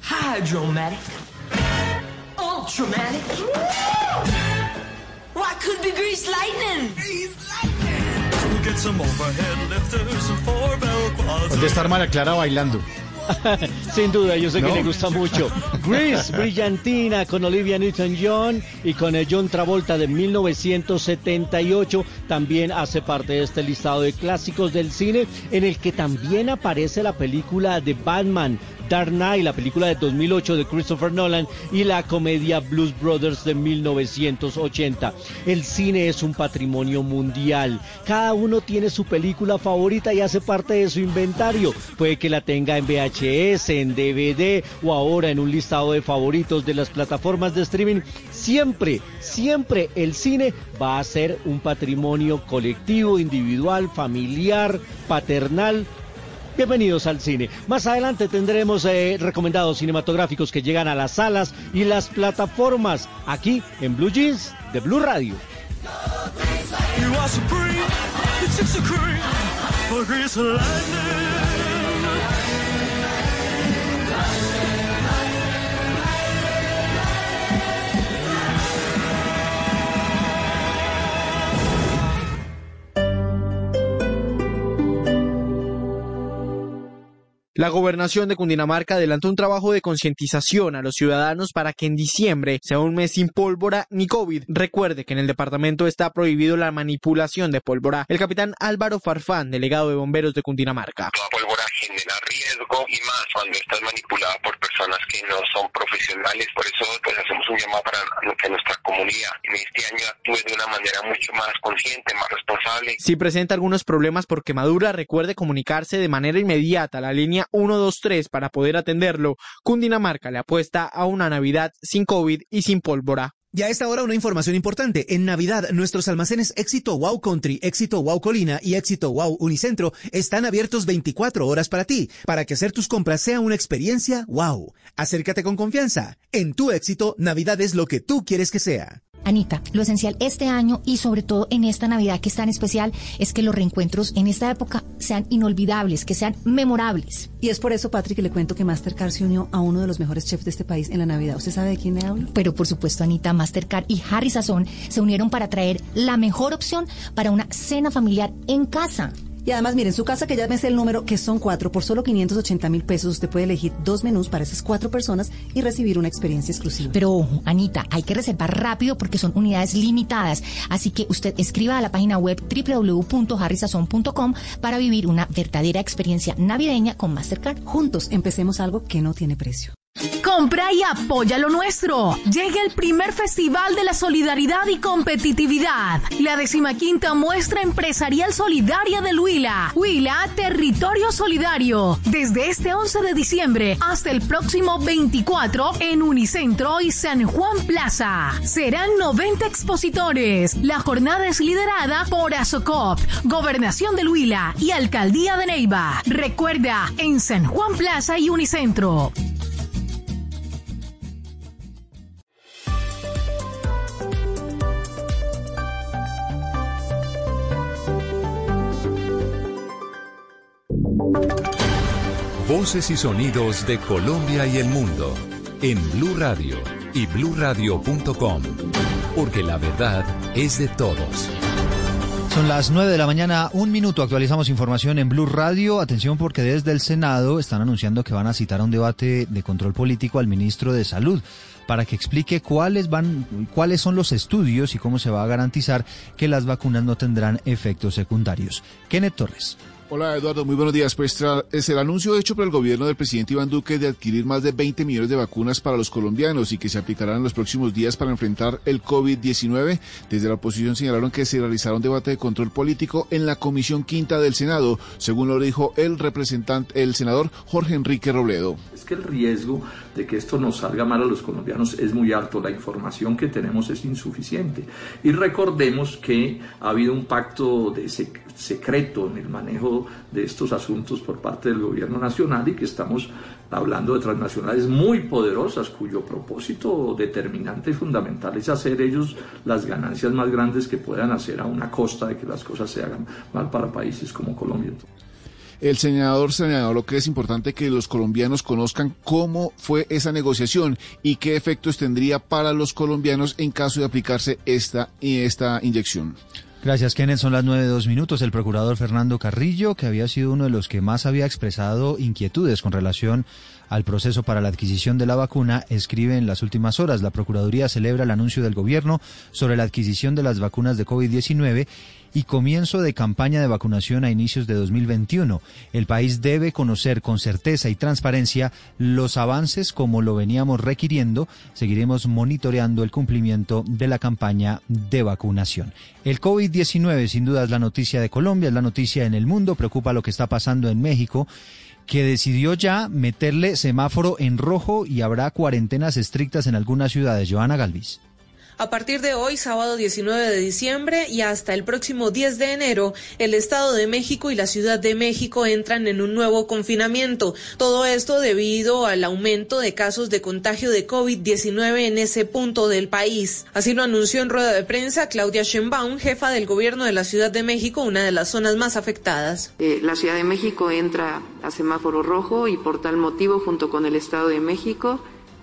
Hydromatic. Ultramatic. Why could be grease lightning? We'll get some overhead lifters and four bell quads. De estar María Clara bailando. Sin duda, yo sé que le gusta mucho. Grease, Brillantina, con Olivia Newton-John y con el John Travolta de 1978, también hace parte de este listado de clásicos del cine, en el que también aparece la película de Batman, Dark la película de 2008 de Christopher Nolan y la comedia Blues Brothers de 1980. El cine es un patrimonio mundial. Cada uno tiene su película favorita y hace parte de su inventario. Puede que la tenga en VHS, en DVD o ahora en un listado de favoritos de las plataformas de streaming. Siempre, siempre el cine va a ser un patrimonio colectivo, individual, familiar, paternal, Bienvenidos al cine. Más adelante tendremos eh, recomendados cinematográficos que llegan a las salas y las plataformas aquí en Blue Jeans de Blue Radio. La gobernación de Cundinamarca adelantó un trabajo de concientización a los ciudadanos para que en diciembre sea un mes sin pólvora ni COVID. Recuerde que en el departamento está prohibido la manipulación de pólvora. El capitán Álvaro Farfán, delegado de bomberos de Cundinamarca. Genera riesgo y más cuando estás manipulada por personas que no son profesionales. Por eso pues hacemos un llamado para que nuestra comunidad en este año actúe de una manera mucho más consciente, más responsable. Si presenta algunos problemas por quemadura, recuerde comunicarse de manera inmediata a la línea 123 para poder atenderlo. Cundinamarca le apuesta a una Navidad sin COVID y sin pólvora. Y a esta hora una información importante. En Navidad, nuestros almacenes Éxito Wow Country, Éxito Wow Colina y Éxito Wow Unicentro están abiertos 24 horas para ti, para que hacer tus compras sea una experiencia wow. Acércate con confianza. En tu éxito, Navidad es lo que tú quieres que sea. Anita, lo esencial este año y sobre todo en esta Navidad que es tan especial es que los reencuentros en esta época sean inolvidables, que sean memorables. Y es por eso, Patrick, que le cuento que Mastercard se unió a uno de los mejores chefs de este país en la Navidad. ¿Usted sabe de quién le hablo? Pero por supuesto, Anita, Mastercard y Harry Sazón se unieron para traer la mejor opción para una cena familiar en casa. Y además, miren, su casa que ya me sé el número, que son cuatro, por solo 580 mil pesos, usted puede elegir dos menús para esas cuatro personas y recibir una experiencia exclusiva. Pero ojo, Anita, hay que reservar rápido porque son unidades limitadas. Así que usted escriba a la página web www.harrisazón.com para vivir una verdadera experiencia navideña con Mastercard. Juntos empecemos algo que no tiene precio. Compra y apoya lo nuestro. Llega el primer Festival de la Solidaridad y Competitividad. La decimaquinta muestra empresarial solidaria del Huila. Huila, territorio solidario. Desde este 11 de diciembre hasta el próximo 24 en Unicentro y San Juan Plaza. Serán 90 expositores. La jornada es liderada por Asocop, Gobernación del Huila y Alcaldía de Neiva. Recuerda, en San Juan Plaza y Unicentro. Voces y sonidos de Colombia y el mundo en Blue Radio y bluradio.com, porque la verdad es de todos. Son las 9 de la mañana, un minuto. Actualizamos información en Blue Radio. Atención porque desde el Senado están anunciando que van a citar a un debate de control político al ministro de Salud para que explique cuáles van, cuáles son los estudios y cómo se va a garantizar que las vacunas no tendrán efectos secundarios. Kenneth Torres. Hola Eduardo, muy buenos días. Pues es el anuncio hecho por el gobierno del presidente Iván Duque de adquirir más de 20 millones de vacunas para los colombianos y que se aplicarán en los próximos días para enfrentar el COVID-19. Desde la oposición señalaron que se realizará un debate de control político en la Comisión Quinta del Senado, según lo dijo el representante, el senador Jorge Enrique Robledo. Es que el riesgo de que esto nos salga mal a los colombianos es muy alto, la información que tenemos es insuficiente. Y recordemos que ha habido un pacto de secreto en el manejo de estos asuntos por parte del gobierno nacional y que estamos hablando de transnacionales muy poderosas cuyo propósito determinante y fundamental es hacer ellos las ganancias más grandes que puedan hacer a una costa de que las cosas se hagan mal para países como Colombia. El senador señaló que es importante que los colombianos conozcan cómo fue esa negociación y qué efectos tendría para los colombianos en caso de aplicarse esta, esta inyección. Gracias, Kenneth. Son las nueve dos minutos. El procurador Fernando Carrillo, que había sido uno de los que más había expresado inquietudes con relación al proceso para la adquisición de la vacuna, escribe en las últimas horas. La Procuraduría celebra el anuncio del gobierno sobre la adquisición de las vacunas de COVID-19 y comienzo de campaña de vacunación a inicios de 2021. El país debe conocer con certeza y transparencia los avances como lo veníamos requiriendo. Seguiremos monitoreando el cumplimiento de la campaña de vacunación. El COVID-19 sin duda es la noticia de Colombia, es la noticia en el mundo, preocupa lo que está pasando en México que decidió ya meterle semáforo en rojo y habrá cuarentenas estrictas en algunas ciudades. Joana Galvis. A partir de hoy, sábado 19 de diciembre y hasta el próximo 10 de enero, el Estado de México y la Ciudad de México entran en un nuevo confinamiento. Todo esto debido al aumento de casos de contagio de COVID-19 en ese punto del país. Así lo anunció en rueda de prensa Claudia Sheinbaum, jefa del gobierno de la Ciudad de México, una de las zonas más afectadas. Eh, la Ciudad de México entra a semáforo rojo y por tal motivo, junto con el Estado de México,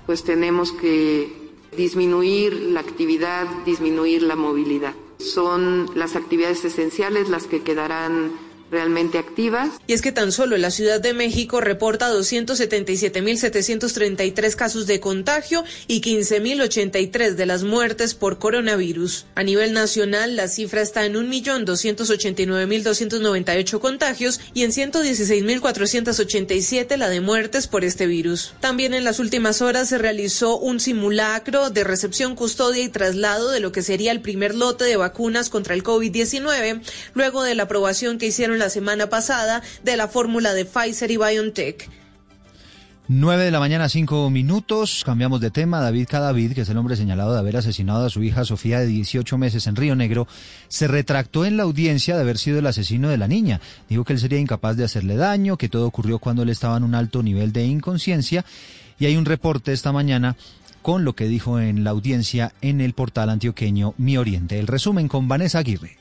pues tenemos que disminuir la actividad, disminuir la movilidad. Son las actividades esenciales las que quedarán realmente activas. Y es que tan solo la Ciudad de México reporta 277.733 casos de contagio y 15.083 de las muertes por coronavirus. A nivel nacional, la cifra está en 1.289.298 contagios y en 116.487 la de muertes por este virus. También en las últimas horas se realizó un simulacro de recepción, custodia y traslado de lo que sería el primer lote de vacunas contra el COVID-19, luego de la aprobación que hicieron la semana pasada de la fórmula de Pfizer y BioNTech. 9 de la mañana, 5 minutos. Cambiamos de tema. David Cadavid, que es el hombre señalado de haber asesinado a su hija Sofía de 18 meses en Río Negro, se retractó en la audiencia de haber sido el asesino de la niña. Dijo que él sería incapaz de hacerle daño, que todo ocurrió cuando él estaba en un alto nivel de inconsciencia. Y hay un reporte esta mañana con lo que dijo en la audiencia en el portal antioqueño Mi Oriente. El resumen con Vanessa Aguirre.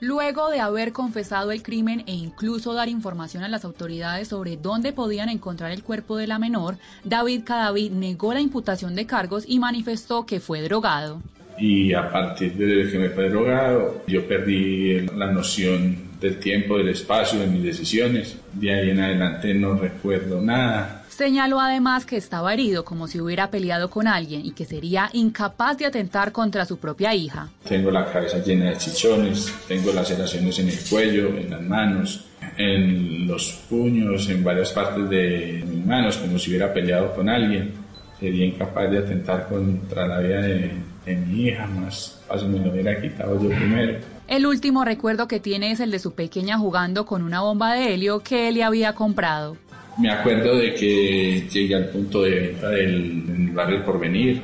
Luego de haber confesado el crimen e incluso dar información a las autoridades sobre dónde podían encontrar el cuerpo de la menor, David Cadavid negó la imputación de cargos y manifestó que fue drogado. Y a partir de que me fue drogado, yo perdí la noción del tiempo, del espacio, de mis decisiones. De ahí en adelante no recuerdo nada Señaló además que estaba herido como si hubiera peleado con alguien y que sería incapaz de atentar contra su propia hija. Tengo la cabeza llena de chichones, tengo laceraciones en el cuello, en las manos, en los puños, en varias partes de mis manos, como si hubiera peleado con alguien. Sería incapaz de atentar contra la vida de, mi hija, más fácil me lo hubiera quitado yo primero. El último recuerdo que tiene es el de su pequeña jugando con una bomba de helio que él le había comprado. Me acuerdo de que llegué al punto de venta del, barrio Porvenir,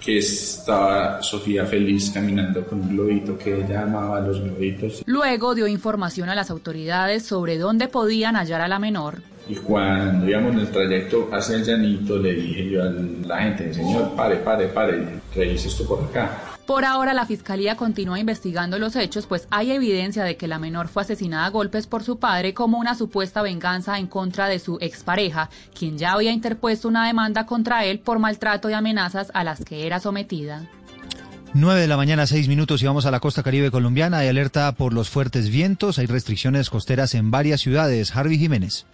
que estaba Sofía feliz caminando con un globito que ella amaba los globitos. Luego dio información a las autoridades sobre dónde podían hallar a la menor. Y cuando íbamos en el trayecto hacia el llanito, le dije yo a la gente, señor, pare, pare, pare, revise esto por acá. Por ahora la Fiscalía continúa investigando los hechos, pues hay evidencia de que la menor fue asesinada a golpes por su padre como una supuesta venganza en contra de su expareja, quien ya había interpuesto una demanda contra él por maltrato y amenazas a las que era sometida. 9 de la mañana, 6 minutos y vamos a la costa caribe colombiana. Hay alerta por los fuertes vientos, hay restricciones costeras en varias ciudades. Harvey Jiménez.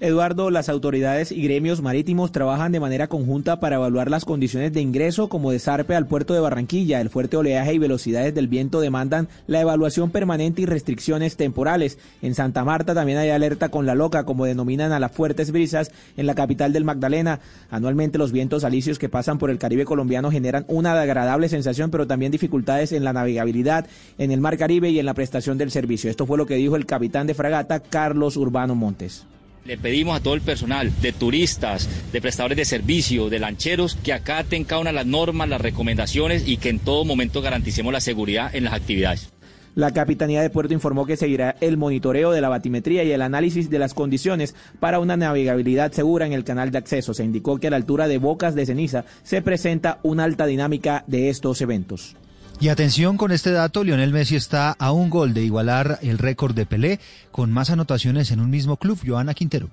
Eduardo, las autoridades y gremios marítimos trabajan de manera conjunta para evaluar las condiciones de ingreso como de zarpe al puerto de Barranquilla. El fuerte oleaje y velocidades del viento demandan la evaluación permanente y restricciones temporales. En Santa Marta también hay alerta con la loca, como denominan a las fuertes brisas en la capital del Magdalena. Anualmente los vientos alisios que pasan por el Caribe colombiano generan una agradable sensación, pero también dificultades en la navegabilidad en el Mar Caribe y en la prestación del servicio. Esto fue lo que dijo el capitán de fragata, Carlos Urbano Montes. Le pedimos a todo el personal, de turistas, de prestadores de servicio, de lancheros, que acaten cada una las normas, las recomendaciones y que en todo momento garanticemos la seguridad en las actividades. La Capitanía de Puerto informó que seguirá el monitoreo de la batimetría y el análisis de las condiciones para una navegabilidad segura en el canal de acceso. Se indicó que a la altura de Bocas de Ceniza se presenta una alta dinámica de estos eventos. Y atención con este dato, Lionel Messi está a un gol de igualar el récord de Pelé con más anotaciones en un mismo club, Joana Quintero.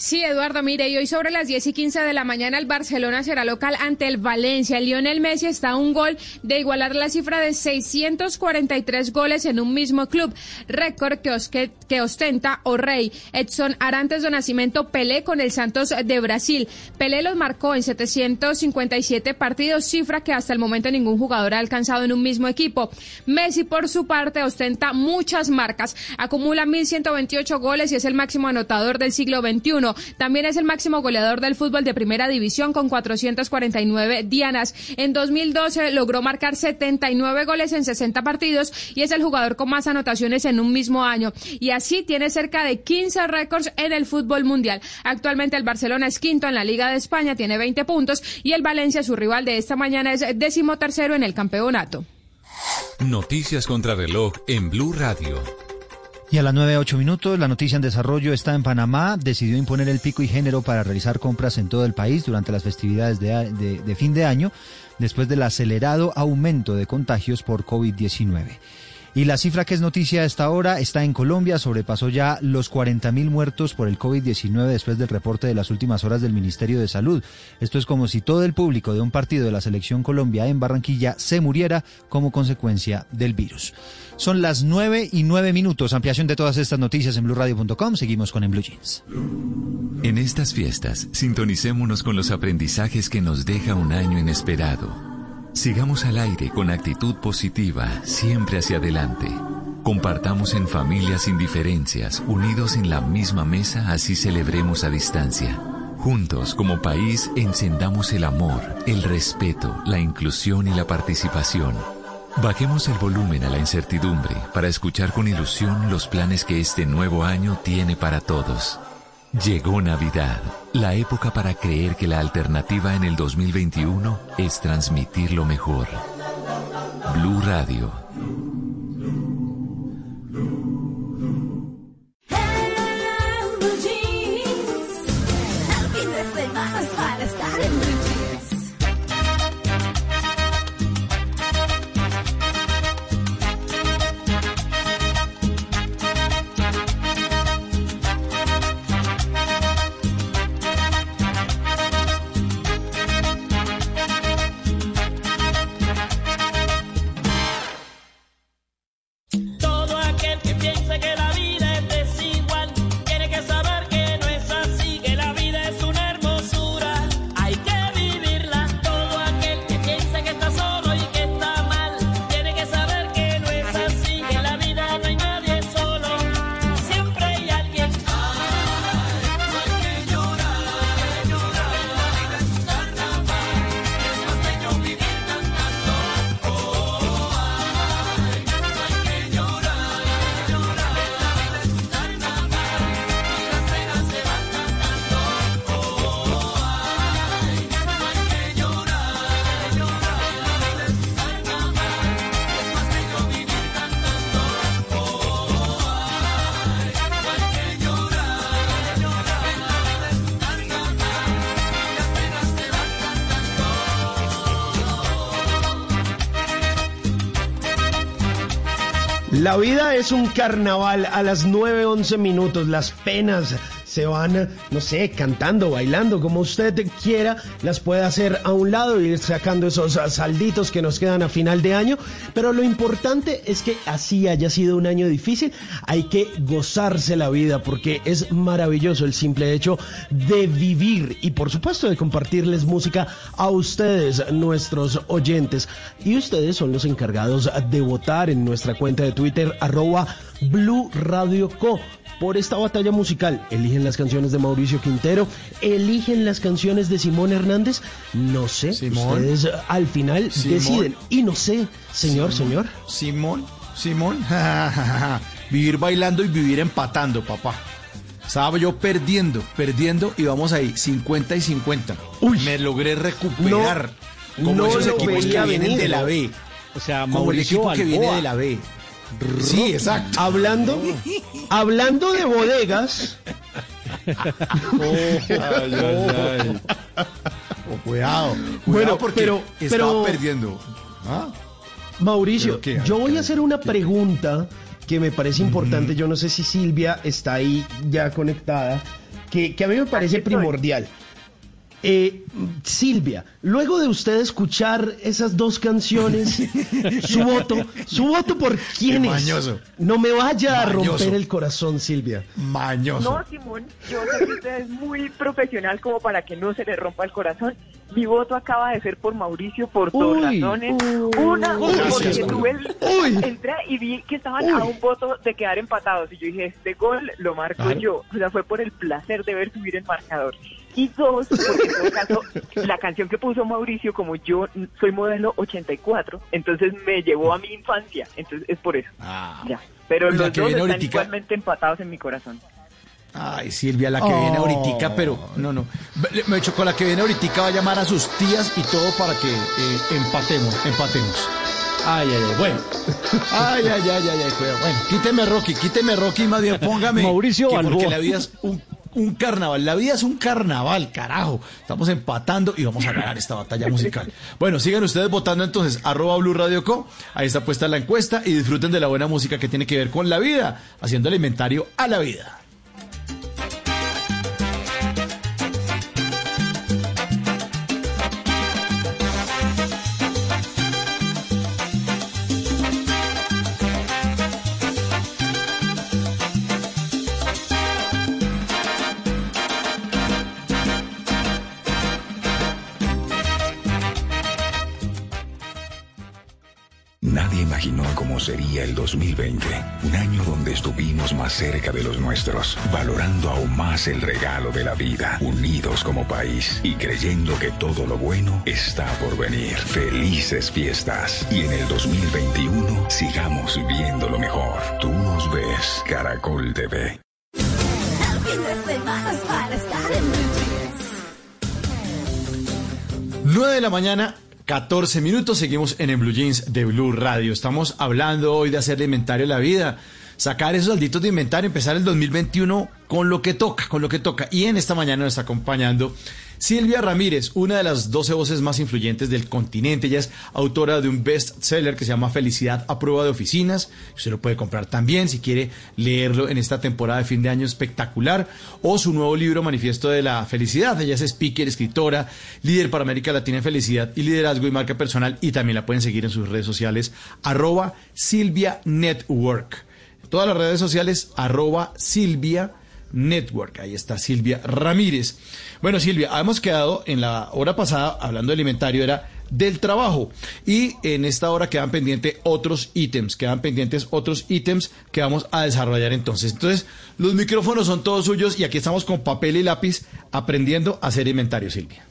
Sí, Eduardo, mire, y hoy sobre las 10 y 15 de la mañana el Barcelona será local ante el Valencia. Lionel Messi está a un gol de igualar la cifra de 643 goles en un mismo club, récord que, ostenta O'Rey. Edson Arantes de Nacimiento Pelé con el Santos de Brasil. Pelé los marcó en 757 partidos, cifra que hasta el momento ningún jugador ha alcanzado en un mismo equipo. Messi, por su parte, ostenta muchas marcas, acumula 1.128 goles y es el máximo anotador del siglo XXI. También es el máximo goleador del fútbol de primera división con 449 dianas. En 2012 logró marcar 79 goles en 60 partidos y es el jugador con más anotaciones en un mismo año. Y así tiene cerca de 15 récords en el fútbol mundial. Actualmente el Barcelona es quinto en la Liga de España, tiene 20 puntos y el Valencia, su rival de esta mañana, es décimo tercero en el campeonato. Noticias contra reloj en Blue Radio. Y a las 9.08 minutos, la noticia en desarrollo está en Panamá. Decidió imponer el pico y género para realizar compras en todo el país durante las festividades de, de fin de año, después del acelerado aumento de contagios por COVID-19. Y la cifra que es noticia a esta hora está en Colombia, sobrepasó ya los 40.000 muertos por el COVID-19 después del reporte de las últimas horas del Ministerio de Salud. Esto es como si todo el público de un partido de la selección Colombia en Barranquilla se muriera como consecuencia del virus. Son las 9 y 9 minutos. Ampliación de todas estas noticias en blueradio.com. Seguimos con En Blue Jeans. En estas fiestas, sintonicémonos con los aprendizajes que nos deja un año inesperado. Sigamos al aire con actitud positiva, siempre hacia adelante. Compartamos en familia sin diferencias, unidos en la misma mesa, así celebremos a distancia. Juntos, como país, encendamos el amor, el respeto, la inclusión y la participación. Bajemos el volumen a la incertidumbre para escuchar con ilusión los planes que este nuevo año tiene para todos. Llegó Navidad, la época para creer que la alternativa en el 2021 es transmitir lo mejor. Blue Radio. La vida es un carnaval a las 9.11 minutos. Las penas se van, no sé, cantando, bailando, como usted quiera. Las puede hacer a un lado y ir sacando esos salditos que nos quedan a final de año. Pero lo importante es que así haya sido un año difícil. Hay que gozarse la vida porque es maravilloso el simple hecho de vivir y por supuesto de compartirles música a ustedes, nuestros oyentes. Y ustedes son los encargados de votar en nuestra cuenta de Twitter, arroba Blue Radio Co. Por esta batalla musical, eligen las canciones de Mauricio Quintero, eligen las canciones de Simón Hernández. No sé, Simón. ustedes al final Simón. deciden. Y no sé, señor, Simón. señor. Simón, Simón. vivir bailando y vivir empatando, papá. Estaba yo perdiendo, perdiendo y vamos ahí, 50 y 50. Me logré recuperar. No, como no esos equipos que veía vienen venir. de la B. O sea, Como el Mauricio equipo que viene de la B. Sí, exacto. Hablando, hablando de bodegas. Ay, ay, ay. Oh, cuidado, cuidado Bueno, porque pero- estaba pero- perdiendo. ¿Ah? Mauricio, yo voy a hacer una pregunta que me parece importante. Yo no sé si Silvia está ahí ya conectada, que, que a mí me parece primordial. Eh, Silvia, luego de usted escuchar esas dos canciones, su voto, su voto por quién es. mañoso. No me vaya a Mañoso. romper el corazón, Silvia. Mañoso. No, Simón, yo sé que usted es muy profesional como para que no se le rompa el corazón. Mi voto acaba de ser por Mauricio por dos Uy, razones. uy, Una, uy, porque gracias, tuve el, Uy. entré y vi que estaban a un voto de quedar empatados. Y yo dije, este gol lo marco Claro. yo. O sea, fue por el placer de ver subir el marcador. Y dos, porque en todo caso, la canción que puso Mauricio, como yo soy modelo 84, entonces me llevó a mi infancia. Entonces es por eso. Ya. Pero los que dos están igualmente empatados en mi corazón. Ay, Silvia, la que viene Oh. ahorita, pero no, no. Me he dicho, con la que viene ahorita va a llamar a sus tías y todo para que eh, empatemos, empatemos. Ay, ay, ay, bueno. Ay, ay, ay, ay, ay, cuidado. Bueno, quíteme Rocky, quíteme Rocky, más bien póngame. Mauricio que porque la vida es un un carnaval. La vida es un carnaval, carajo. Estamos empatando y vamos a ganar esta batalla musical. Bueno, sigan ustedes votando entonces, arroba Blue Radio Co. Ahí está puesta la encuesta y disfruten de la buena música que tiene que ver con la vida, haciendo el inventario a la vida. Sería el 2020, un año donde estuvimos más cerca de los nuestros, valorando aún más el regalo de la vida, unidos como país y creyendo que todo lo bueno está por venir. Felices fiestas y en el 2021 sigamos viendo lo mejor. Tú nos ves, Caracol TV. 9 de la mañana, 14 minutos, seguimos en el Blue Jeans de Blue Radio. Estamos hablando hoy de hacer inventario de la vida, sacar esos salditos de inventario, empezar el 2021 con lo que toca, con lo que toca. Y en esta mañana nos está acompañando Silvia Ramírez, una de las 12 voces más influyentes del continente. Ella es autora de un bestseller que se llama Felicidad a prueba de oficinas. Usted lo puede comprar también si quiere leerlo en esta temporada de fin de año espectacular. O su nuevo libro, Manifiesto de la Felicidad. Ella es speaker, escritora, líder para América Latina en felicidad y liderazgo y marca personal. Y también la pueden seguir en sus redes sociales, arroba Silvia Network. Todas las redes sociales, arroba Silvia Network. Ahí está Silvia Ramírez. Bueno, Silvia, hemos quedado en la hora pasada hablando del inventario, era del trabajo. Y en esta hora quedan pendientes otros ítems, quedan pendientes otros ítems que vamos a desarrollar entonces. Entonces, los micrófonos son todos suyos y aquí estamos con papel y lápiz aprendiendo a hacer inventario, Silvia.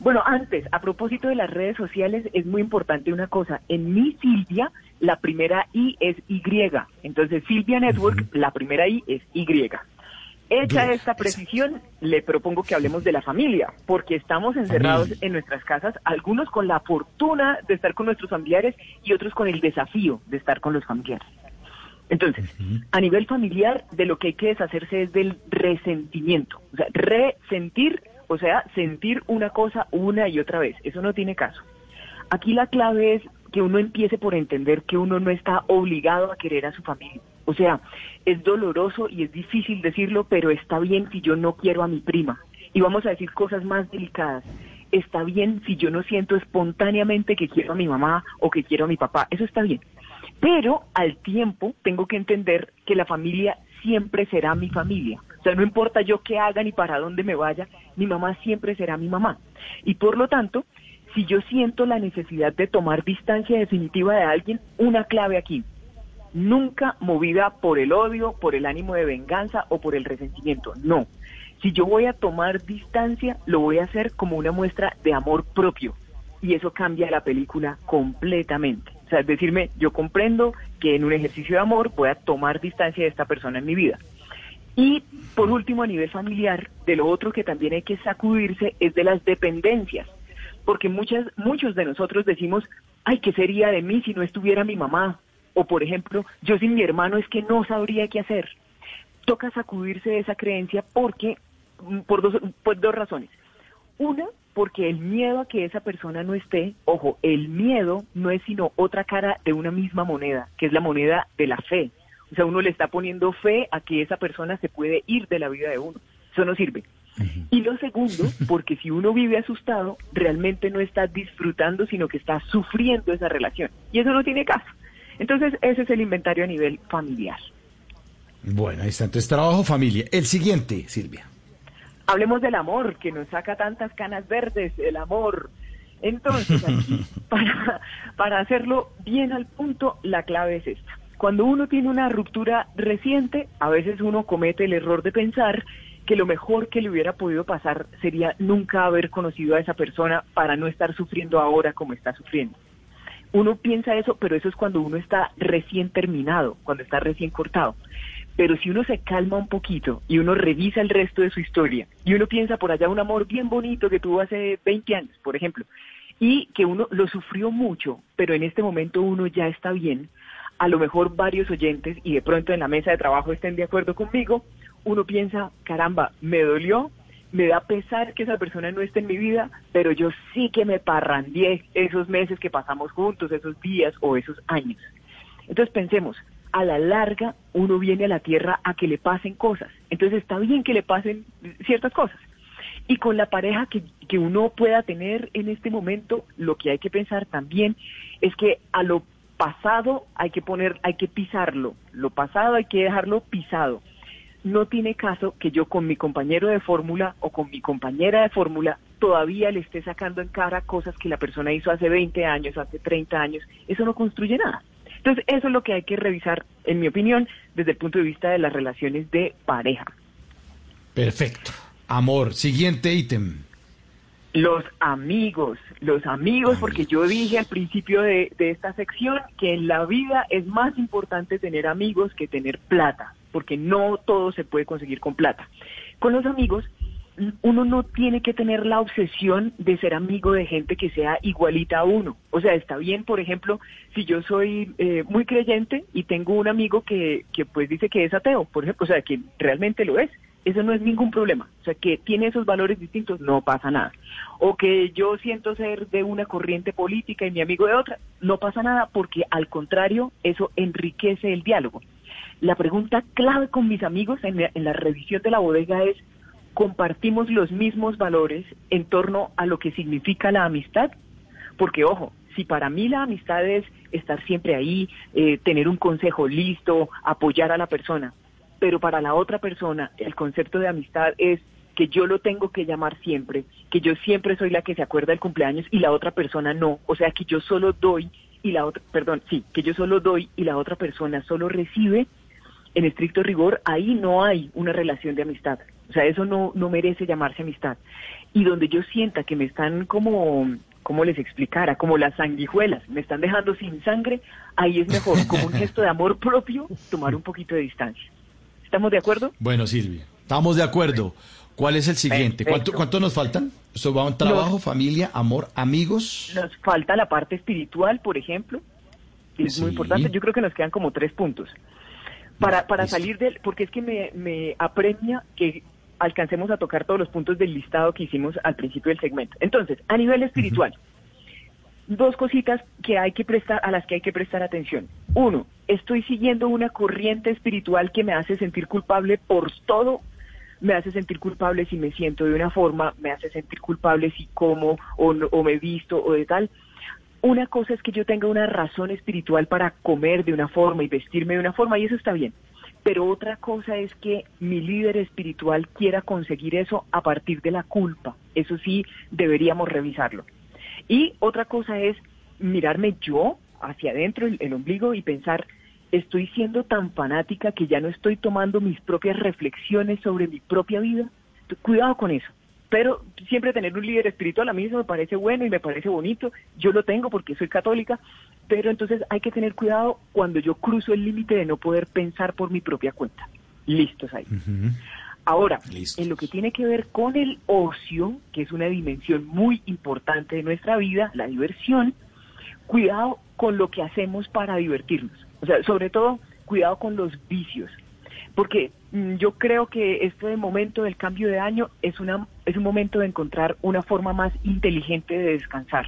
Bueno, antes, a propósito de las redes sociales, es muy importante una cosa. En mi Silvia, la primera I es Y. Entonces, Silvia Network, la primera I es Y. Hecha esta precisión, le propongo que hablemos de la familia, porque estamos encerrados en nuestras casas, algunos con la fortuna de estar con nuestros familiares y otros con el desafío de estar con los familiares. Entonces, a nivel familiar, de lo que hay que deshacerse es del resentimiento. O sea, resentir, o sea, sentir una cosa una y otra vez. Eso no tiene caso. Aquí la clave es que uno empiece por entender que uno no está obligado a querer a su familia. O sea, es doloroso y es difícil decirlo, pero está bien si yo no quiero a mi prima. Y vamos a decir cosas más delicadas. Está bien si yo no siento espontáneamente que quiero a mi mamá o que quiero a mi papá. Eso está bien. Pero al tiempo tengo que entender que la familia siempre será mi familia. Sea, no importa yo qué haga ni para dónde me vaya, mi mamá siempre será mi mamá. Y por lo tanto, si yo siento la necesidad de tomar distancia definitiva de alguien, una clave aquí, nunca movida por el odio, por el ánimo de venganza o por el resentimiento. No. Si yo voy a tomar distancia, lo voy a hacer como una muestra de amor propio. Y eso cambia la película completamente. O sea, es decirme, yo comprendo que en un ejercicio de amor voy a tomar distancia de esta persona en mi vida. Y por último, a nivel familiar, de lo otro que también hay que sacudirse es de las dependencias. Porque muchas, muchos de nosotros decimos, ay, ¿qué sería de mí si no estuviera mi mamá? O por ejemplo, yo sin mi hermano es que no sabría qué hacer. Toca sacudirse de esa creencia porque, mm, por dos, por dos razones. Una, porque el miedo a que esa persona no esté, ojo, el miedo no es sino otra cara de una misma moneda, que es la moneda de la fe. O sea, uno le está poniendo fe a que esa persona se puede ir de la vida de uno. Eso no sirve. Y lo segundo, porque si uno vive asustado, realmente no está disfrutando, sino que está sufriendo esa relación. Y eso no tiene caso. Entonces, ese es el inventario a nivel familiar. Bueno, ahí está. Entonces, trabajo, familia. El siguiente, Silvia. Hablemos del amor, que nos saca tantas canas verdes, el amor. Entonces, aquí, para, para hacerlo bien al punto, la clave es esta. Cuando uno tiene una ruptura reciente, a veces uno comete el error de pensar que lo mejor que le hubiera podido pasar sería nunca haber conocido a esa persona para no estar sufriendo ahora como está sufriendo. Uno piensa eso, pero eso es cuando uno está recién terminado, cuando está recién cortado. Pero si uno se calma un poquito y uno revisa el resto de su historia y uno piensa por allá un amor bien bonito que tuvo hace 20 años, por ejemplo, y que uno lo sufrió mucho, pero en este momento uno ya está bien, a lo mejor varios oyentes y de pronto en la mesa de trabajo estén de acuerdo conmigo, uno piensa, caramba, me dolió, me da pesar que esa persona no esté en mi vida, pero yo sí que me parrandié esos meses que pasamos juntos, esos días o esos años. Entonces pensemos, a la larga uno viene a la tierra a que le pasen cosas. Entonces está bien que le pasen ciertas cosas. Y con la pareja que, que uno pueda tener en este momento, lo que hay que pensar también es que a lo pasado hay que poner, hay que pisarlo. Lo pasado hay que dejarlo pisado. No tiene caso que yo con mi compañero de fórmula o con mi compañera de fórmula todavía le esté sacando en cara cosas que la persona hizo hace 20 años, hace 30 años. Eso no construye nada. Entonces, eso es lo que hay que revisar, en mi opinión, desde el punto de vista de las relaciones de pareja. Perfecto. Amor, siguiente ítem. Los amigos, los amigos, porque yo dije al principio de, de esta sección que en la vida es más importante tener amigos que tener plata, porque no todo se puede conseguir con plata. Con los amigos, uno no tiene que tener la obsesión de ser amigo de gente que sea igualita a uno. O sea, está bien, por ejemplo, si yo soy eh, muy creyente y tengo un amigo que, que pues dice que es ateo, por ejemplo, o sea, que realmente lo es, eso no es ningún problema. O sea, que tiene esos valores distintos, no pasa nada. O que yo siento ser de una corriente política y mi amigo de otra, no pasa nada porque al contrario, eso enriquece el diálogo. La pregunta clave con mis amigos en la, en la revisión de la bodega es, ¿compartimos los mismos valores en torno a lo que significa la amistad? Porque, ojo, si para mí la amistad es estar siempre ahí, eh, tener un consejo listo, apoyar a la persona, pero para la otra persona el concepto de amistad es que yo lo tengo que llamar siempre, que yo siempre soy la que se acuerda del cumpleaños y la otra persona no, o sea que yo solo doy y la otra, perdón, sí, que yo solo doy y la otra persona solo recibe, en estricto rigor, ahí no hay una relación de amistad. O sea, eso no, no merece llamarse amistad. Y donde yo sienta que me están como, como les explicara, como las sanguijuelas, me están dejando sin sangre, ahí es mejor, como un gesto de amor propio, tomar un poquito de distancia. ¿Estamos de acuerdo? Bueno, Silvia, estamos de acuerdo. ¿Cuál es el siguiente? ¿Cuánto, cuánto nos faltan? Eso va un trabajo, Nos- familia, amor, amigos. Nos falta la parte espiritual, por ejemplo. que Es muy importante. Yo creo que nos quedan como tres puntos. Para, para salir del, porque es que me, me apremia que alcancemos a tocar todos los puntos del listado que hicimos al principio del segmento. Entonces, a nivel espiritual, dos cositas que hay que prestar, a las que hay que prestar atención. Uno, estoy siguiendo una corriente espiritual que me hace sentir culpable por todo. Me hace sentir culpable si me siento de una forma, me hace sentir culpable si como o, no- o me visto o de tal. Una cosa es que yo tenga una razón espiritual para comer de una forma y vestirme de una forma y eso está bien. Pero otra cosa es que mi líder espiritual quiera conseguir eso a partir de la culpa. Eso sí, deberíamos revisarlo. Y otra cosa es mirarme yo hacia adentro, el, el ombligo, y pensar, estoy siendo tan fanática que ya no estoy tomando mis propias reflexiones sobre mi propia vida. Cuidado con eso. Pero siempre tener un líder espiritual a mí eso me parece bueno y me parece bonito. Yo lo tengo porque soy católica, pero entonces hay que tener cuidado cuando yo cruzo el límite de no poder pensar por mi propia cuenta. Listos ahí. Ahora, en lo que tiene que ver con el ocio, que es una dimensión muy importante de nuestra vida, la diversión, cuidado con lo que hacemos para divertirnos. O sea, sobre todo, cuidado con los vicios. Porque mm, yo creo que este momento del cambio de año es, una, es un momento de encontrar una forma más inteligente de descansar.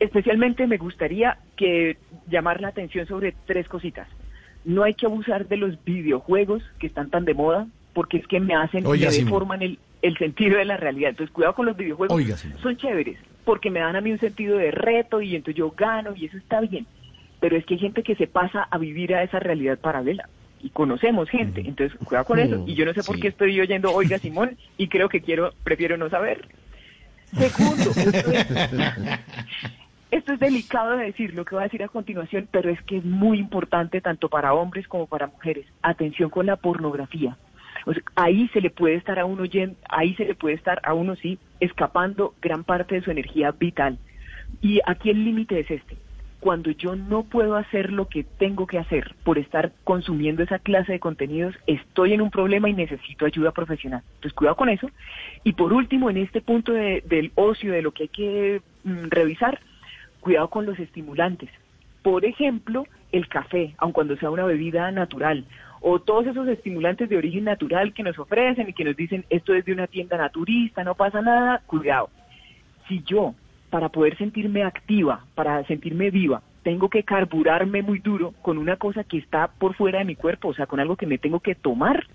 Especialmente me gustaría que llamar la atención sobre tres cositas. No hay que abusar de los videojuegos que están tan de moda, porque es que me hacen, Oiga, me deforman el, el sentido de la realidad. Entonces, cuidado con los videojuegos. Oiga. Son chéveres, porque me dan a mí un sentido de reto y entonces yo gano y eso está bien. Pero es que hay gente que se pasa a vivir a esa realidad paralela. Y conocemos gente, entonces cuidado con eso. Y yo no sé por qué estoy oyendo Oiga Simón y creo que quiero, prefiero no saber. Segundo, esto es, esto es delicado de decir lo que voy a decir a continuación, pero es que es muy importante tanto para hombres como para mujeres. Atención con la pornografía. Ahí se le puede estar a uno ahí se le puede estar a uno sí escapando gran parte de su energía vital. Y aquí el límite es este. Cuando yo no puedo hacer lo que tengo que hacer por estar consumiendo esa clase de contenidos, estoy en un problema y necesito ayuda profesional. Entonces, cuidado con eso. Y por último, en este punto de- del ocio, de lo que hay que mm, revisar, cuidado con los estimulantes. Por ejemplo, el café, aun cuando sea una bebida natural, o todos esos estimulantes de origen natural que nos ofrecen y que nos dicen esto es de una tienda naturista, no pasa nada, cuidado. Si yo, para poder sentirme activa, para sentirme viva, tengo que carburarme muy duro con una cosa que está por fuera de mi cuerpo, o sea, con algo que me tengo que tomar,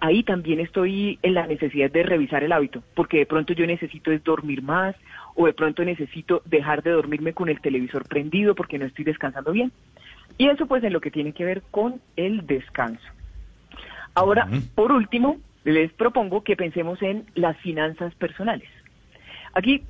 ahí también estoy en la necesidad de revisar el hábito, porque de pronto yo necesito es dormir más o de pronto necesito dejar de dormirme con el televisor prendido porque no estoy descansando bien. Y eso pues en lo que tiene que ver con el descanso. Ahora, por último, les propongo que pensemos en las finanzas personales. Aquí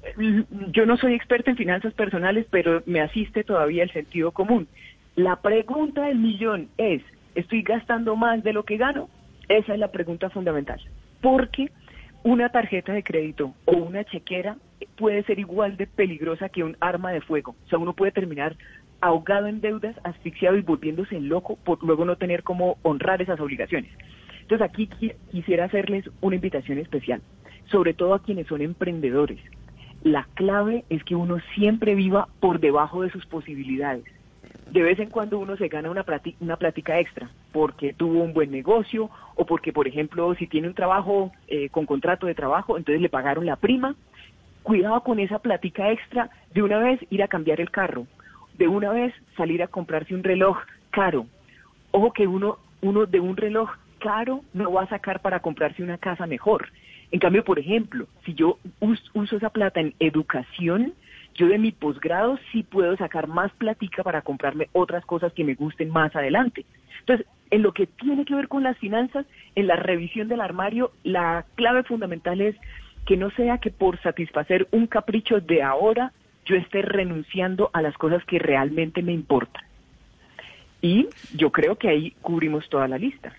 yo no soy experta en finanzas personales, pero me asiste todavía el sentido común. La pregunta del millón es, ¿estoy gastando más de lo que gano? Esa es la pregunta fundamental. Porque una tarjeta de crédito o una chequera puede ser igual de peligrosa que un arma de fuego. O sea, uno puede terminar ahogado en deudas, asfixiado y volviéndose loco por luego no tener cómo honrar esas obligaciones. Entonces aquí quisiera hacerles una invitación especial, sobre todo a quienes son emprendedores. La clave es que uno siempre viva por debajo de sus posibilidades. De vez en cuando uno se gana una, una plática extra porque tuvo un buen negocio o porque, por ejemplo, si tiene un trabajo eh, con contrato de trabajo, entonces le pagaron la prima. Cuidado con esa plática extra, de una vez ir a cambiar el carro, de una vez salir a comprarse un reloj caro. Ojo que uno, uno de un reloj caro no va a sacar para comprarse una casa mejor. En cambio, por ejemplo, si yo uso esa plata en educación, yo de mi posgrado sí puedo sacar más platica para comprarme otras cosas que me gusten más adelante. Entonces, en lo que tiene que ver con las finanzas, en la revisión del armario, la clave fundamental es que no sea que por satisfacer un capricho de ahora yo esté renunciando a las cosas que realmente me importan. Y yo creo que ahí cubrimos toda la lista.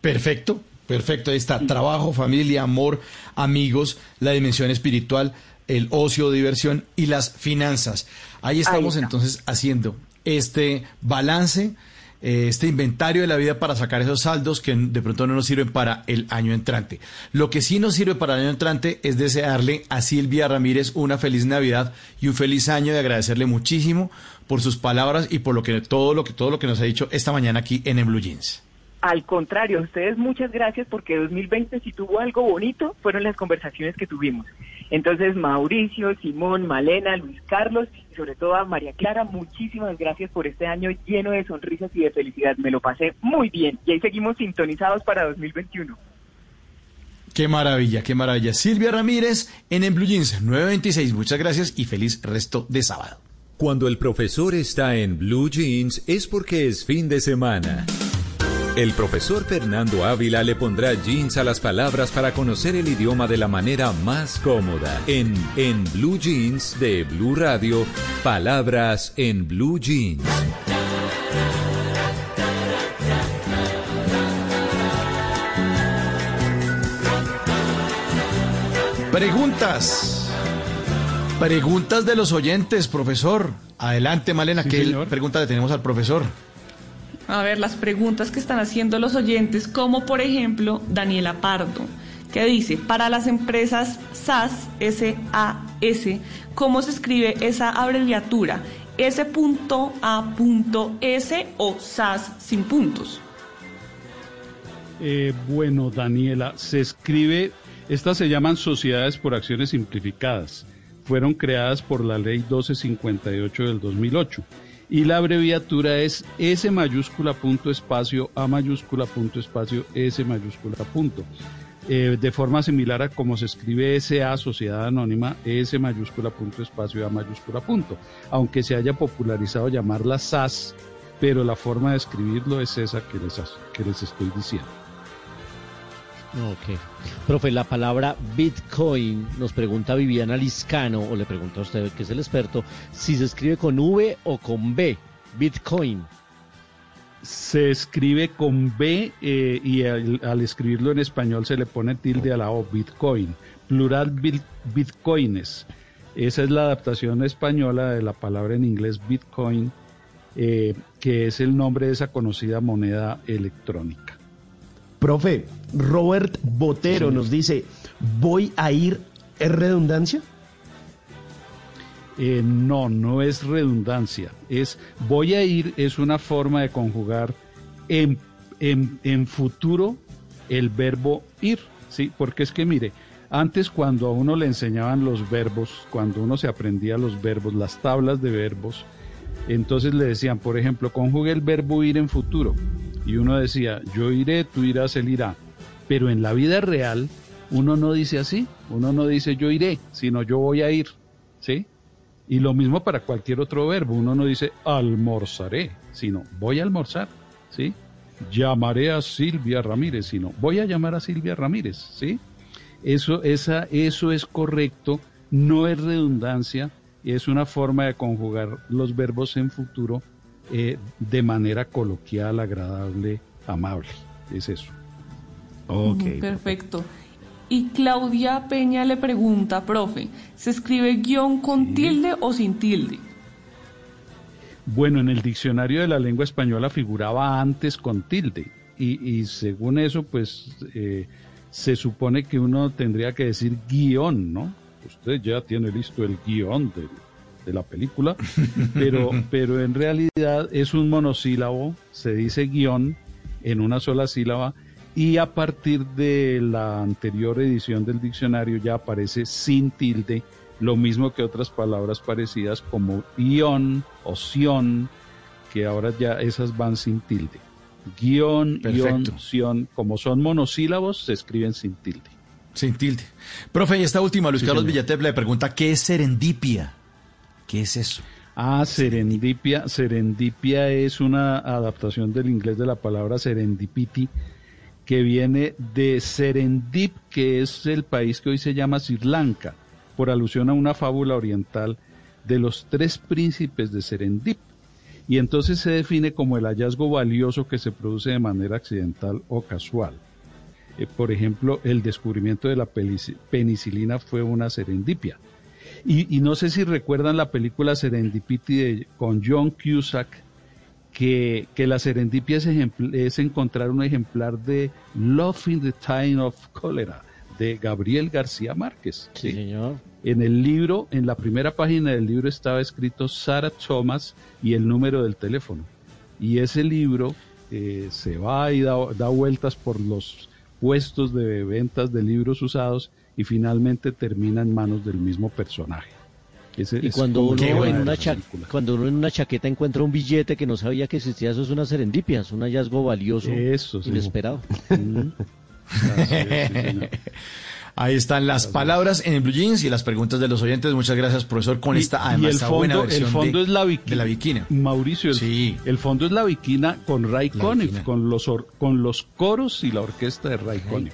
Perfecto, perfecto. Ahí está. Trabajo, familia, amor, amigos, la dimensión espiritual, el ocio, diversión y las finanzas. Ahí estamos entonces haciendo este balance este inventario de la vida para sacar esos saldos que de pronto no nos sirven para el año entrante. Lo que sí nos sirve para el año entrante es desearle a Silvia Ramírez una feliz Navidad y un feliz año y agradecerle muchísimo por sus palabras y por lo que todo lo que todo lo que nos ha dicho esta mañana aquí en el Blue Jeans. Al contrario, a ustedes muchas gracias porque 2020 si tuvo algo bonito fueron las conversaciones que tuvimos. Entonces, Mauricio, Simón, Malena, Luis Carlos y sobre todo a María Clara, muchísimas gracias por este año lleno de sonrisas y de felicidad. Me lo pasé muy bien y ahí seguimos sintonizados para 2021. Qué maravilla, qué maravilla. Silvia Ramírez en el Blue Jeans 926. Muchas gracias y feliz resto de sábado. Cuando el profesor está en Blue Jeans es porque es fin de semana. El profesor Fernando Ávila le pondrá jeans a las palabras para conocer el idioma de la manera más cómoda. En En Blue Jeans de Blue Radio, palabras en Blue Jeans. Preguntas. Preguntas de los oyentes, profesor. Adelante, Malena, Sí, ¿qué señor. pregunta le tenemos al profesor? A ver, las preguntas que están haciendo los oyentes, como por ejemplo Daniela Pardo, que dice, para las empresas SAS, S-A-S, ¿cómo se escribe esa abreviatura? S.A.S o SAS sin puntos. Eh, bueno, Daniela, se escribe, estas se llaman sociedades por acciones simplificadas. Fueron creadas por la ley 1258 del 2008. Y la abreviatura es S mayúscula punto espacio A mayúscula punto espacio S mayúscula punto. Eh, de forma similar a como se escribe SA, Sociedad Anónima, S mayúscula punto espacio A mayúscula punto. Aunque se haya popularizado llamarla SAS, pero la forma de escribirlo es esa que les, que les estoy diciendo. Ok. Profe, la palabra Bitcoin, nos pregunta Viviana Liscano, o le pregunta a usted, que es el experto, si se escribe con V o con B. Bitcoin. Se escribe con B eh, y al, escribirlo en español se le pone tilde a la O, Bitcoin. Plural bit- bitcoines. Esa es la adaptación española de la palabra en inglés Bitcoin, eh, que es el nombre de esa conocida moneda electrónica. Profe, Robert Botero nos dice, ¿voy a ir? ¿Es redundancia? Eh, no, no es redundancia. Es voy a ir es una forma de conjugar en, en, en futuro el verbo ir, ¿sí? Porque es que mire, antes cuando a uno le enseñaban los verbos, cuando uno se aprendía los verbos, las tablas de verbos, entonces le decían, por ejemplo, conjugue el verbo ir en futuro. Y uno decía, yo iré, tú irás, él irá. Pero en la vida real, uno no dice así, uno no dice yo iré, sino yo voy a ir, ¿sí? Y lo mismo para cualquier otro verbo, uno no dice almorzaré, sino voy a almorzar, ¿sí? Llamaré a Silvia Ramírez, sino voy a llamar a Silvia Ramírez, ¿sí? Eso, esa, eso es correcto, no es redundancia, es una forma de conjugar los verbos en futuro eh, de manera coloquial, agradable, amable. Es eso. Mm, Perfecto. Y Claudia Peña le pregunta, profe, ¿se escribe guion con tilde o sin tilde? Bueno, en el diccionario de la lengua española figuraba antes con tilde. Y, y según eso, pues eh, se supone que uno tendría que decir guion, ¿no? Usted ya tiene listo el guion de, de la película, pero, pero en realidad es un monosílabo, se dice guion en una sola sílaba y a partir de la anterior edición del diccionario ya aparece sin tilde, lo mismo que otras palabras parecidas como ión o sion, que ahora ya esas van sin tilde. Guión, ión, sion, como son monosílabos, se escriben sin tilde. Sin tilde. Profe, y esta última, Luis Sí, Carlos señor. Villatep le pregunta, ¿qué es serendipia? ¿Qué es eso? Ah, serendipia. Serendipia es una adaptación del inglés de la palabra serendipity, que viene de Serendip, que es el país que hoy se llama Sri Lanka, por alusión a una fábula oriental de los tres príncipes de Serendip. Y entonces se define como el hallazgo valioso que se produce de manera accidental o casual. Eh, por ejemplo, el descubrimiento de la penicilina fue una serendipia. Y, y no sé si recuerdan la película Serendipity de- con John Cusack, que, que la serendipia es, ejempl- es encontrar un ejemplar de Love in the Time of Cholera de Gabriel García Márquez. Sí, señor. En el libro, en la primera página del libro estaba escrito Sarah Thomas y el número del teléfono. Y ese libro eh, se va y da, da vueltas por los puestos de ventas de libros usados y finalmente termina en manos del mismo personaje. Ese Y cuando uno, en una la cha- película. cuando uno en una chaqueta encuentra un billete que no sabía que existía, eso es una serendipia, es un hallazgo valioso, Eso, sí. inesperado. Ahí están las palabras en el Blue Jeans y las preguntas de los oyentes. Muchas gracias, profesor, con Y- esta, y además, el esta buena fondo, versión el fondo de, es la viquina. de la viquina. Mauricio, el, el fondo es la viquina con Ray Conniff, con los, or- con los coros y la orquesta de Ray Conniff.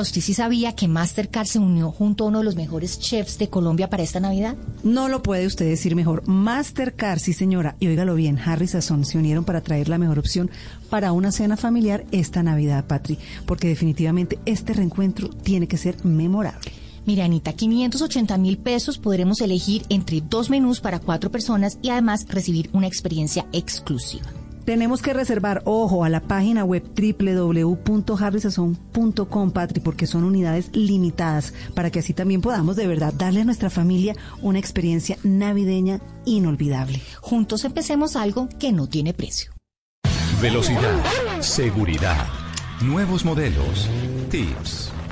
¿Usted sí sabía que Mastercard se unió junto a uno de los mejores chefs de Colombia para esta Navidad? No lo puede usted decir mejor. Mastercard, sí señora. Y óigalo bien, Harry y Sazón se unieron para traer la mejor opción para una cena familiar esta Navidad, Patri. Porque definitivamente este reencuentro tiene que ser memorable. Mira, Anita, 580 mil pesos podremos elegir entre dos menús para cuatro personas y además recibir una experiencia exclusiva. Tenemos que reservar, ojo, a la página web www.harrysazón.com, Patri, porque son unidades limitadas, para que así también podamos de verdad darle a nuestra familia una experiencia navideña inolvidable. Juntos empecemos algo que no tiene precio. Velocidad, seguridad, nuevos modelos, tips,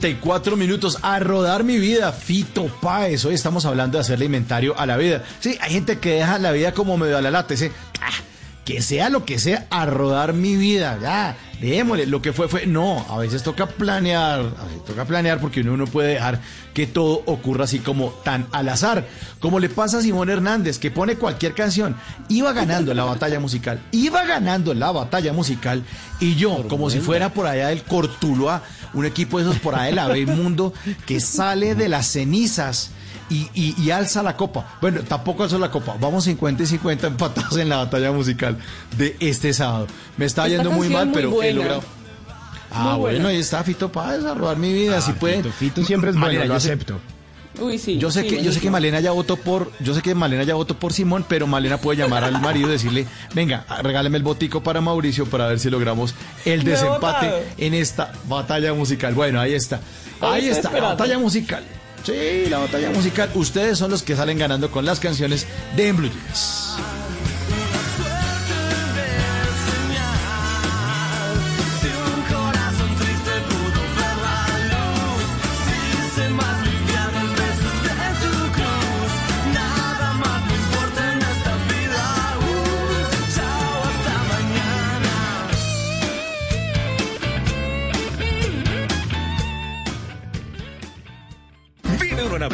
34 minutos. A rodar mi vida, Fito Páez. Hoy estamos hablando de hacerle inventario a la vida. Sí, hay gente que deja la vida como medio a la lata. "Ah, que sea lo que sea, a rodar mi vida. Ya, démosle. Lo que fue, fue. No, a veces toca planear. A veces toca planear porque uno no puede dejar que todo ocurra así como tan al azar. Como le pasa a Simón Hernández, que pone cualquier canción. Iba ganando la batalla musical. Iba ganando la batalla musical. Y yo, como si fuera por allá del Cortuloa, un equipo de esos por allá del Mundo, que sale de las cenizas. Y, y- y alza la copa. Bueno, tampoco alza la copa. Vamos 50 y 50 empatados en la batalla musical de este sábado. Me está Esta yendo muy mal, muy pero he buena. logrado. Ah, bueno, ahí está Fito Páez a robar mi vida. si puede. Fito, Fito siempre es bueno, Malena, lo acepto. Uy, sí. yo sé sí, que yo sé que Malena ya votó por yo sé que Malena ya votó por Simón, pero Malena puede llamar al marido y decirle, "Venga, regáleme el botico para Mauricio para ver si logramos el he desempate en esta batalla musical." Bueno, ahí está. Ahí Ahí está está la esperando. batalla musical. Sí, la batalla musical. Ustedes son los que salen ganando con las canciones de En Blue.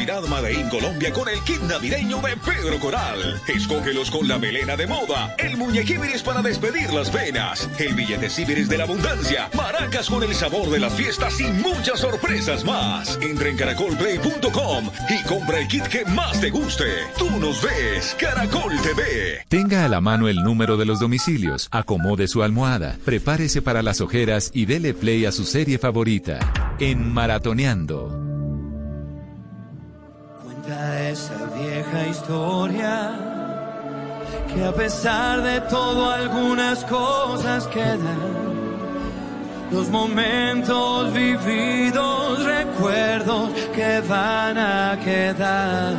Navidad Colombia con el kit navideño de Pedro Coral. Escógelos con la melena de moda, el muñequíbiris para despedir las penas, el billete ciberes de la abundancia, maracas con el sabor de las fiestas y muchas sorpresas más. Entra en caracolplay.com y compra el kit que más te guste. Tú nos ves, Caracol TV. Tenga a la mano el número de los domicilios, acomode su almohada, prepárese para las ojeras y dele play a su serie favorita. En Maratoneando. Cuenta esa vieja historia que a pesar de todo algunas cosas quedan. Los momentos vividos, recuerdos que van a quedar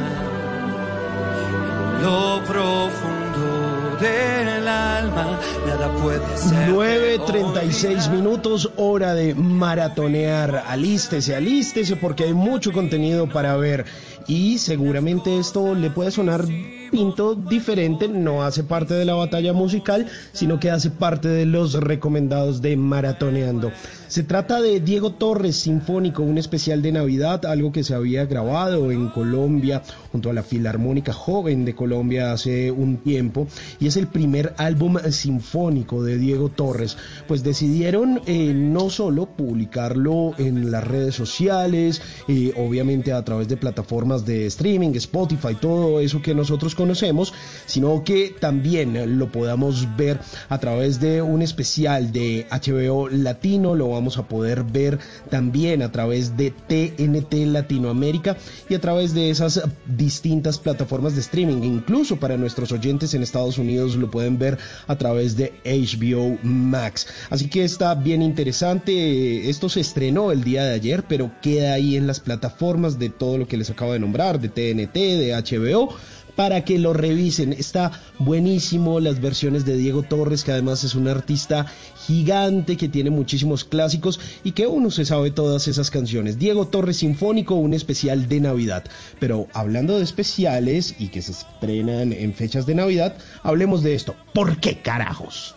en lo profundo del alma. Nada puede ser. 9.36 minutos, hora de maratonear. Alístese, alístese porque hay mucho contenido para ver. Y seguramente esto le puede sonar pinto diferente, no hace parte de la batalla musical, sino que hace parte de los recomendados de Maratoneando. Se trata de Diego Torres Sinfónico, un especial de Navidad, algo que se había grabado en Colombia junto a la Filarmónica Joven de Colombia hace un tiempo y es el primer álbum sinfónico de Diego Torres. Pues decidieron eh, no solo publicarlo en las redes sociales, eh, obviamente a través de plataformas de streaming, Spotify, todo eso que nosotros conocemos, sino que también lo podamos ver a través de un especial de HBO Latino, lo vamos a poder ver también a través de TNT Latinoamérica y a través de esas distintas plataformas de streaming. Incluso para nuestros oyentes en Estados Unidos lo pueden ver a través de HBO Max. Así que está bien interesante. Esto se estrenó el día de ayer, pero queda ahí en las plataformas de todo lo que les acabo de nombrar, de TNT, de HBO para que lo revisen. Está buenísimo las versiones de Diego Torres, que además es un artista gigante que tiene muchísimos clásicos y que uno se sabe todas esas canciones. Diego Torres Sinfónico, un especial de Navidad. Pero hablando de especiales y que se estrenan en fechas de Navidad, hablemos de esto. ¿Por qué carajos?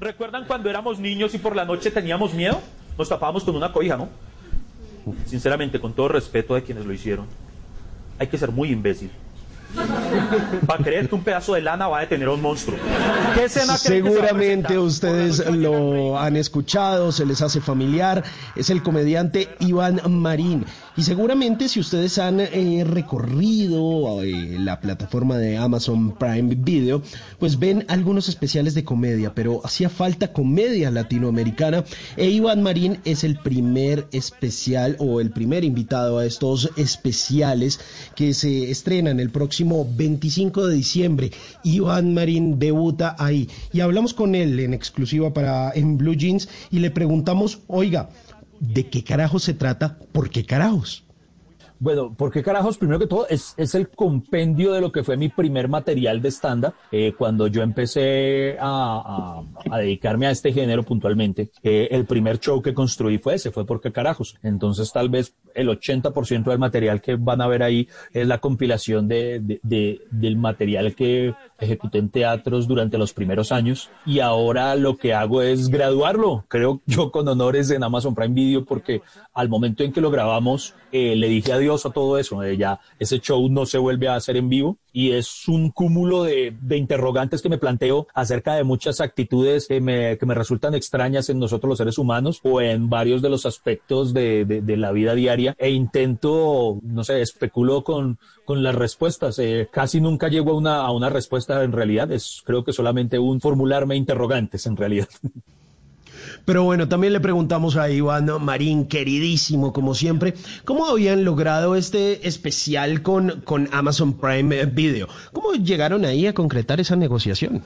¿Recuerdan cuando éramos niños y por la noche teníamos miedo? Nos tapábamos con una cobija, ¿no? Sinceramente, con todo respeto de quienes lo hicieron, hay que ser muy imbécil. Para creer que un pedazo de lana va a detener a un monstruo. ¿Qué escena creen que se va a Seguramente ustedes lo han escuchado, se les hace familiar. Es el comediante Iván Marín. Y seguramente si ustedes han eh, recorrido eh, la plataforma de Amazon Prime Video, pues ven algunos especiales de comedia, pero hacía falta comedia latinoamericana. E Iván Marín es el primer especial o el primer invitado a estos especiales que se estrenan el próximo 25 de diciembre. Iván Marín debuta ahí y hablamos con él en exclusiva para en Blue Jeans y le preguntamos, oiga, ¿de qué carajo se trata? ¿Por qué carajos? Bueno, ¿por qué carajos? Primero que todo, es, es el compendio de lo que fue mi primer material de stand-up. Eh, cuando yo empecé a, a- a dedicarme a este género puntualmente, eh, el primer show que construí fue ese, fue ¿por qué carajos? Entonces, tal vez el 80% del material que van a ver ahí es la compilación de, de- de- del material que ejecuté en teatros durante los primeros años y ahora lo que hago es graduarlo, creo yo con honores en Amazon Prime Video porque al momento en que lo grabamos eh, le dije adiós a todo eso, eh, ya ese show no se vuelve a hacer en vivo y es un cúmulo de, de interrogantes que me planteo acerca de muchas actitudes que me, que me resultan extrañas en nosotros los seres humanos o en varios de los aspectos de, de- de la vida diaria e intento, no sé, especulo con, con las respuestas. Eh, casi nunca llego a una, a una respuesta en realidad, es creo que solamente un formularme interrogantes en realidad. Pero bueno, también le preguntamos a Iván Marín, queridísimo como siempre, ¿cómo habían logrado este especial con, con Amazon Prime Video? ¿Cómo llegaron ahí a concretar esa negociación?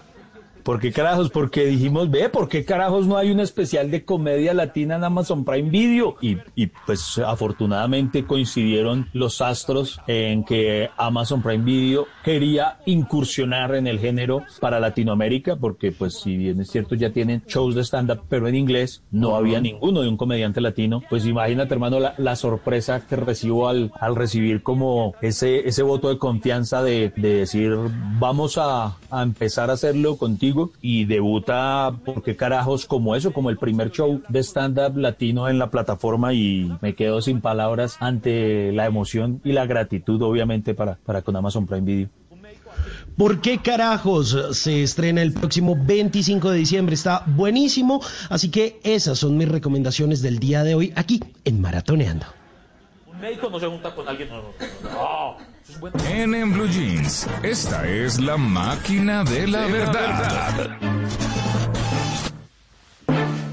¿Por qué carajos? Porque dijimos, ve, ¿por qué carajos no hay un especial de comedia latina en Amazon Prime Video? Y, y, pues afortunadamente coincidieron los astros en que Amazon Prime Video quería incursionar en el género para Latinoamérica, porque pues si bien es cierto ya tienen shows de stand-up, pero en inglés no había ninguno de un comediante latino. Pues imagínate hermano la, la sorpresa que recibo al, al recibir como ese, ese voto de confianza de, de decir, vamos a, a empezar a hacerlo contigo y debuta, ¿por qué carajos? Como eso, como el primer show de stand-up latino en la plataforma y me quedo sin palabras ante la emoción y la gratitud, obviamente, para, para con Amazon Prime Video. ¿Por qué carajos se estrena el próximo 25 de diciembre? Está buenísimo, así que esas son mis recomendaciones del día de hoy aquí en Maratoneando. Un médico no se junta con alguien. No, no, no, En, en Blue Jeans, esta es la máquina de la verdad.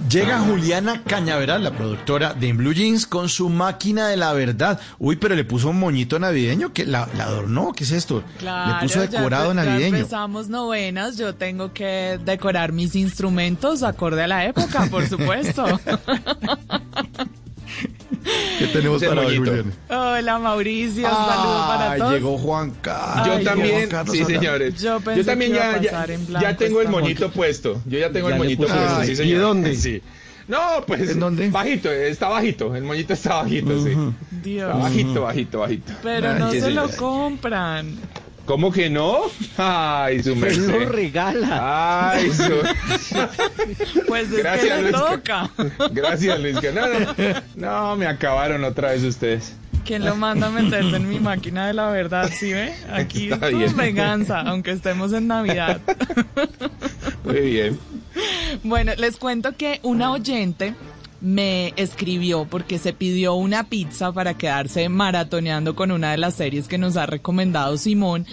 Llega Juliana Cañaveral, la productora de En Blue Jeans, con su máquina de la verdad. Uy, pero le puso un moñito navideño, que la, la adornó, ¿qué es esto? Claro, le puso decorado empe- ya navideño. empezamos novenas, yo tengo que decorar mis instrumentos acorde a la época, por supuesto. ¿Qué tenemos para hoy. Juliana? Hola Mauricio, saludos para Ay, todos. llegó Juan Carlos. Yo Ay, también, Carlos sí Solano. señores. Yo pensé también que iba ya, a ya, pasar en blanco ya tengo el moñito puesto. Yo ya tengo Ya el moñito puso puesto, el sí, señor. ¿Y dónde? Sí. No, pues ¿En dónde? bajito, eh, está bajito. El moñito está bajito, sí. Dios. Está bajito, bajito, bajito. Pero Ay, no se lo compran. ¿Cómo que no? Ay, su Él merced. lo regala. Ay, su... Pues es Gracias, que le toca. Gracias, Luis. que No, no, no, me acabaron otra vez ustedes. ¿Quién lo manda a meterse en mi máquina de la verdad? ¿Sí ve? Aquí es venganza, aunque estemos en Navidad. Muy bien. Bueno, les cuento que una oyente me escribió porque se pidió una pizza para quedarse maratoneando con una de las series que nos ha recomendado Simón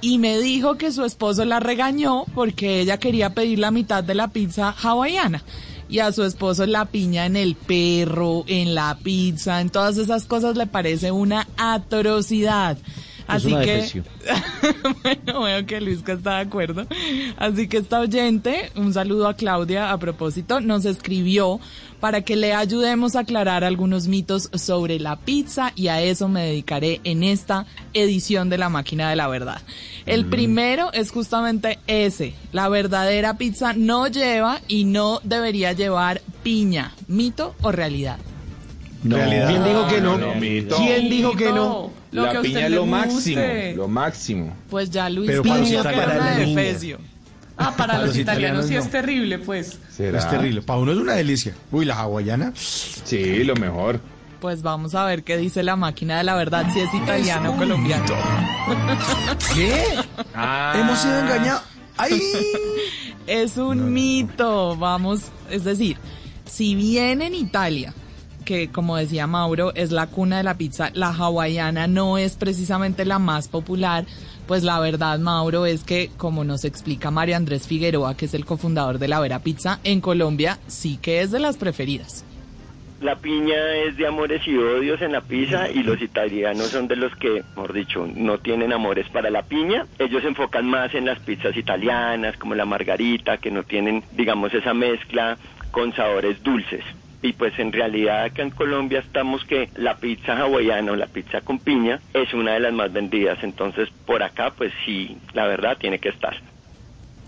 y me dijo que su esposo la regañó porque ella quería pedir la mitad de la pizza hawaiana. Y a su esposo la piña en el perro, en la pizza, en todas esas cosas le parece una atrocidad. Así que bueno, veo que Luisca está de acuerdo. Así que esta oyente, un saludo a Claudia a propósito, nos escribió para que le ayudemos a aclarar algunos mitos sobre la pizza y a eso me dedicaré en esta edición de La Máquina de la Verdad. El primero es justamente ese. La verdadera pizza no lleva y no debería llevar piña. ¿Mito o realidad? No. ¿Quién dijo que no? No. ¿Quién dijo que no? Lo que la usted piña es lo máximo, lo máximo. Pues ya Luis Pero para que era una de no. Efesio. Ah, para Para los los italianos italianos sí no. es terrible, pues. ¿Será? Es terrible. Para uno es una delicia. Uy, la hawaiana. Sí, lo mejor. Pues vamos a ver qué dice la máquina de la verdad, si es italiano o colombiano. ¿Qué? Ah. Hemos sido engañados. ¡Ay! Es un mito, vamos, es decir, si bien en Italia, que como decía Mauro, es la cuna de la pizza, la hawaiana no es precisamente la más popular, pues la verdad, Mauro, es que, como nos explica Mario Andrés Figueroa, que es el cofundador de La Vera Pizza, en Colombia sí que es de las preferidas. La piña es de amores y odios en la pizza y los italianos son de los que, mejor dicho, no tienen amores para la piña. Ellos se enfocan más en las pizzas italianas, como la margarita, que no tienen, digamos, esa mezcla con sabores dulces. Y pues en realidad acá en Colombia estamos que la pizza hawaiana o la pizza con piña es una de las más vendidas, entonces por acá pues sí, la verdad tiene que estar.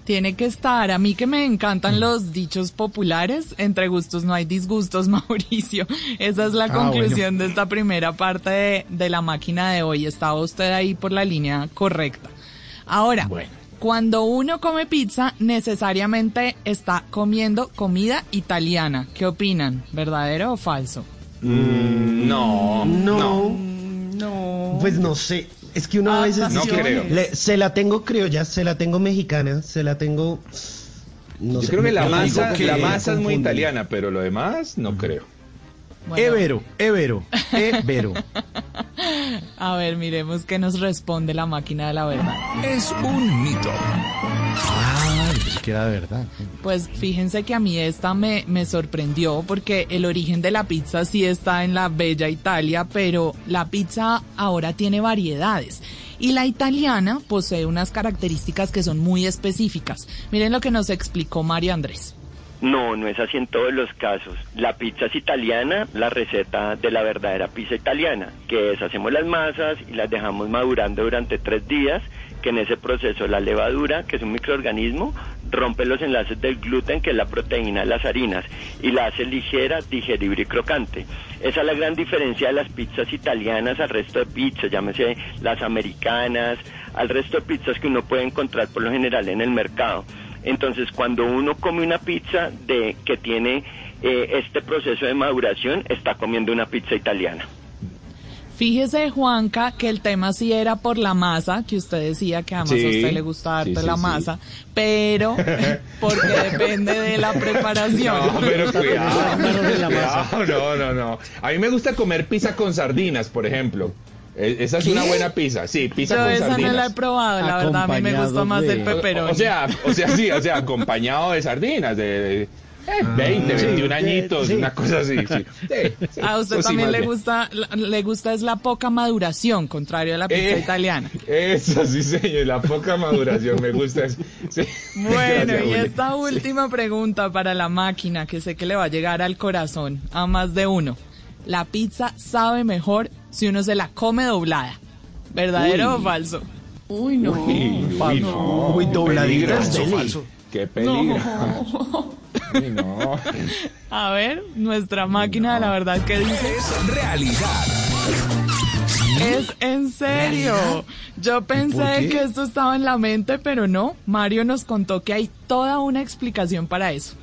Tiene que estar. A mí que me encantan los dichos populares, entre gustos no hay disgustos, Mauricio. Esa es la Ah, conclusión de esta primera parte de, de la máquina de hoy. Estaba usted ahí por la línea correcta. Ahora, cuando uno come pizza, necesariamente está comiendo comida italiana. ¿Qué opinan? ¿Verdadero o falso? Mm, no, No. No. Pues no sé. Es que uno a veces No creo. le- se la tengo criolla, se la tengo mexicana, se la tengo. No Yo sé, creo que la masa, que la masa es muy italiana, pero lo demás no creo. Evero, Evero, Evero. A ver, miremos qué nos responde la máquina de la verdad. Es un mito. Ah, es que era verdad. Pues fíjense que a mí esta me, me sorprendió porque el origen de la pizza sí está en la bella Italia, pero la pizza ahora tiene variedades. Y la italiana posee unas características que son muy específicas. Miren lo que nos explicó Mario Andrés. No, no es así en todos los casos. La pizza es italiana, la receta de la verdadera pizza italiana, que es hacemos las masas y las dejamos madurando durante tres días, que en ese proceso la levadura, que es un microorganismo, rompe los enlaces del gluten, que es la proteína de las harinas, y la hace ligera, digerible y crocante. Esa es la gran diferencia de las pizzas italianas al resto de pizzas, llámese las americanas, al resto de pizzas que uno puede encontrar por lo general en el mercado. Entonces, cuando uno come una pizza de que tiene eh, este proceso de maduración, está comiendo una pizza italiana. Fíjese, Juanca, que el tema sí era por la masa, que usted decía que además Sí, a usted le gusta harto sí, sí, la sí. masa, pero porque depende de la preparación. No, pero cuidado. cuidado, No, no, no. A mí me gusta comer pizza con sardinas, por ejemplo. E- Esa es una buena pizza. Sí, pizza Yo con esa sardinas. no la he probado, la verdad, a mí me gusta más el O- pepperoni. O, sea, o sea, sí, o sea, acompañado de sardinas, de, de- eh, 20, Sí, 21 de- añitos, sí. una cosa así. Sí, Sí, sí. A usted también le bien. gusta, la- le gusta es la poca maduración, contrario a la pizza Eh, italiana. Eso sí, señor, la poca maduración me gusta. Bueno, Gracias, y esta última pregunta para la máquina, que sé que le va a llegar al corazón a más de uno. La pizza sabe mejor si uno se la come doblada. ¿Verdadero Uy. o falso? Uy, no. Uy, uy, no. Uy, dobladita es deli. Qué peligro. Uy, no. A ver, nuestra máquina de la verdad que dice. Es realidad. Es en serio. Yo pensé que esto estaba en la mente, pero no. Mario nos contó que hay toda una explicación para eso.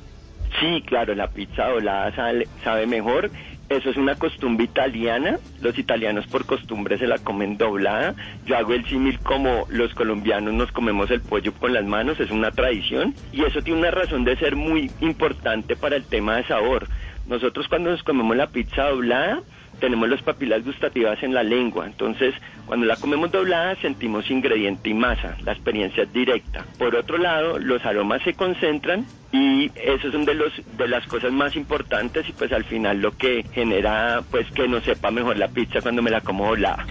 Sí, claro, la pizza doblada sale- sabe mejor. Eso es una costumbre italiana. Los italianos por costumbre se la comen doblada. Yo hago el símil como los colombianos nos comemos el pollo con las manos, es una tradición. Y eso tiene una razón de ser muy importante para el tema de sabor. Nosotros cuando nos comemos la pizza doblada, tenemos las papilas gustativas en la lengua. Entonces, cuando la comemos doblada, sentimos ingrediente y masa. La experiencia es directa. Por otro lado, los aromas se concentran y eso es una de, los, de las cosas más importantes y pues al final lo que genera pues que nos sepa mejor la pizza cuando me la como doblada.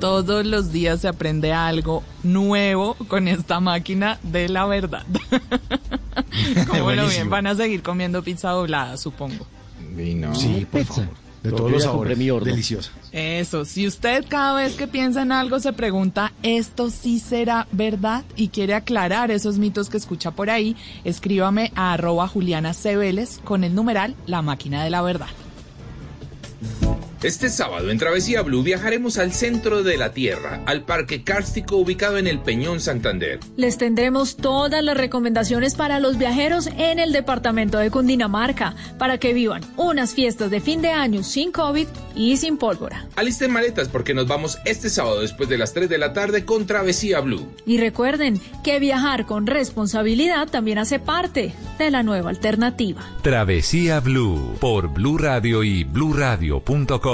Todos los días se aprende algo nuevo con esta máquina de la verdad. Como lo bien, van a seguir comiendo pizza doblada, supongo. Y no. Sí, por Pizza. favor. De todos los sabores. Deliciosa. Eso, si usted cada vez que piensa en algo se pregunta, ¿esto sí será verdad? Y quiere aclarar esos mitos que escucha por ahí, escríbame a arroba Juliana C. Vélez con el numeral La Máquina de la Verdad. Este sábado en Travesía Blue viajaremos al centro de la Tierra, al Parque Kárstico ubicado en el Peñón Santander. Les tendremos todas las recomendaciones para los viajeros en el departamento de Cundinamarca para que vivan unas fiestas de fin de año sin COVID y sin pólvora. Alisten maletas porque nos vamos este sábado después de las 3 de la tarde con Travesía Blue. Y recuerden que viajar con responsabilidad también hace parte de la nueva alternativa. Travesía Blue por Blue Radio y bluradio.com.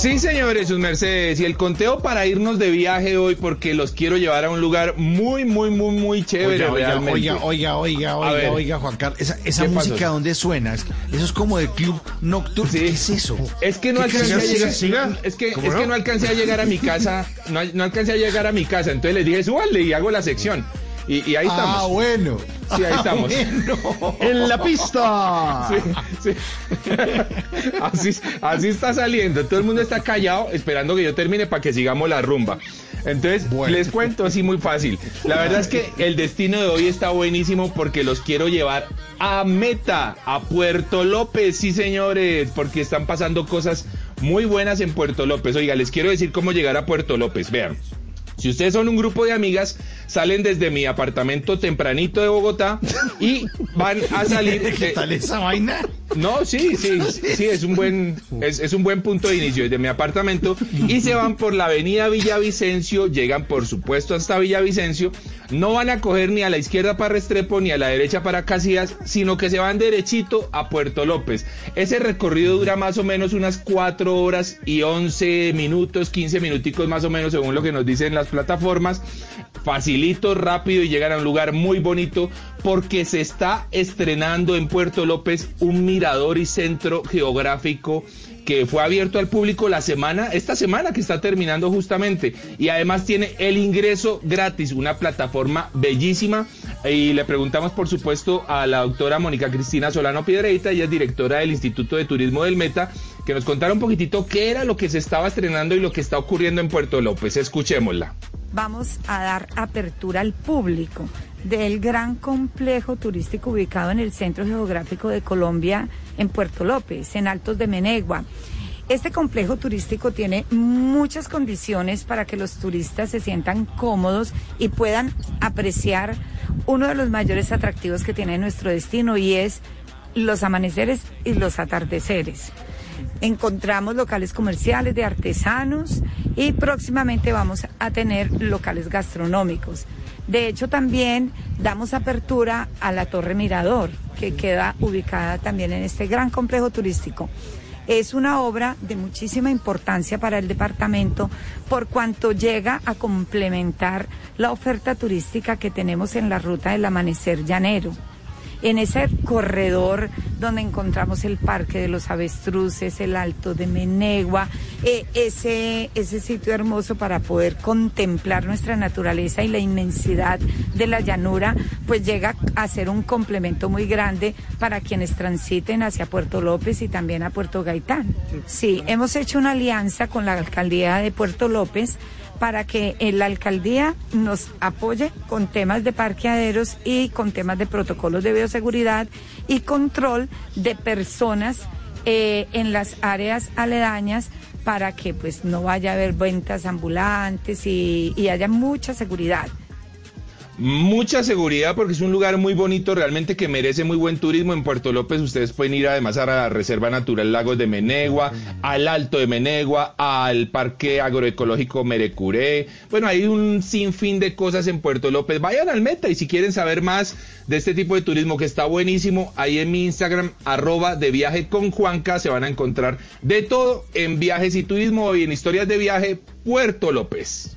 Sí, señores, sus mercedes. Y el conteo para irnos de viaje hoy, porque los quiero llevar a un lugar muy, muy, muy, muy chévere. Oiga, oiga, realmente. oiga, oiga, oiga, oiga, oiga, Juan Carlos. Esa, esa ¿Qué pasó? música, ¿dónde suena? Es- Eso es como de club nocturno. ¿Qué es eso? Es que no ¿Qué alcancé a llegar. Siga, Es que, ¿Cómo es no? que no alcancé a llegar a mi casa. No, no alcancé a llegar a mi casa. Entonces les dije, súbale y hago la sección. Y, y ahí Ah, estamos. bueno. Sí, ahí Ah, estamos. bueno. En la pista. Sí, sí. Así, así está saliendo. Todo el mundo está callado esperando que yo termine para que sigamos la rumba. Entonces, les cuento así muy fácil. La verdad es que el destino de hoy está buenísimo porque los quiero llevar a Meta, a Puerto López, sí señores, porque están pasando cosas muy buenas en Puerto López. Oiga, les quiero decir cómo llegar a Puerto López. Vean. Si ustedes son un grupo de amigas, salen desde mi apartamento tempranito de Bogotá y van a salir. ¿Qué tal esa vaina? No, sí, sí, sí, es un buen, es, es un buen punto de inicio desde mi apartamento y se van por la avenida Villavicencio, llegan por supuesto hasta Villavicencio, no van a coger ni a la izquierda para Restrepo ni a la derecha para Casillas, sino que se van derechito a Puerto López. Ese recorrido dura más o menos unas 4 horas y 11 minutos, 15 minuticos más o menos según lo que nos dicen las plataformas. Facilito, rápido y llegan a un lugar muy bonito porque se está estrenando en Puerto López un mirador y centro geográfico que fue abierto al público la semana, esta semana que está terminando justamente, y además tiene el ingreso gratis, una plataforma bellísima, y le preguntamos por supuesto a la doctora Mónica Cristina Solano Piedreita, ella es directora del Instituto de Turismo del Meta, que nos contara un poquitito qué era lo que se estaba estrenando y lo que está ocurriendo en Puerto López, escuchémosla. vamos a dar apertura al público del gran complejo turístico ubicado en el Centro Geográfico de Colombia, en Puerto López, en Altos de Menegua. Este complejo turístico tiene muchas condiciones para que los turistas se sientan cómodos y puedan apreciar uno de los mayores atractivos que tiene nuestro destino y es los amaneceres y los atardeceres. Encontramos locales comerciales de artesanos y próximamente vamos a tener locales gastronómicos. De hecho, también damos apertura a la Torre Mirador, que queda ubicada también en este gran complejo turístico. Es una obra de muchísima importancia para el departamento por cuanto llega a complementar la oferta turística que tenemos en la ruta del amanecer llanero en ese corredor donde encontramos el Parque de los Avestruces, el Alto de Menegua, eh, ese, ese sitio hermoso para poder contemplar nuestra naturaleza y la inmensidad de la llanura, pues llega a ser un complemento muy grande para quienes transiten hacia Puerto López y también a Puerto Gaitán. Sí, hemos hecho una alianza con la alcaldía de Puerto López para que la alcaldía nos apoye con temas de parqueaderos y con temas de protocolos de bioseguridad y control de personas eh, en las áreas aledañas para que pues no vaya a haber ventas ambulantes y haya mucha seguridad. Mucha seguridad porque es un lugar muy bonito, realmente que merece muy buen turismo. En Puerto López ustedes pueden ir además a la Reserva Natural Lagos de Menegua, al Alto de Menegua, al Parque Agroecológico Merecuré. Bueno, hay un sinfín de cosas en Puerto López. Vayan al Meta y si quieren saber más de este tipo de turismo que está buenísimo, ahí en mi Instagram, arroba de viaje con Juanca, se van a encontrar de todo en viajes y turismo y en historias de viaje Puerto López.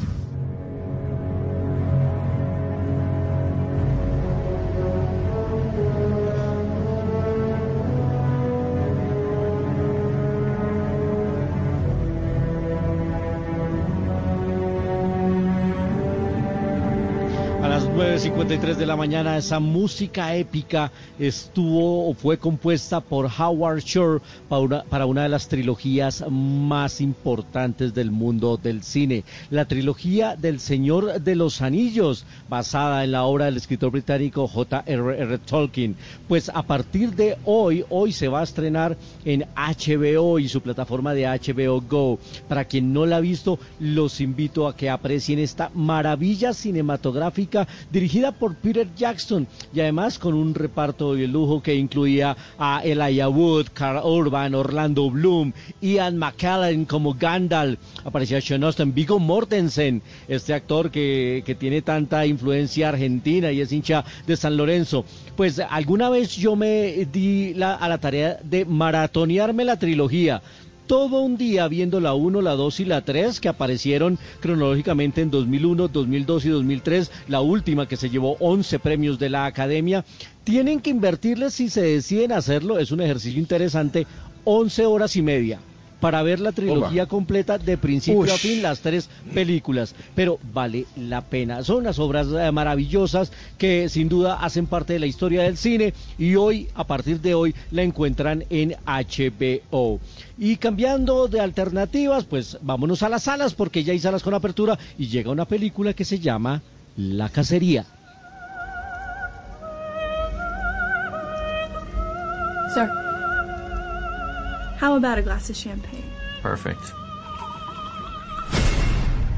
9.53 de la mañana, esa música épica estuvo o fue compuesta por Howard Shore para una, para una de las trilogías más importantes del mundo del cine, la trilogía del Señor de los Anillos, basada en la obra del escritor británico J.R.R. Tolkien. Pues a partir de hoy, hoy se va a estrenar en HBO y su plataforma de HBO Go. Para quien no la ha visto, los invito a que aprecien esta maravilla cinematográfica dirigida por Peter Jackson y además con un reparto de lujo que incluía a Elijah Wood, Carl Urban, Orlando Bloom, Ian McKellen como Gandalf, aparecía Sean Austin, Viggo Mortensen, este actor que, que tiene tanta influencia argentina y es hincha de San Lorenzo. Pues alguna vez yo me di la- a la tarea de maratonearme la trilogía todo un día viendo la 1, la 2 y la 3 que aparecieron cronológicamente en 2001, 2002 y 2003, la última que se llevó 11 premios de la Academia. Tienen que invertirles si se deciden hacerlo, es un ejercicio interesante, 11 horas y media para ver la trilogía completa de principio a fin, las tres películas, pero vale la pena. Son unas obras eh, maravillosas que sin duda hacen parte de la historia del cine y hoy, a partir de hoy, la encuentran en HBO. Y cambiando de alternativas, pues vámonos a las salas porque ya hay salas con apertura y llega una película que se llama La Cacería. Sir, how about a glass of champagne? Perfect.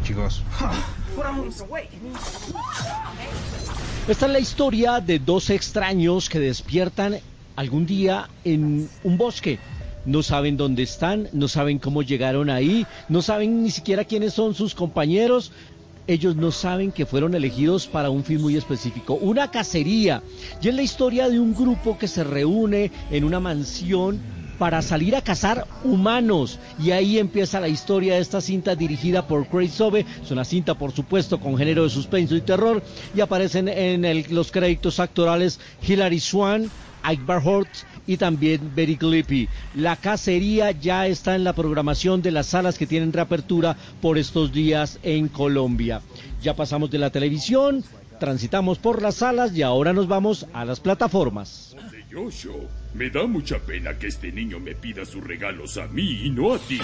Chicos. Esta es la historia de dos extraños que despiertan algún día en un bosque. No saben dónde están, no saben cómo llegaron ahí, no saben ni siquiera quiénes son sus compañeros. Ellos no saben que fueron elegidos para un fin muy específico, una cacería. Y es la historia de un grupo que se reúne en una mansión para salir a cazar humanos. Y ahí empieza la historia de esta cinta dirigida por Craig Sobe. Es una cinta, por supuesto, con género de suspenso y terror. Y aparecen en los créditos actorales Hilary Swan, Ike Barhort y también Betty Glippy. La cacería ya está en la programación de las salas que tienen reapertura por estos días en Colombia. Ya pasamos de la televisión, transitamos por las salas y ahora nos vamos a las plataformas. Me da mucha pena que este niño me pida sus regalos a mí y no a ti.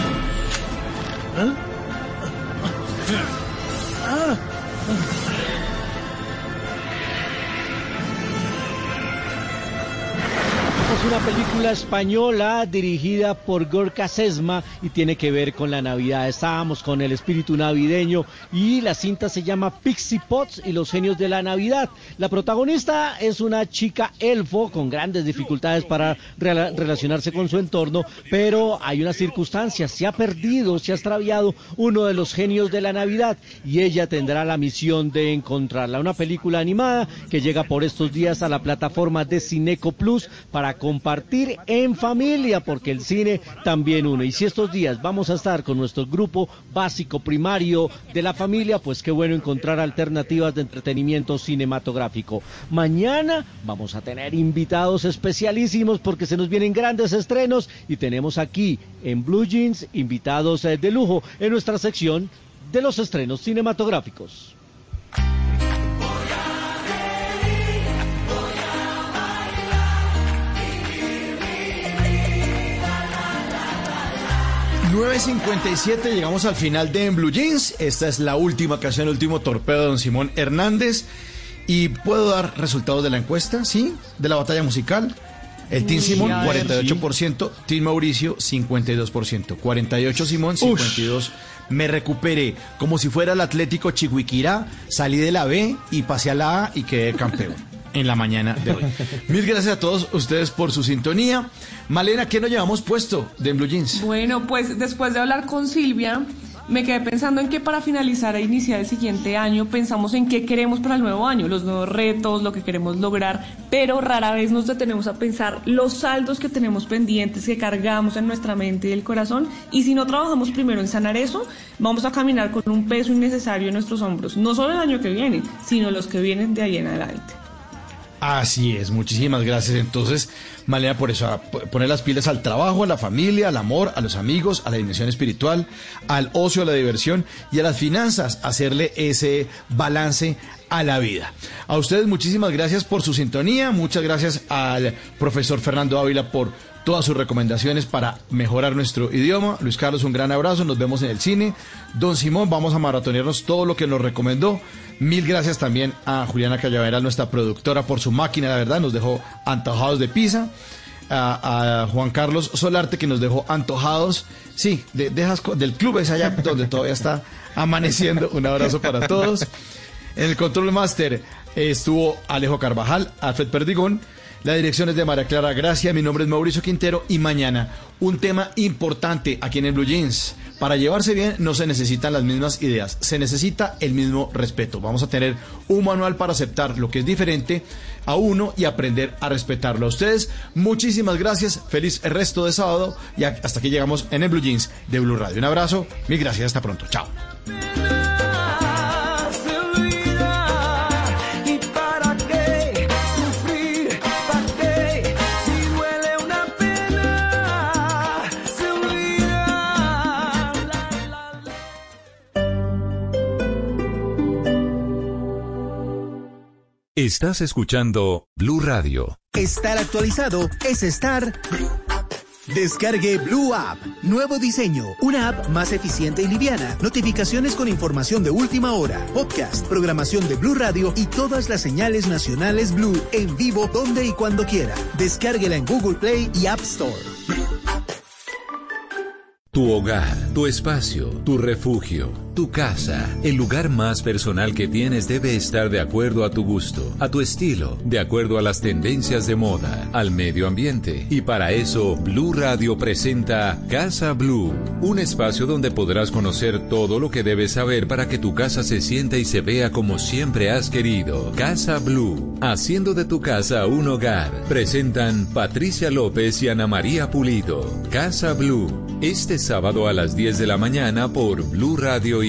Es una película española dirigida por Gorka Sesma y tiene que ver con la Navidad. Estábamos con el espíritu navideño y la cinta se llama Pixie Pots y los genios de la Navidad. La protagonista es una chica elfo con grandes dificultades para rela- relacionarse con su entorno, pero hay una circunstancia, se ha perdido, se ha extraviado uno de los genios de la Navidad y ella tendrá la misión de encontrarla. Una película animada que llega por estos días a la plataforma de Cineco Plus para compartir en familia, porque el cine también une. Y si estos días vamos a estar con nuestro grupo básico primario de la familia, pues qué bueno encontrar alternativas de entretenimiento cinematográfico. Mañana vamos a tener invitados especialísimos porque se nos vienen grandes estrenos y tenemos aquí en Blue Jeans invitados eh, de lujo en nuestra sección de los estrenos cinematográficos. ...9.57, llegamos al final de En Blue Jeans. Esta es la última canción, el último torpedo de don Simón Hernández. Y puedo dar resultados de la encuesta, ¿sí? De la batalla musical. El Team Simón, a ver, 48%. Team Mauricio, 52%. 48 Simón, 52. Me recuperé como si fuera el Atlético Chihuiquirá. Salí de la B y pasé a la A y quedé campeón. En la mañana de hoy. Mil gracias a todos ustedes por su sintonía. Malena, ¿qué nos llevamos puesto de Blue Jeans? Bueno, pues después de hablar con Silvia, me quedé pensando en que para finalizar e iniciar el siguiente año pensamos en qué queremos para el nuevo año, los nuevos retos, lo que queremos lograr, pero rara vez nos detenemos a pensar los saldos que tenemos pendientes, que cargamos en nuestra mente y el corazón, y si no trabajamos primero en sanar eso, vamos a caminar con un peso innecesario en nuestros hombros, no solo el año que viene, sino los que vienen de ahí en adelante. Así es, muchísimas gracias. Entonces, Malena, por eso, poner las pilas al trabajo, a la familia, al amor, a los amigos, a la dimensión espiritual, al ocio, a la diversión y a las finanzas, hacerle ese balance a la vida. A ustedes muchísimas gracias por su sintonía, muchas gracias al profesor Fernando Ávila por todas sus recomendaciones para mejorar nuestro idioma. Luis Carlos, un gran abrazo, nos vemos en el cine. Don Simón, vamos a maratonearnos todo lo que nos recomendó. Mil gracias también a Juliana Callavera, nuestra productora, por su máquina, la verdad, nos dejó antojados de pizza. A, Juan Carlos Solarte, que nos dejó antojados, sí, de, de esas co- del club es allá donde todavía está amaneciendo. Un abrazo para todos. En el control master estuvo Alejo Carvajal, Alfred Perdigón. La dirección es de María Clara Gracia. Mi nombre es Mauricio Quintero. Y mañana, un tema importante aquí en el Blue Jeans. Para llevarse bien no se necesitan las mismas ideas, se necesita el mismo respeto. Vamos a tener un manual para aceptar lo que es diferente a uno y aprender a respetarlo. A ustedes, muchísimas gracias. Feliz resto de sábado. Y hasta aquí llegamos en el Blue Jeans de Blue Radio. Un abrazo. Mil gracias. Hasta pronto. Chao. Estás escuchando Blue Radio. Estar actualizado es estar. Descargue Blue App. Nuevo diseño. Una app más eficiente y liviana. Notificaciones con información de última hora. Podcast, programación de Blue Radio y todas las señales nacionales Blue en vivo donde y cuando quiera. Descárguela en Google Play y App Store. Tu hogar, tu espacio, tu refugio, tu casa, el lugar más personal que tienes debe estar de acuerdo a tu gusto, a tu estilo, de acuerdo a las tendencias de moda, al medio ambiente. Y para eso, Blue Radio presenta Casa Blue, un espacio donde podrás conocer todo lo que debes saber para que tu casa se sienta y se vea como siempre has querido. Casa Blue, haciendo de tu casa un hogar. Presentan Patricia López y Ana María Pulido. Casa Blue. Este sábado a las 10 de la mañana por Blue Radio y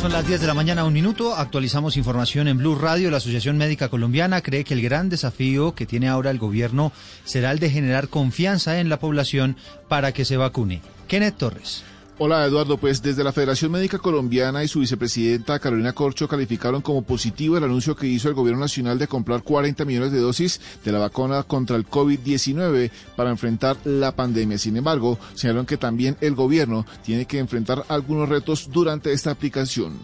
Son las 10 de la mañana, un minuto. Actualizamos información en Blue Radio. La Asociación Médica Colombiana cree que el gran desafío que tiene ahora el gobierno será el de generar confianza en la población para que se vacune. Kenneth Torres. Hola Eduardo, pues desde la Federación Médica Colombiana y su vicepresidenta Carolina Corcho calificaron como positivo el anuncio que hizo el Gobierno Nacional de comprar 40 millones de dosis de la vacuna contra el COVID-19 para enfrentar la pandemia. Sin embargo, señalaron que también el gobierno tiene que enfrentar algunos retos durante esta aplicación.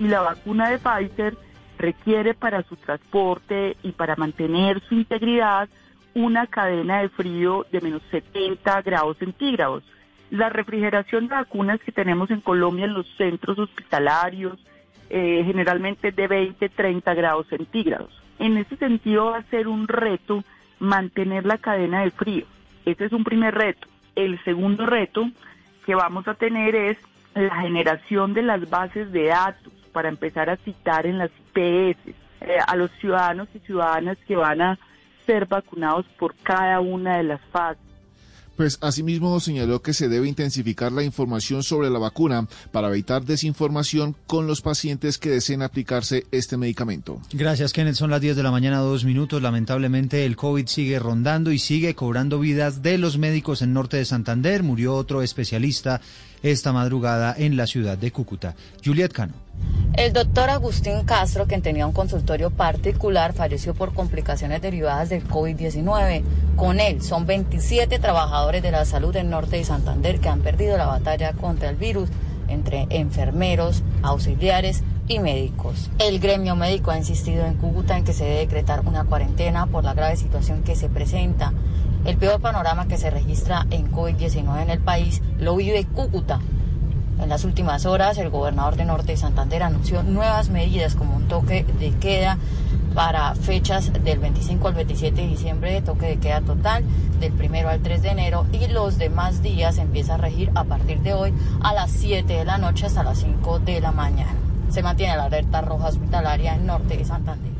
y la vacuna de Pfizer requiere para su transporte y para mantener su integridad una cadena de frío de menos 70 grados centígrados. La refrigeración de vacunas que tenemos en Colombia en los centros hospitalarios eh, generalmente de 20, 30 grados centígrados. En ese sentido va a ser un reto mantener la cadena de frío. Ese es un primer reto. El segundo reto que vamos a tener es la generación de las bases de datos para empezar a citar en las IPS eh, a los ciudadanos y ciudadanas que van a ser vacunados por cada una de las fases. Pues asimismo señaló que se debe intensificar la información sobre la vacuna para evitar desinformación con los pacientes que deseen aplicarse este medicamento. Gracias, Kenneth. Son las 10 de la mañana, dos minutos. Lamentablemente, el COVID sigue rondando y sigue cobrando vidas de los médicos en norte de Santander. Murió otro especialista esta madrugada en la ciudad de Cúcuta. Juliet Cano. El doctor Agustín Castro, quien tenía un consultorio particular, falleció por complicaciones derivadas del COVID-19. Con él son 27 trabajadores de la salud del norte de Santander que han perdido la batalla contra el virus entre enfermeros, auxiliares y médicos. El gremio médico ha insistido en Cúcuta en que se debe decretar una cuarentena por la grave situación que se presenta. El peor panorama que se registra en COVID-19 en el país lo vive Cúcuta, en las últimas horas, el gobernador de Norte de Santander anunció nuevas medidas como un toque de queda para fechas del 25 al 27 de diciembre, toque de queda total, del 1 al 3 de enero y los demás días empieza a regir a partir de hoy a las 7 de la noche hasta las 5 de la mañana. Se mantiene la alerta roja hospitalaria en norte de Santander.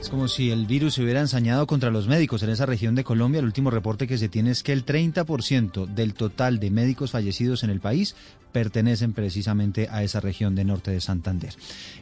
Es como si el virus se hubiera ensañado contra los médicos en esa región de Colombia. El último reporte que se tiene es que el 30% del total de médicos fallecidos en el país pertenecen precisamente a esa región de norte de Santander.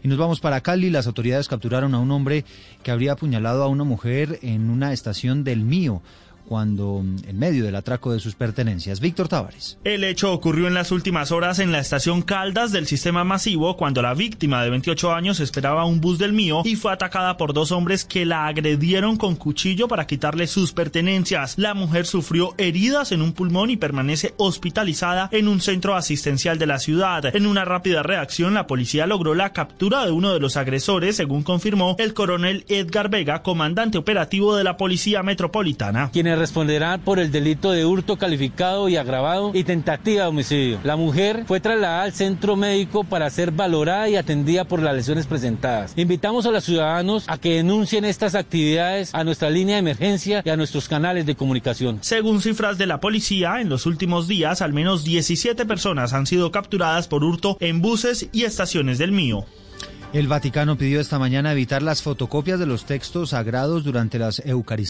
Y nos vamos para Cali. Las autoridades capturaron a un hombre que habría apuñalado a una mujer en una estación del Mío cuando en medio del atraco de sus pertenencias. Víctor Tavares. El hecho ocurrió en las últimas horas en la estación Caldas del sistema masivo cuando la víctima de 28 años esperaba un bus del mío y fue atacada por dos hombres que la agredieron con cuchillo para quitarle sus pertenencias. La mujer sufrió heridas en un pulmón y permanece hospitalizada en un centro asistencial de la ciudad. En una rápida reacción, la policía logró la captura de uno de los agresores, según confirmó el coronel Edgar Vega, comandante operativo de la Policía Metropolitana responderá por el delito de hurto calificado y agravado y tentativa de homicidio. La mujer fue trasladada al centro médico para ser valorada y atendida por las lesiones presentadas. Invitamos a los ciudadanos a que denuncien estas actividades a nuestra línea de emergencia y a nuestros canales de comunicación. Según cifras de la policía, en los últimos días al menos 17 personas han sido capturadas por hurto en buses y estaciones del mío. El Vaticano pidió esta mañana evitar las fotocopias de los textos sagrados durante las Eucaristías.